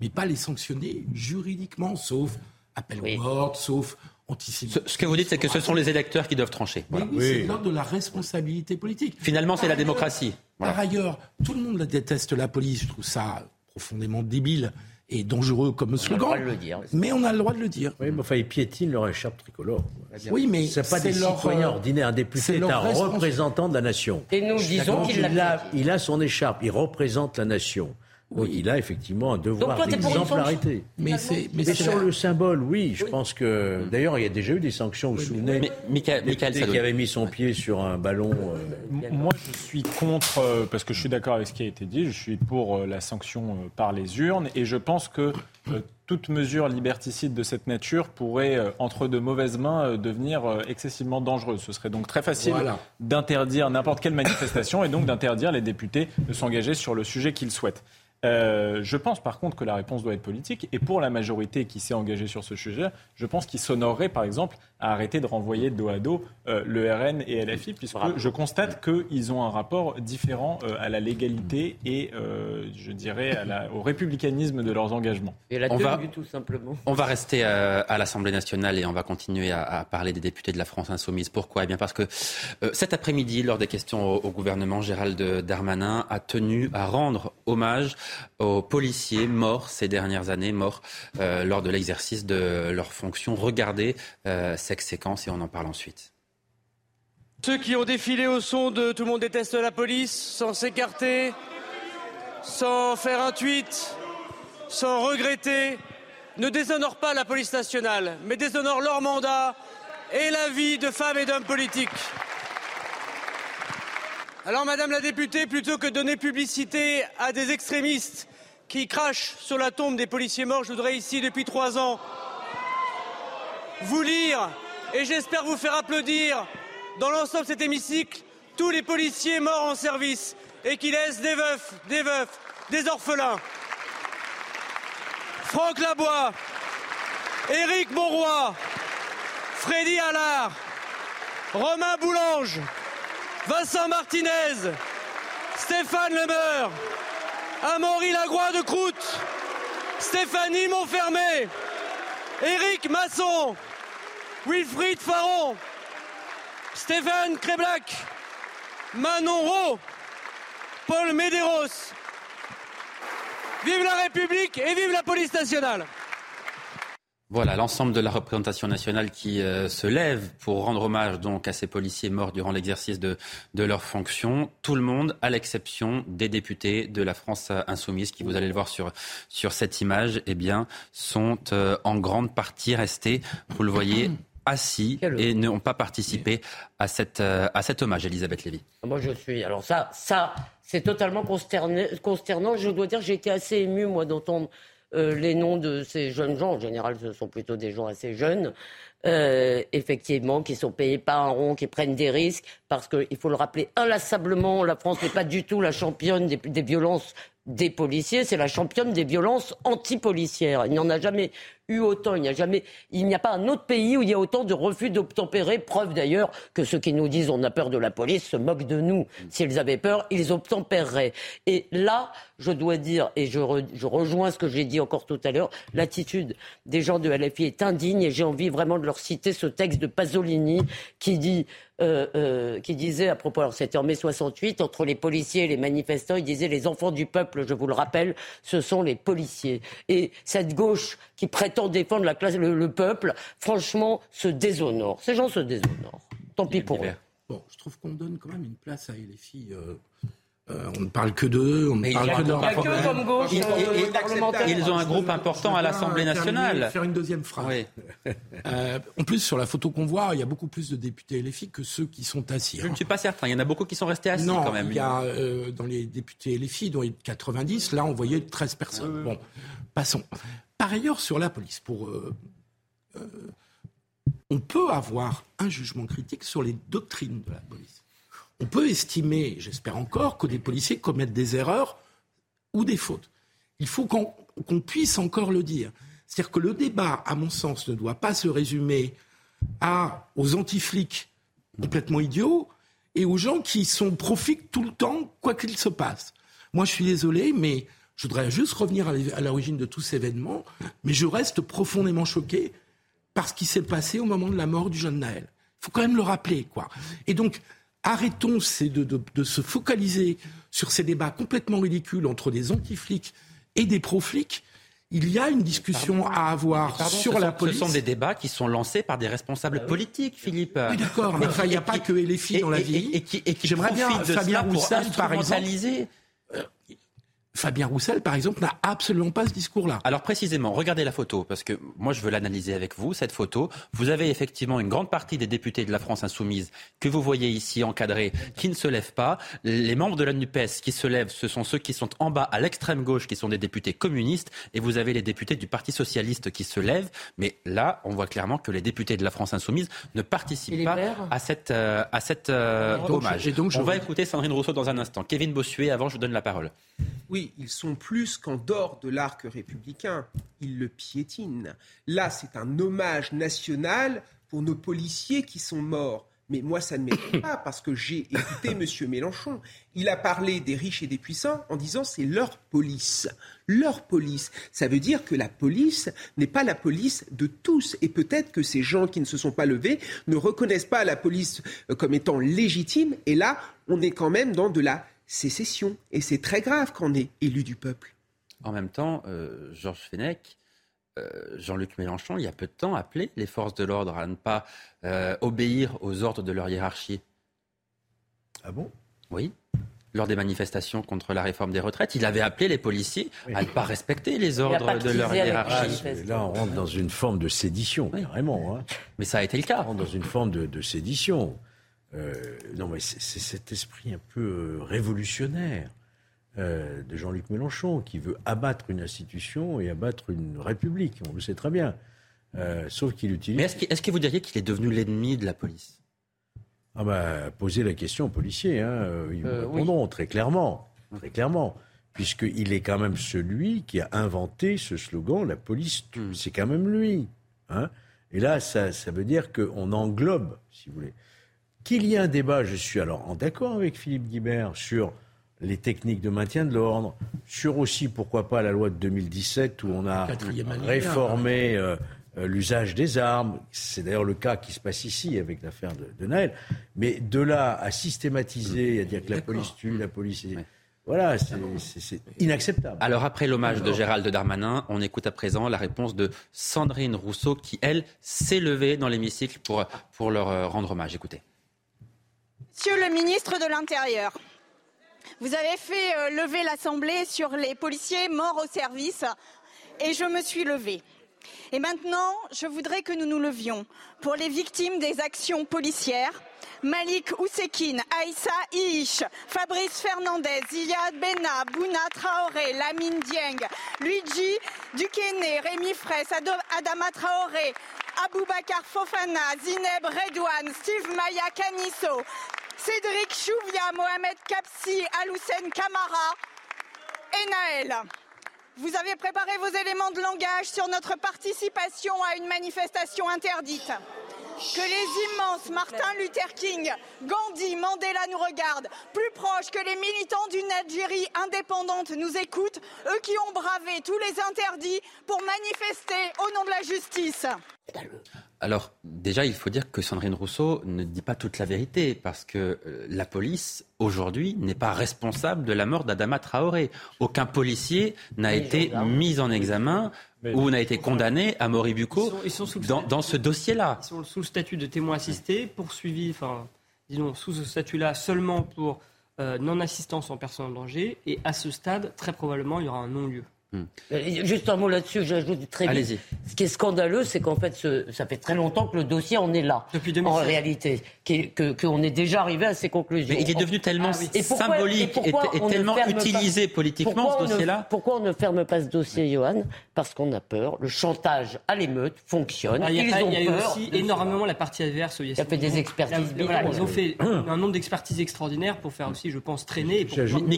mais pas les sanctionner juridiquement, sauf appel oui. aux morts, sauf ce, ce, que vous dites, c'est que ce sont les électeurs qui doivent trancher. Voilà. Oui, oui, c'est l'ordre de la responsabilité politique. Finalement, c'est la démocratie. Voilà. Par ailleurs, tout le monde déteste la police. Je trouve ça profondément débile et dangereux comme slogan. On a le droit de le dire. Mais on a le droit de le dire. Oui, mais enfin, ils piétinent leur écharpe tricolore. Oui, mais c'est pas des leur, citoyens ordinaires. Un député est un représentant de la nation. Et nous disons qu'il il a, il a son écharpe. Il représente la nation. Donc oui. il a effectivement un devoir d'exemplarité. Mais, c'est, mais, mais sur le symbole, oui, je oui. pense que. D'ailleurs, il y a déjà eu des sanctions. Vous vous souvenez mais, Michael, Michael qui avait mis son pied sur un ballon. Euh... Moi, je suis contre, euh, parce que je suis d'accord avec ce qui a été dit, je suis pour euh, la sanction par les urnes, et je pense que toute mesure liberticide de cette nature pourrait, entre de mauvaises mains, devenir excessivement dangereuse. Ce serait donc très facile voilà. d'interdire n'importe quelle manifestation et donc d'interdire les députés de s'engager sur le sujet qu'ils souhaitent. Euh, je pense par contre que la réponse doit être politique. Et pour la majorité qui s'est engagée sur ce sujet, je pense qu'il s'honorerait par exemple à arrêter de renvoyer dos à dos euh, le RN et LFI, puisque Bravo. je constate qu'ils ont un rapport différent euh, à la légalité et, euh, je dirais, à la, au républicanisme de leurs engagements. Et la on va, tout simplement. On va rester euh, à l'Assemblée nationale et on va continuer à, à, parler des députés de la France insoumise. Pourquoi? Eh bien parce que euh, cet après-midi, lors des questions au, au, gouvernement, Gérald Darmanin a tenu à rendre hommage aux policiers morts ces dernières années, morts euh, lors de l'exercice de leurs fonctions. Regardez cette séquence et on en parle ensuite. Ceux qui ont défilé au son de Tout le monde déteste la police, sans s'écarter, sans faire un tweet, sans regretter, ne déshonorent pas la police nationale, mais déshonorent leur mandat et la vie de femmes et d'hommes politiques. Alors, Madame la députée, plutôt que donner publicité à des extrémistes qui crachent sur la tombe des policiers morts, je voudrais ici, depuis trois ans, vous lire et j'espère vous faire applaudir dans l'ensemble de cet hémicycle tous les policiers morts en service et qui laissent des veufs, des veufs, des orphelins. Franck Labois, Éric Monroy, Freddy Allard, Romain Boulange, Vincent Martinez, Stéphane Lemeur, Amaury Lagroix de Croûte, Stéphanie Montfermé, Éric Masson, Wilfried Faron, Stéphane Créblac, Manon Rowe, Paul Medeiros. Vive la République et vive la police nationale voilà l'ensemble de la représentation nationale qui euh, se lève pour rendre hommage donc à ces policiers morts durant l'exercice de, de leurs fonctions. Tout le monde, à l'exception des députés de la France insoumise, qui vous allez le voir sur, sur cette image, eh bien, sont euh, en grande partie restés, vous le voyez, assis et n'ont pas participé à, cette, euh, à cet hommage, Elisabeth Lévy. Moi, je suis. Alors, ça, ça c'est totalement consternant. Je dois dire, j'ai été assez ému, moi, d'entendre euh, les noms de ces jeunes gens, en général ce sont plutôt des gens assez jeunes, euh, effectivement, qui sont payés par un rond, qui prennent des risques, parce qu'il faut le rappeler inlassablement, la France n'est pas du tout la championne des, des violences des policiers, c'est la championne des violences anti-policières. Il n'y en a jamais eu autant. Il n'y a jamais, il n'y a pas un autre pays où il y a autant de refus d'obtempérer. Preuve d'ailleurs que ceux qui nous disent on a peur de la police se moquent de nous. S'ils avaient peur, ils obtempéreraient. Et là, je dois dire, et je, je rejoins ce que j'ai dit encore tout à l'heure, l'attitude des gens de LFI est indigne et j'ai envie vraiment de leur citer ce texte de Pasolini qui dit euh, euh, qui disait à propos, alors c'était en mai 68, entre les policiers et les manifestants, il disait les enfants du peuple, je vous le rappelle, ce sont les policiers. Et cette gauche qui prétend défendre la classe, le, peuple, franchement, se déshonore. Ces gens se déshonorent. Tant pis pour eux. Bon, je trouve qu'on donne quand même une place à LFI. Euh euh, on ne parle que d'eux, on ne parle que de leur Ils, ont un groupe important à l'Assemblée nationale. Faire une deuxième phrase. Euh, en plus, sur la photo qu'on voit, il y a beaucoup plus de députés LFI que ceux qui sont assis. Je ne suis pas certain. Il y en a beaucoup qui sont restés assis quand même. Il y a euh, dans les députés LFI, dont il y a 90, là on voyait 13 personnes. Bon, passons. Par ailleurs, sur la police, pour on peut avoir un jugement critique sur les doctrines de la police on peut estimer, j'espère encore, que des policiers commettent des erreurs ou des fautes. Il faut qu'on puisse encore le dire. C'est-à-dire que le débat, à mon sens, ne doit pas se résumer à, aux anti-flics complètement idiots et aux gens qui sont profitent tout le temps, quoi qu'il se passe. Moi, je suis désolé, mais je voudrais juste revenir à l'origine de tout cet événement, mais je reste profondément choqué par ce qui s'est passé au moment de la mort du jeune Naël. Il faut quand même le rappeler, quoi. Et donc, arrêtons de, se focaliser sur ces débats complètement ridicules entre des anti-flics et des pro-flics. Il y a une discussion à avoir sur la police. Ce sont des débats qui sont lancés par des responsables ah politiques, Philippe. Oui, d'accord, mais il n'y a pas que les filles dans la vie. Et, qui, J'aimerais bien Fabien Roussel, par exemple. Fabien Roussel, par exemple, n'a absolument pas ce discours-là. Alors précisément, regardez la photo, parce que moi je veux l'analyser avec vous, cette photo. Vous avez effectivement une grande partie des députés de la France insoumise que vous voyez ici encadrés, qui ne se lèvent pas. Les membres de la NUPES qui se lèvent, ce sont ceux qui sont en bas à l'extrême gauche, qui sont des députés communistes, et vous avez les députés du Parti socialiste qui se lèvent. Mais là, on voit clairement que les députés de la France insoumise ne participent pas à cette, euh, à cette euh, hommage. donc, on va écouter Sandrine Rousseau dans un instant. Kevin Bossuet, avant, je vous donne la parole. Oui, ils sont plus qu'en dehors de l'arc républicain. Ils le piétinent. Là, c'est un hommage national pour nos policiers qui sont morts. Mais moi, ça ne m'étonne pas parce que j'ai écouté M. Mélenchon. Il a parlé des riches et des puissants en disant c'est leur police. Leur police. Ça veut dire que la police n'est pas la police de tous. Et peut-être que ces gens qui ne se sont pas levés ne reconnaissent pas la police euh, comme étant légitime. Et là, on est quand même dans de la sécession. Et c'est très grave quand on est élu du peuple. En même temps, euh, Georges Fenech, euh, Jean-Luc Mélenchon, il y a peu de temps, appelé les forces de l'ordre à ne pas euh, obéir aux ordres de leur hiérarchie. Ah bon? Oui. Lors des manifestations contre la réforme des retraites, il avait appelé les policiers à ne pas respecter les ordres de leur hiérarchie. là, on rentre dans une forme de sédition, carrément. Hein. Mais ça a été le cas. On rentre dans une forme de sédition. Euh, non, mais c'est cet esprit un peu euh, révolutionnaire euh, de Jean-Luc Mélenchon qui veut abattre une institution et abattre une république. On le sait très bien. Euh, sauf qu'il utilise. Mais est-ce que, est que, vous diriez qu'il est devenu l'ennemi de la police? Ah bah, posez la question aux policiers. Hein. Ils euh, répondront très clairement. Très clairement. Puisqu'il est quand même celui qui a inventé ce slogan La police hmm. C'est quand même lui. Hein. Et là, ça, ça veut dire qu'on englobe, si vous voulez. Qu'il y ait un débat, je suis alors d'accord avec Philippe Guibert sur les techniques de maintien de l'ordre, sur aussi, pourquoi pas, la loi de 2017 où on a réformé euh, euh, l'usage des armes. C'est d'ailleurs le cas qui se passe ici avec l'affaire de, de, Naël. Mais de là à systématiser, à dire que la police tue, la police... Voilà, c'est inacceptable. Alors après l'hommage de Gérald Darmanin, on écoute à présent la réponse de Sandrine Rousseau qui, elle, s'est levée dans l'hémicycle pour, pour leur euh, rendre hommage. Écoutez. Monsieur le ministre de l'Intérieur, vous avez fait euh, lever l'Assemblée sur les policiers morts au service et je me suis levée. Et maintenant, je voudrais que nous nous levions pour les victimes des actions policières. Malik Oussekine, Aïssa Iish, Fabrice Fernandez, Iyad Bena, Bouna Traoré, Lamine Dieng, Luigi Dukene, Rémi Fraisse, Adama Traoré, Aboubakar Fofana, Zineb Redouane, Steve Maya Canisso, Cédric Chouvia, Mohamed Kapsi, Aloussen Kamara et Naël. Vous avez préparé vos éléments de langage sur notre participation à une manifestation interdite. Que les immenses Martin Luther King, Gandhi, Mandela nous regardent, plus proches que les militants d'une Algérie indépendante nous écoutent, eux qui ont bravé tous les interdits pour manifester au nom de la justice. Alors, déjà, il faut dire que Sandrine Rousseau ne dit pas toute la vérité, parce que euh, la police, aujourd'hui, n'est pas responsable de la mort d'Adama Traoré. Aucun policier n'a été mis en examen ou n'a été condamné à Moribuco dans, ce dossier-là. Ils sont sous le statut de témoin assisté, poursuivis, enfin, disons, sous ce statut-là seulement pour euh, non-assistance en personne en danger, et à ce stade, très probablement, il y aura un non-lieu. Euh, juste un mot là-dessus, j'ajoute très vite. Ce qui est scandaleux, c'est qu'en fait, ça fait très longtemps que le dossier en est là. Depuis En réalité, qu'on est déjà arrivé à ces conclusions. Mais il est devenu tellement ah symbolique et, tellement utilisé politiquement ce dossier-là. Pourquoi on ne ferme pas ce dossier, Johan? Parce qu'on a peur. Le chantage à l'émeute fonctionne. Ah, il y a, eu aussi énormément la partie adverse. Il y a fait des expertises. ils ont fait un nombre d'expertises extraordinaires pour faire aussi, je pense, traîner.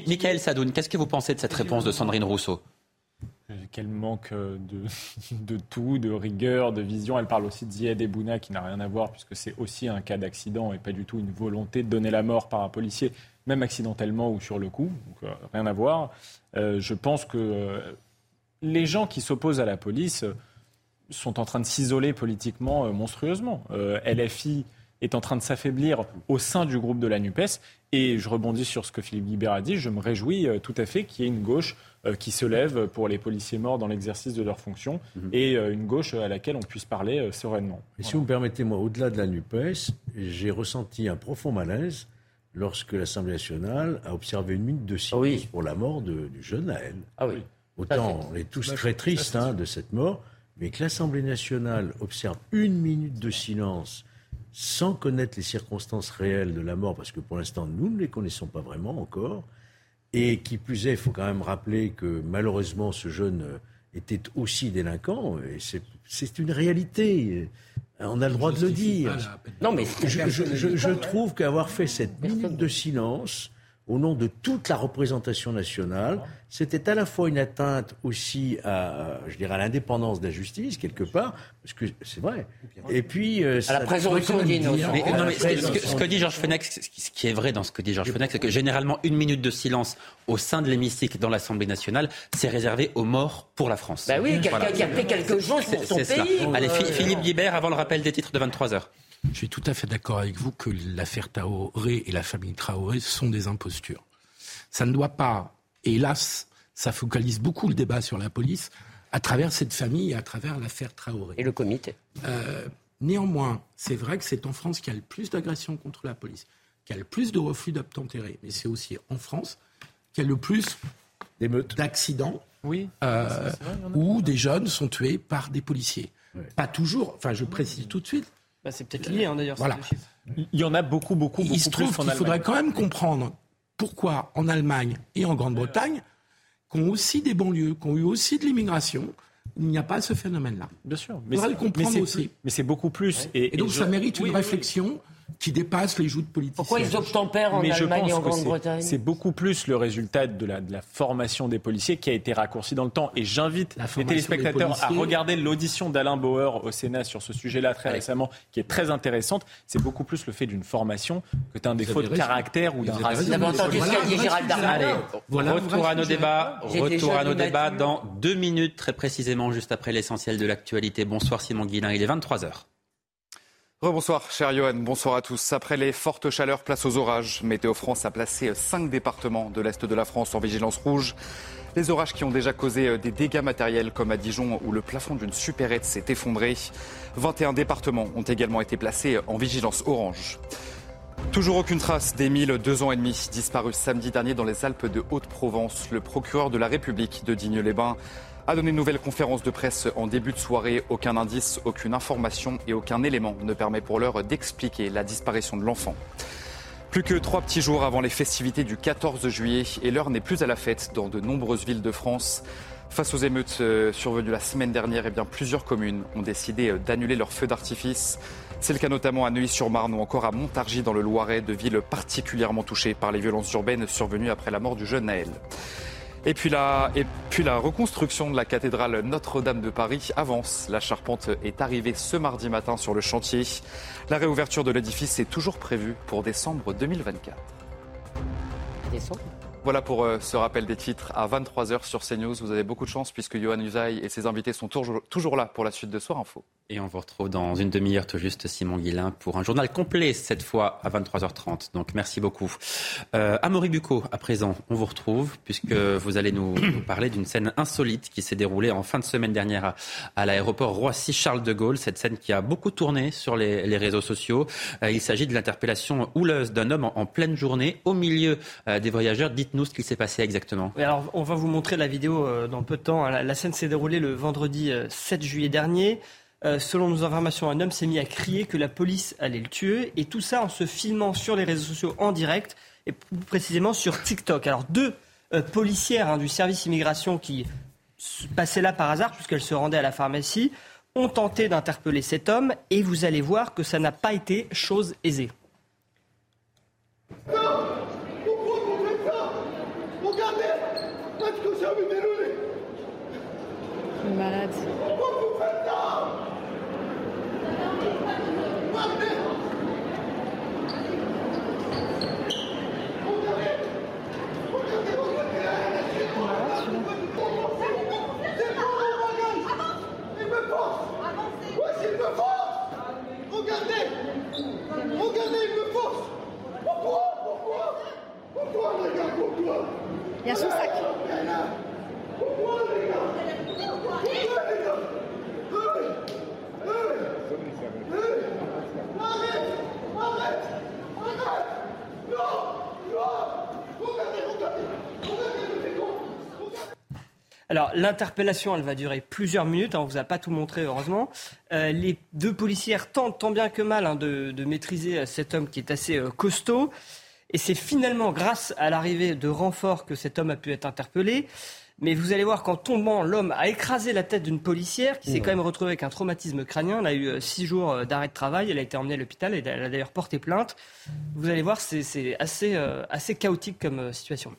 Michael Sadoun, qu'est-ce que vous pensez de cette réponse de Sandrine Rousseau? Qu'elle manque euh, de, tout, de rigueur, de vision. Elle parle aussi de Ebouna qui n'a rien à voir puisque c'est aussi un cas d'accident et pas du tout une volonté de donner la mort par un policier, même accidentellement ou sur le coup. Euh, rien à voir. Euh, je pense que les gens qui s'opposent à la police sont en train de s'isoler politiquement monstrueusement. LFI est en train de s'affaiblir au sein du groupe de la NUPES. Et je rebondis sur ce que Philippe Guibert a dit. Je me réjouis tout à fait qu'il y ait une gauche euh, qui se lèvent pour les policiers morts dans l'exercice de leurs fonctions mhm. et euh, une gauche à laquelle on puisse parler euh, sereinement. Et si vous me permettez, moi, au-delà de la NUPES, j'ai ressenti un profond malaise lorsque l'Assemblée nationale a observé une minute de silence pour la mort de, du jeune Naël. Ah oui. Autant on est tous très tristes hein, de cette mort, mais que l'Assemblée nationale observe une minute de silence sans connaître les circonstances réelles de la mort, parce que pour l'instant nous ne les connaissons pas vraiment encore, et qui plus est, il faut quand même rappeler que malheureusement ce jeune euh, était aussi délinquant. Et c'est une réalité. On a le droit de le dire. Non, mais je, je, je trouve qu'avoir fait cette minute de silence au nom de toute la représentation nationale. C'était à la fois une atteinte aussi à, je dirais, à l'indépendance de la justice, quelque part, parce que c'est vrai. Et puis... Euh, à la présomption d'innocence. Ce, que dit Georges Fenech, ce qui est vrai dans ce que dit Georges Fenech, c'est que généralement, une minute de silence au sein de l'hémicycle dans l'Assemblée nationale, c'est réservé aux morts pour la France. Ben oui, quelqu'un qui a fait quelque chose pour son pays. Allez, Philippe Guibert, avant le rappel des titres de 23 heures. Je suis tout à fait d'accord avec vous que l'affaire Traoré et la famille Traoré sont des impostures. Ça ne doit pas, hélas, ça focalise beaucoup le débat sur la police à travers cette famille et à travers l'affaire Traoré. Et le comité. Euh, néanmoins, c'est vrai que c'est en France qu'il y a le plus d'agressions contre la police, qu'il y a le plus de refus d'obtempérer, mais c'est aussi en France qu'il y a le plus d'accidents oui, euh, où des jeunes sont tués par des policiers. Pas toujours, enfin je précise tout de suite, bah, c'est peut-être lié, hein, d'ailleurs. Voilà. Il y en a beaucoup, beaucoup, beaucoup. Il se trouve qu'il faudrait quand même comprendre pourquoi en Allemagne et en Grande-Bretagne, qui ont aussi des banlieues, qui ont eu aussi de l'immigration, il n'y a pas ce phénomène-là. Bien sûr. Mais c'est le comprendre aussi. Mais c'est beaucoup plus. Et, donc ça mérite une réflexion qui dépasse les joutes politiques. Pourquoi ils obtempèrent en Mais Allemagne je et en pense que Grande-Bretagne c'est beaucoup plus le résultat de la, de la, formation des policiers qui a été raccourci dans le temps. Et j'invite les téléspectateurs à regarder l'audition d'Alain Bauer au Sénat sur ce sujet-là très ouais. récemment, qui est très intéressante. C'est beaucoup plus le fait d'une formation que d'un défaut de caractère ou d'un racisme. Vous avez entendu ce qu'a dit Gérald Darmanin voilà, Retour à nos débats. Retour à nos débats dans deux minutes, très précisément, juste après l'essentiel de l'actualité. Bonsoir Simon Guillain, il est 23h. Rebonsoir, cher Johan. Bonsoir à tous. Après les fortes chaleurs, place aux orages. Météo France a placé cinq départements de l'Est de la France en vigilance rouge. Les orages qui ont déjà causé des dégâts matériels, comme à Dijon, où le plafond d'une supérette s'est effondré. 21 départements ont également été placés en vigilance orange. Toujours aucune trace d'Émile, deux ans et demi, disparu samedi dernier dans les Alpes de Haute-Provence. Le procureur de la République de Digne-les-Bains a donné une nouvelle conférence de presse en début de soirée. Aucun indice, aucune information et aucun élément ne permet pour l'heure d'expliquer la disparition de l'enfant. Plus que trois petits jours avant les festivités du 14 juillet et l'heure n'est plus à la fête dans de nombreuses villes de France. Face aux émeutes survenues la semaine dernière, eh bien, plusieurs communes ont décidé d'annuler leurs feux d'artifice. C'est le cas notamment à Neuilly-sur-Marne ou encore à Montargis dans le Loiret, de villes particulièrement touchées par les violences urbaines survenues après la mort du jeune Naël. Et puis, la, reconstruction de la cathédrale Notre-Dame de Paris avance. La charpente est arrivée ce mardi matin sur le chantier. La réouverture de l'édifice est toujours prévue pour décembre 2024. Décembre voilà pour euh, ce rappel des titres à 23h sur CNews. Vous avez beaucoup de chance puisque Johan Usaï et ses invités sont toujours, là pour la suite de Soir Info. Et on vous retrouve dans une demi-heure tout juste, Simon Guillain, pour un journal complet, cette fois à 23h30. Donc merci beaucoup. Euh, Amaury à présent, on vous retrouve, puisque vous allez nous, parler d'une scène insolite qui s'est déroulée en fin de semaine dernière à, l'aéroport Roissy-Charles de Gaulle. Cette scène qui a beaucoup tourné sur les, réseaux sociaux. Euh, il s'agit de l'interpellation houleuse d'un homme en, pleine journée, au milieu euh, des voyageurs. Dites-nous ce qui s'est passé exactement. Oui, alors, on va vous montrer la vidéo euh, dans peu de temps. La, la scène s'est déroulée le vendredi 7 juillet dernier. Euh, selon nos informations, un homme s'est mis à crier que la police allait le tuer, et tout ça en se filmant sur les réseaux sociaux en direct, et plus précisément sur TikTok. Alors deux euh, policières hein, du service immigration qui passaient là par hasard, puisqu'elles se rendaient à la pharmacie, ont tenté d'interpeller cet homme, et vous allez voir que ça n'a pas été chose aisée. Non Pourquoi vous faites ça Regardez Est-ce que ça me déroule Malade. Pourquoi vous faites ça Partez Regardez Regardez, il me force Pourquoi Pourquoi Pourquoi, les gars Pourquoi Il y a son sac. Pourquoi, les gars Pourquoi, les gars Hey Hey Hey Arrête Arrête Arrête Non Non Regardez, regardez Regardez, je fais quoi Alors l'interpellation, elle va durer plusieurs minutes. Hein, on vous a pas tout montré, heureusement. Euh, les deux policières tentent tant bien que mal hein, de, de, maîtriser cet homme qui est assez euh, costaud. Et c'est finalement grâce à l'arrivée de renforts que cet homme a pu être interpellé. Mais vous allez voir qu'en tombant, l'homme a écrasé la tête d'une policière qui s'est quand même retrouvée avec un traumatisme crânien. Elle a eu six jours d'arrêt de travail. Elle a été emmenée à l'hôpital et elle a d'ailleurs porté plainte. Vous allez voir, c'est assez, euh, assez chaotique comme euh, situation.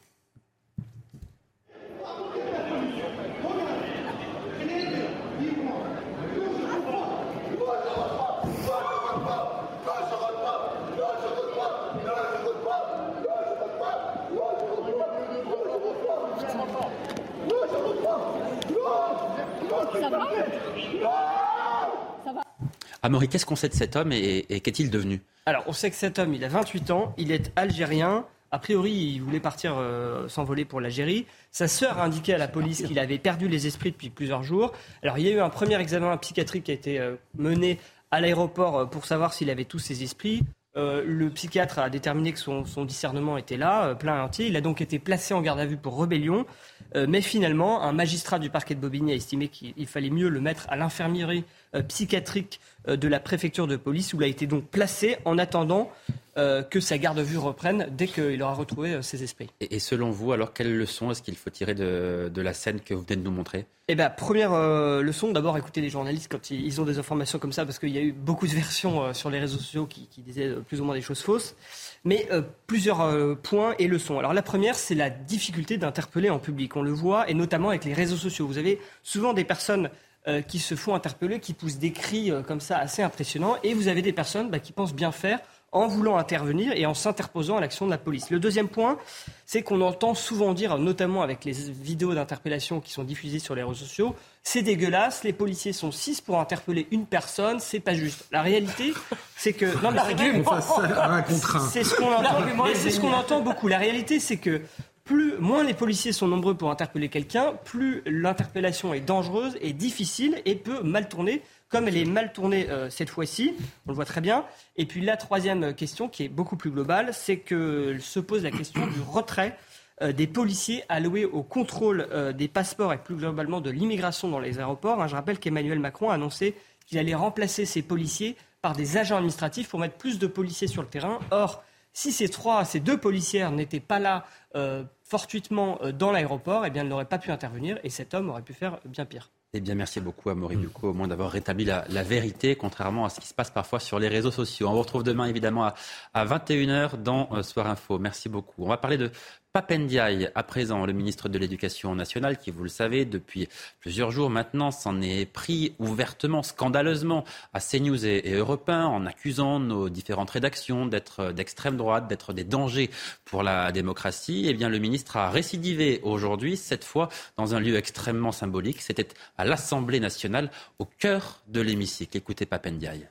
Amaury, qu'est-ce qu'on sait de cet homme et, qu'est-il devenu? Alors, on sait que cet homme, il a 28 ans, il est algérien. A priori, il voulait partir euh, s'envoler pour l'Algérie. Sa sœur a indiqué à la police qu'il avait perdu les esprits depuis plusieurs jours. Alors, il y a eu un premier examen psychiatrique qui a été euh, mené à l'aéroport euh, pour savoir s'il avait tous ses esprits. Le psychiatre a déterminé que son, discernement était là, plein et entier. Il a donc été placé en garde à vue pour rébellion. Mais finalement, un magistrat du parquet de Bobigny a estimé qu'il fallait mieux le mettre à l'infirmerie psychiatrique de la préfecture de police, où il a été donc placé en attendant euh, que sa garde à vue reprenne dès qu'il aura retrouvé ses esprits. Et, selon vous, alors quelle leçon est-ce qu'il faut tirer de, la scène que vous venez de nous montrer? Eh bien, première leçon, d'abord écouter les journalistes quand ils, ont des informations comme ça, parce qu'il y a eu beaucoup de versions sur les réseaux sociaux qui, qui, disaient plus ou moins des choses fausses. Mais plusieurs points et leçons. Alors la première, c'est la difficulté d'interpeller en public. On le voit, et notamment avec les réseaux sociaux. Vous avez souvent des personnes qui se font interpeller, qui poussent des cris comme ça assez impressionnants, et vous avez des personnes bah, qui pensent bien faire en voulant intervenir et en s'interposant à l'action de la police. Le deuxième point, c'est qu'on entend souvent dire, notamment avec les vidéos d'interpellation qui sont diffusées sur les réseaux sociaux, c'est dégueulasse, les policiers sont six pour interpeller une personne, c'est pas juste. La réalité, c'est que... Non, c'est ce qu'on entend, c'est ce qu'on entend beaucoup. La réalité, c'est que plus, moins les policiers sont nombreux pour interpeller quelqu'un, plus l'interpellation est dangereuse et difficile et peut mal tourner comme elle est mal tournée euh, cette fois-ci, on le voit très bien. Et puis la troisième question, qui est beaucoup plus globale, c'est que se pose la question du retrait euh, des policiers alloués au contrôle euh, des passeports et plus globalement de l'immigration dans les aéroports. Hein, je rappelle qu'Emmanuel Macron a annoncé qu'il allait remplacer ces policiers par des agents administratifs pour mettre plus de policiers sur le terrain. Or, si ces trois, ces deux policières n'étaient pas là fortuitement dans l'aéroport, eh bien, elles n'auraient pas pu intervenir et cet homme aurait pu faire bien pire. Eh bien, merci beaucoup à Maurice Ducot, au moins d'avoir rétabli la, vérité, contrairement à ce qui se passe parfois sur les réseaux sociaux. On vous retrouve demain, évidemment, à, à 21h dans euh, Soir Info. Merci beaucoup. On va parler de Papendiaï, à présent, le ministre de l'Éducation nationale, qui, vous le savez, depuis plusieurs jours maintenant, s'en est pris ouvertement, scandaleusement à CNews et, Europe 1, en accusant nos différentes rédactions d'être d'extrême droite, d'être des dangers pour la démocratie. Eh bien, le ministre a récidivé aujourd'hui, cette fois dans un lieu extrêmement symbolique. C'était à l'Assemblée nationale, au cœur de l'hémicycle. Écoutez Papendiaï.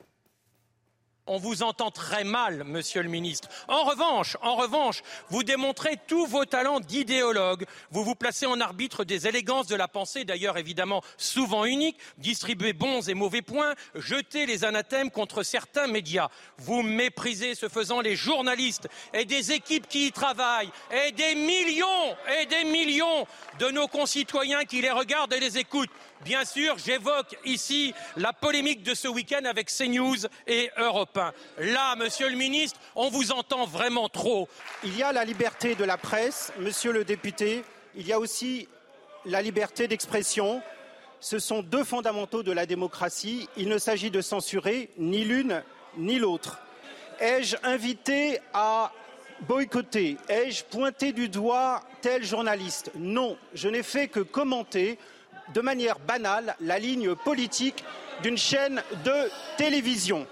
On vous entend très mal, monsieur le ministre. En revanche, en revanche, vous démontrez tous vos talents d'idéologue. Vous vous placez en arbitre des élégances de la pensée, d'ailleurs évidemment souvent uniques, distribuez bons et mauvais points, jetez les anathèmes contre certains médias. Vous méprisez, ce faisant, les journalistes et des équipes qui y travaillent, et des millions et des millions de nos concitoyens qui les regardent et les écoutent. Bien sûr, j'évoque ici la polémique de ce week-end avec CNews et Europe 1. Là, monsieur le ministre, on vous entend vraiment trop. Il y a la liberté de la presse, monsieur le député, il y a aussi la liberté d'expression. Ce sont deux fondamentaux de la démocratie. Il ne s'agit de censurer ni l'une ni l'autre. Ai-je invité à boycotter? Ai-je pointé du doigt tel journaliste? Non, je n'ai fait que commenter de manière banale la ligne politique d'une chaîne de télévision.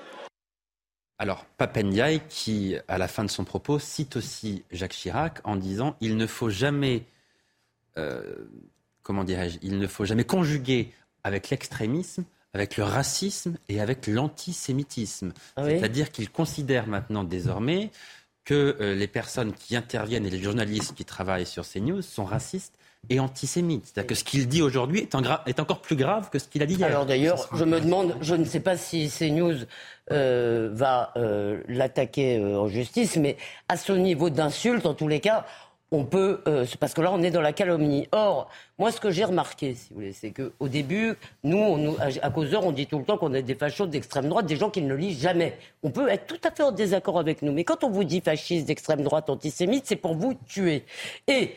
Alors, Papendiaï, qui, à la fin de son propos, cite aussi Jacques Chirac en disant il ne faut jamais, euh, comment dirais-je, il ne faut jamais conjuguer avec l'extrémisme, avec le racisme et avec l'antisémitisme. Ah C'est-à-dire qu'il considère maintenant désormais que euh, les personnes qui interviennent et les journalistes qui travaillent sur ces news sont racistes et antisémite. C'est-à-dire que ce qu'il dit aujourd'hui est, est, encore plus grave que ce qu'il a dit hier. Alors d'ailleurs, je me demande, je ne sais pas si CNews euh, va euh, l'attaquer euh, en justice, mais à ce niveau d'insulte, en tous les cas, on peut, euh, parce que là, on est dans la calomnie. Or, moi, ce que j'ai remarqué, si vous voulez, c'est qu'au début, nous, on, à causeur, on dit tout le temps qu'on est des fachos d'extrême droite, des gens qui ne le lisent jamais. On peut être tout à fait en désaccord avec nous, mais quand on vous dit fasciste, d'extrême droite, antisémite, c'est pour vous tuer. Et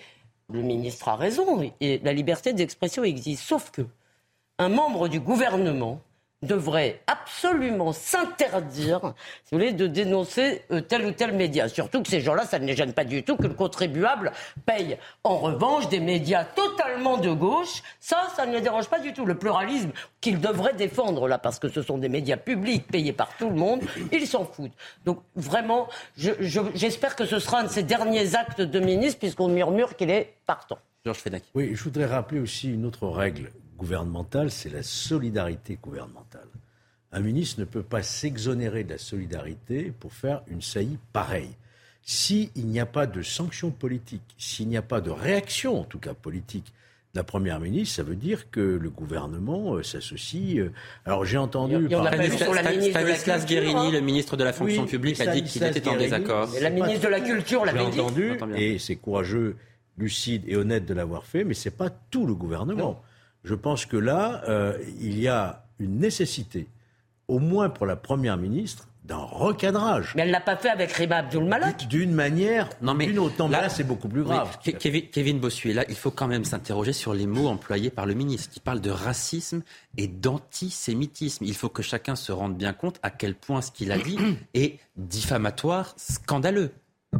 le ministre a raison, et la liberté d'expression existe. Sauf que un membre du gouvernement devrait absolument s'interdire, si vous voulez, de dénoncer euh, tel ou tel média. Surtout que ces gens-là, ça ne les gêne pas du tout que le contribuable paye. En revanche, des médias totalement de gauche, ça, ça ne les dérange pas du tout. Le pluralisme qu'ils devraient défendre là, parce que ce sont des médias publics payés par tout le monde, ils s'en foutent. Donc vraiment, j'espère que ce sera un de ces derniers actes de ministre, puisqu'on murmure qu'il est partant. Georges Oui, je voudrais rappeler aussi une autre règle gouvernementale, c'est la solidarité gouvernementale. Un ministre ne peut pas s'exonérer de la solidarité pour faire une saillie pareille. S'il n'y a pas de sanction politique, s'il n'y a pas de réaction, en tout cas politique, de la Première ministre, ça veut dire que le gouvernement euh, s'associe. Euh, alors j'ai entendu... Stanislas Guérini, le ministre de la fonction publique, a dit qu'il était en désaccord. La ministre de la Culture l'avait dit. entendu, et c'est courageux, lucide et honnête de l'avoir fait, mais ce n'est pas tout le gouvernement je pense que là, euh, il y a une nécessité, au moins pour la Première ministre, d'un recadrage. Mais elle l'a pas fait avec Riba Abdul Malak. D'une manière, non mais d'une autre. Non, mais là, c'est beaucoup plus grave. Kevin, Kevin Bossuet, là, il faut quand même s'interroger sur les mots employés par le ministre, qui parle de racisme et d'antisémitisme. Il faut que chacun se rende bien compte à quel point ce qu'il a dit est diffamatoire, scandaleux.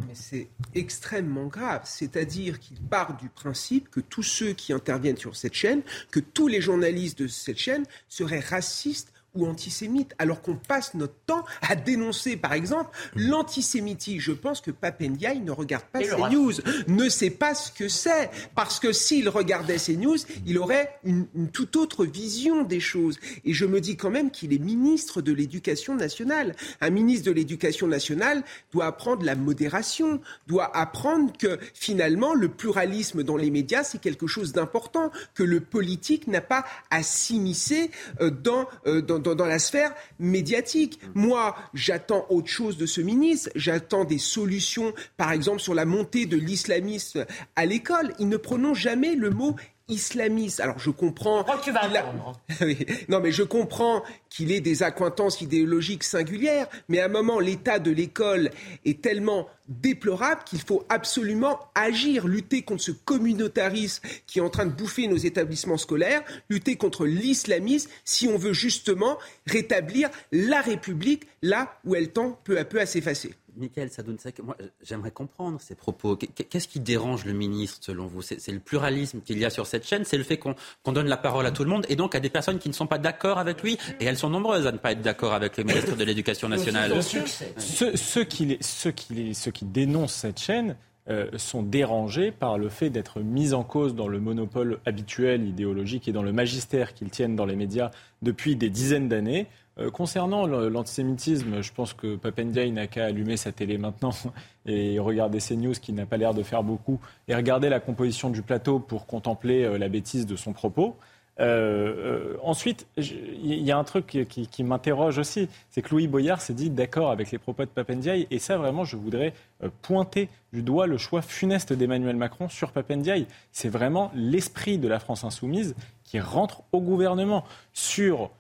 Mais c'est extrêmement grave. C'est-à-dire qu'il part du principe que tous ceux qui interviennent sur cette chaîne, que tous les journalistes de cette chaîne seraient racistes ou antisémites, alors qu'on passe notre temps à dénoncer, par exemple, l'antisémitisme. Je pense que Papendiaï ne regarde pas ces news, ne sait pas ce que c'est, parce que s'il regardait ces news, il aurait une, une, toute autre vision des choses. Et je me dis quand même qu'il est ministre de l'Éducation nationale. Un ministre de l'Éducation nationale doit apprendre la modération, doit apprendre que finalement le pluralisme dans les médias, c'est quelque chose d'important, que le politique n'a pas à s'immiscer euh, dans, euh, dans dans, dans, la sphère médiatique. Moi, j'attends autre chose de ce ministre. J'attends des solutions, par exemple, sur la montée de l'islamisme à l'école. Il ne prononce jamais le mot islamiste. Alors je comprends. Oh, tu vas a... oui. Non, mais je comprends qu'il ait des accointances idéologiques singulières, mais à un moment, l'état de l'école est tellement déplorable qu'il faut absolument agir, lutter contre ce communautarisme qui est en train de bouffer nos établissements scolaires, lutter contre l'islamisme, si on veut justement rétablir la République là où elle tend peu à peu à s'effacer. Michael Sadounsek, moi j'aimerais comprendre ces propos. Qu'est-ce qui dérange le ministre selon vous? C'est le pluralisme qu'il y a sur cette chaîne, c'est le fait qu'on qu donne la parole à tout le monde et donc à des personnes qui ne sont pas d'accord avec lui et elles sont nombreuses à ne pas être d'accord avec le ministre de l'Éducation nationale. Ceux, ceux, qui, ceux, qui, ceux qui dénoncent cette chaîne euh, sont dérangés par le fait d'être mis en cause dans le monopole habituel idéologique et dans le magistère qu'ils tiennent dans les médias depuis des dizaines d'années. Euh, concernant l'antisémitisme, je pense que Papendiaï n'a qu'à allumer sa télé maintenant et regarder ces news qui n'a pas l'air de faire beaucoup et regarder la composition du plateau pour contempler euh, la bêtise de son propos. Euh, ensuite, il y a un truc qui, qui m'interroge aussi, c'est que Louis Boyard s'est dit d'accord avec les propos de Papendiaï, et ça vraiment, je voudrais pointer du doigt le choix funeste d'Emmanuel Macron sur Papendiaï. C'est vraiment l'esprit de la France insoumise qui rentre au gouvernement sur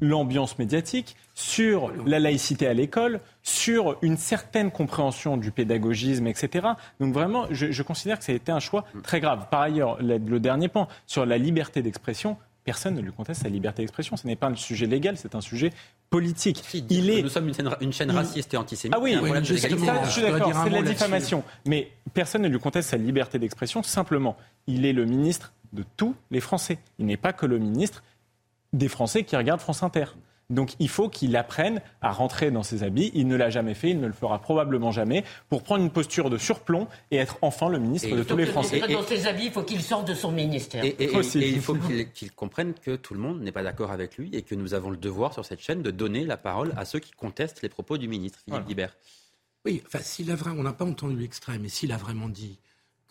l'ambiance médiatique, sur la laïcité à l'école, sur une certaine compréhension du pédagogisme, etc. Donc vraiment, je, je, considère que ça a été un choix très grave. Par ailleurs, le, le dernier point, sur la liberté d'expression, personne ne lui conteste sa liberté d'expression. Ce n'est pas un sujet légal, c'est un sujet politique. Si, il est... Nous sommes une chaîne, une chaîne raciste et antisémite. Ah oui, oui je suis d'accord, c'est de la diffamation. Mais personne ne lui conteste sa liberté d'expression. Simplement, il est le ministre de tous les Français. Il n'est pas que le ministre des Français qui regardent France Inter. Donc il faut qu'il apprenne à rentrer dans ses habits. Il ne l'a jamais fait, il ne le fera probablement jamais, pour prendre une posture de surplomb et être enfin le ministre et de tous les Français. Et, dans ses habits, il faut qu'il sorte de son ministère. Et, il faut qu'il qu comprenne que tout le monde n'est pas d'accord avec lui et que nous avons le devoir sur cette chaîne de donner la parole à ceux qui contestent les propos du ministre, Philippe voilà. Guibert. Oui, enfin, s'il a vraiment, on n'a pas entendu l'extrait, mais s'il a vraiment dit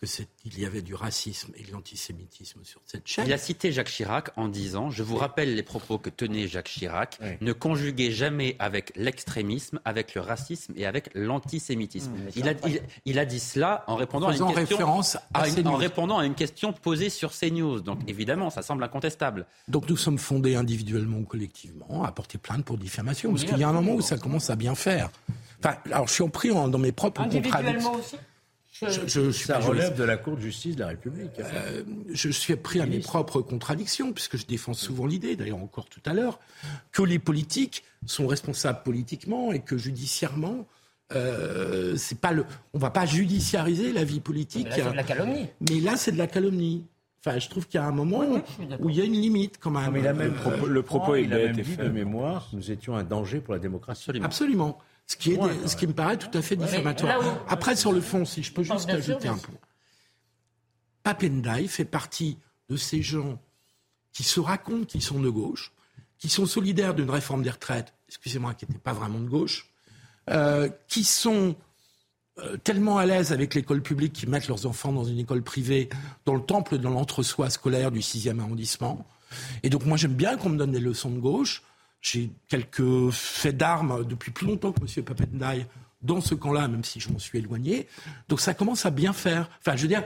qu'il y avait du racisme et de l'antisémitisme sur cette chaîne. Il a cité Jacques Chirac en disant Je vous rappelle les propos que tenait Jacques Chirac. Oui. Ne conjuguez jamais avec l'extrémisme, avec le racisme et avec l'antisémitisme. Mmh, il, a, il, il, a dit cela en répondant, à une, question, à une, en répondant à une question posée sur CNews. Donc évidemment, ça semble incontestable. Donc nous sommes fondés individuellement ou collectivement à porter plainte pour diffamation. Parce qu'il y a un moment où ça commence à bien faire. Enfin, alors je suis pris en, dans mes propres contradictions. aussi? Je, je, je, ça relève de la Cour de justice de la République. Euh, je suis pris à mes propres contradictions, puisque je défends souvent l'idée, d'ailleurs encore tout à l'heure, que les politiques sont responsables politiquement et que judiciairement, euh, c'est pas le, on va pas judiciariser la vie politique. Mais là, c'est de la calomnie. Mais là, c'est de la calomnie. Enfin, je trouve qu'il y a un moment oui, où il y a une limite quand même. Non, mais il a même, le propos, le propos il, il a dit fait. de mémoire, nous étions un danger pour la démocratie. Absolument. Absolument. Ce qui, est, ouais, ce qui me paraît tout à fait diffamatoire. Où, Après, sur le fond, si je peux juste ajouter sûr, un point. Papendai fait partie de ces gens qui se racontent qu'ils sont de gauche, qui sont solidaires d'une réforme des retraites, excusez-moi, qui n'était pas vraiment de gauche, euh, qui sont euh, tellement à l'aise avec l'école publique qu'ils mettent leurs enfants dans une école privée, dans le temple, dans l'entre-soi scolaire du 6e arrondissement. Et donc moi j'aime bien qu'on me donne des leçons de gauche. J'ai quelques faits d'armes depuis plus longtemps que M. Papendai dans ce camp-là, même si je m'en suis éloigné. Donc ça commence à bien faire. Enfin, je veux dire,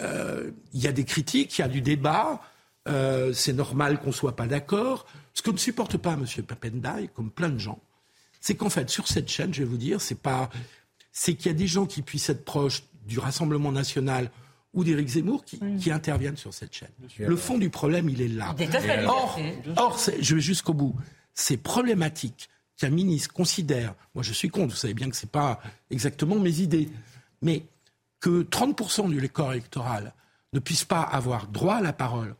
euh, il y a des critiques, il y a du débat. Euh, c'est normal qu'on ne soit pas d'accord. Ce que ne supporte pas M. Papendai, comme plein de gens, c'est qu'en fait, sur cette chaîne, je vais vous dire, c'est pas, c'est qu'il y a des gens qui puissent être proches du Rassemblement national ou d'Éric Zemmour qui, qui, interviennent sur cette chaîne. Le fond du problème, il est là. Or, or je vais jusqu'au bout. C'est problématique qu'un ministre considère, moi je suis contre, vous savez bien que ce n'est pas exactement mes idées, mais que 30% du corps électoral ne puisse pas avoir droit à la parole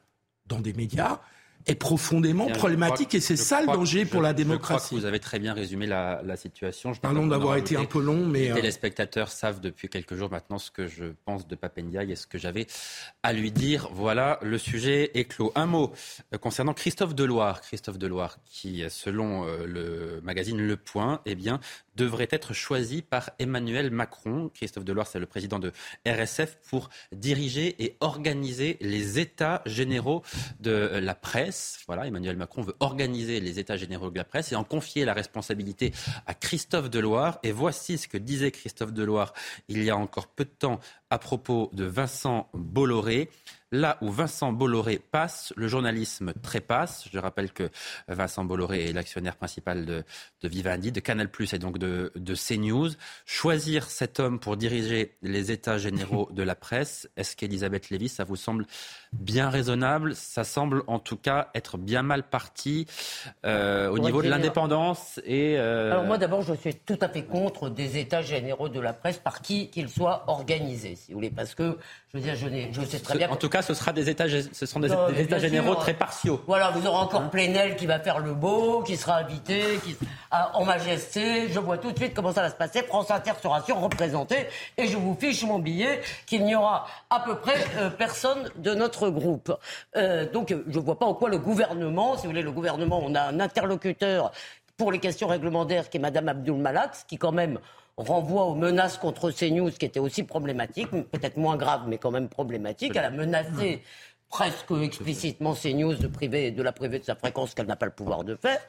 dans des médias, est profondément problématique et c'est ça le danger pour la démocratie. Je crois que vous avez très bien résumé la, la situation. Je Pardon d'avoir été un peu long, mais... Les euh, téléspectateurs savent depuis quelques jours maintenant ce que je pense de Papendiaï et ce que j'avais à lui dire. Voilà, le sujet est clos. Un mot euh, concernant Christophe Deloire. Christophe Deloire qui, selon euh, le magazine Le Point, eh bien, devrait être choisi par Emmanuel Macron. Christophe Deloire, c'est le président de RSF, pour diriger et organiser les états généraux de la presse. Voilà, Emmanuel Macron veut organiser les états généraux de la presse et en confier la responsabilité à Christophe Deloire. Et voici ce que disait Christophe Deloire il y a encore peu de temps à propos de Vincent Bolloré. Là où Vincent Bolloré passe, le journalisme trépasse. Je rappelle que Vincent Bolloré est l'actionnaire principal de, Vivendi, de Canal+, et donc de, de CNews. Choisir cet homme pour diriger les états généraux de la presse, est-ce qu'Elisabeth Lévy, ça vous semble bien raisonnable? Ça semble en tout cas être bien mal parti euh, au niveau de l'indépendance et... Euh, Alors moi d'abord, je suis tout à fait contre des états généraux de la presse par qui qu'ils soient organisés, si vous voulez, parce que je veux dire, je, je sais très bien... En tout cas, ce, sera des états, ce sont des, états généraux très partiaux. Voilà, vous aurez encore hein Plenel qui va faire le beau, qui sera invité, qui, en majesté. Je vois tout de suite comment ça va se passer. France Inter sera surreprésenté et je vous fiche mon billet qu'il n'y aura à peu près euh, personne de notre groupe. Euh, donc, je ne vois pas en quoi le gouvernement, si vous voulez, le gouvernement, on a un interlocuteur pour les questions réglementaires qui est Madame Abdul Malak, qui quand même renvoie aux menaces contre CNews, qui étaient aussi problématiques, peut-être moins graves, mais quand même problématiques. Elle a menacé presque explicitement CNews de, de la priver de sa fréquence qu'elle n'a pas le pouvoir de faire.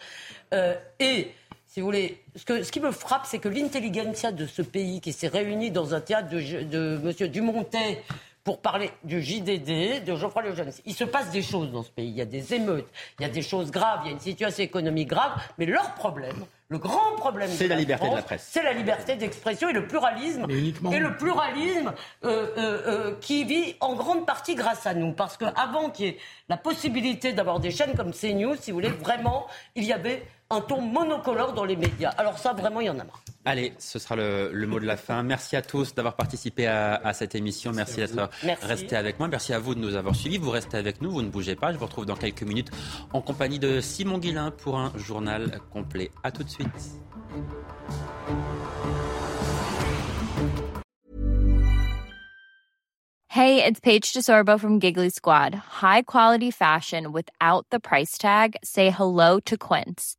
Euh, et, si vous voulez, ce qui me frappe, c'est que l'intelligentsia de ce pays qui s'est réunie dans un théâtre de, de M. Dumontet, pour parler du JDD, de Geoffroy Lejeune. Il se passe des choses dans ce pays. Il y a des émeutes, il y a des choses graves, il y a une situation économique grave, mais leur problème, le grand problème, c'est la liberté de la presse. C'est la liberté d'expression et le pluralisme. Et le pluralisme euh, euh, euh, qui vit en grande partie grâce à nous. Parce qu'avant qu'il y ait la possibilité d'avoir des chaînes comme CNews, si vous voulez, vraiment, il y avait un ton monocolore dans les médias. Alors ça, vraiment, il y en a marre. Allez, ce sera le, mot de la fin. Merci à tous d'avoir participé à, cette émission. Merci, d'être resté avec moi. Merci à vous de nous avoir suivis. Vous restez avec nous, vous ne bougez pas. Je vous retrouve dans quelques minutes en compagnie de Simon Guillain pour un journal complet. À tout de suite. Hey, it's Paige DeSorbo from Giggly Squad. High quality fashion without the price tag. Say hello to Quince.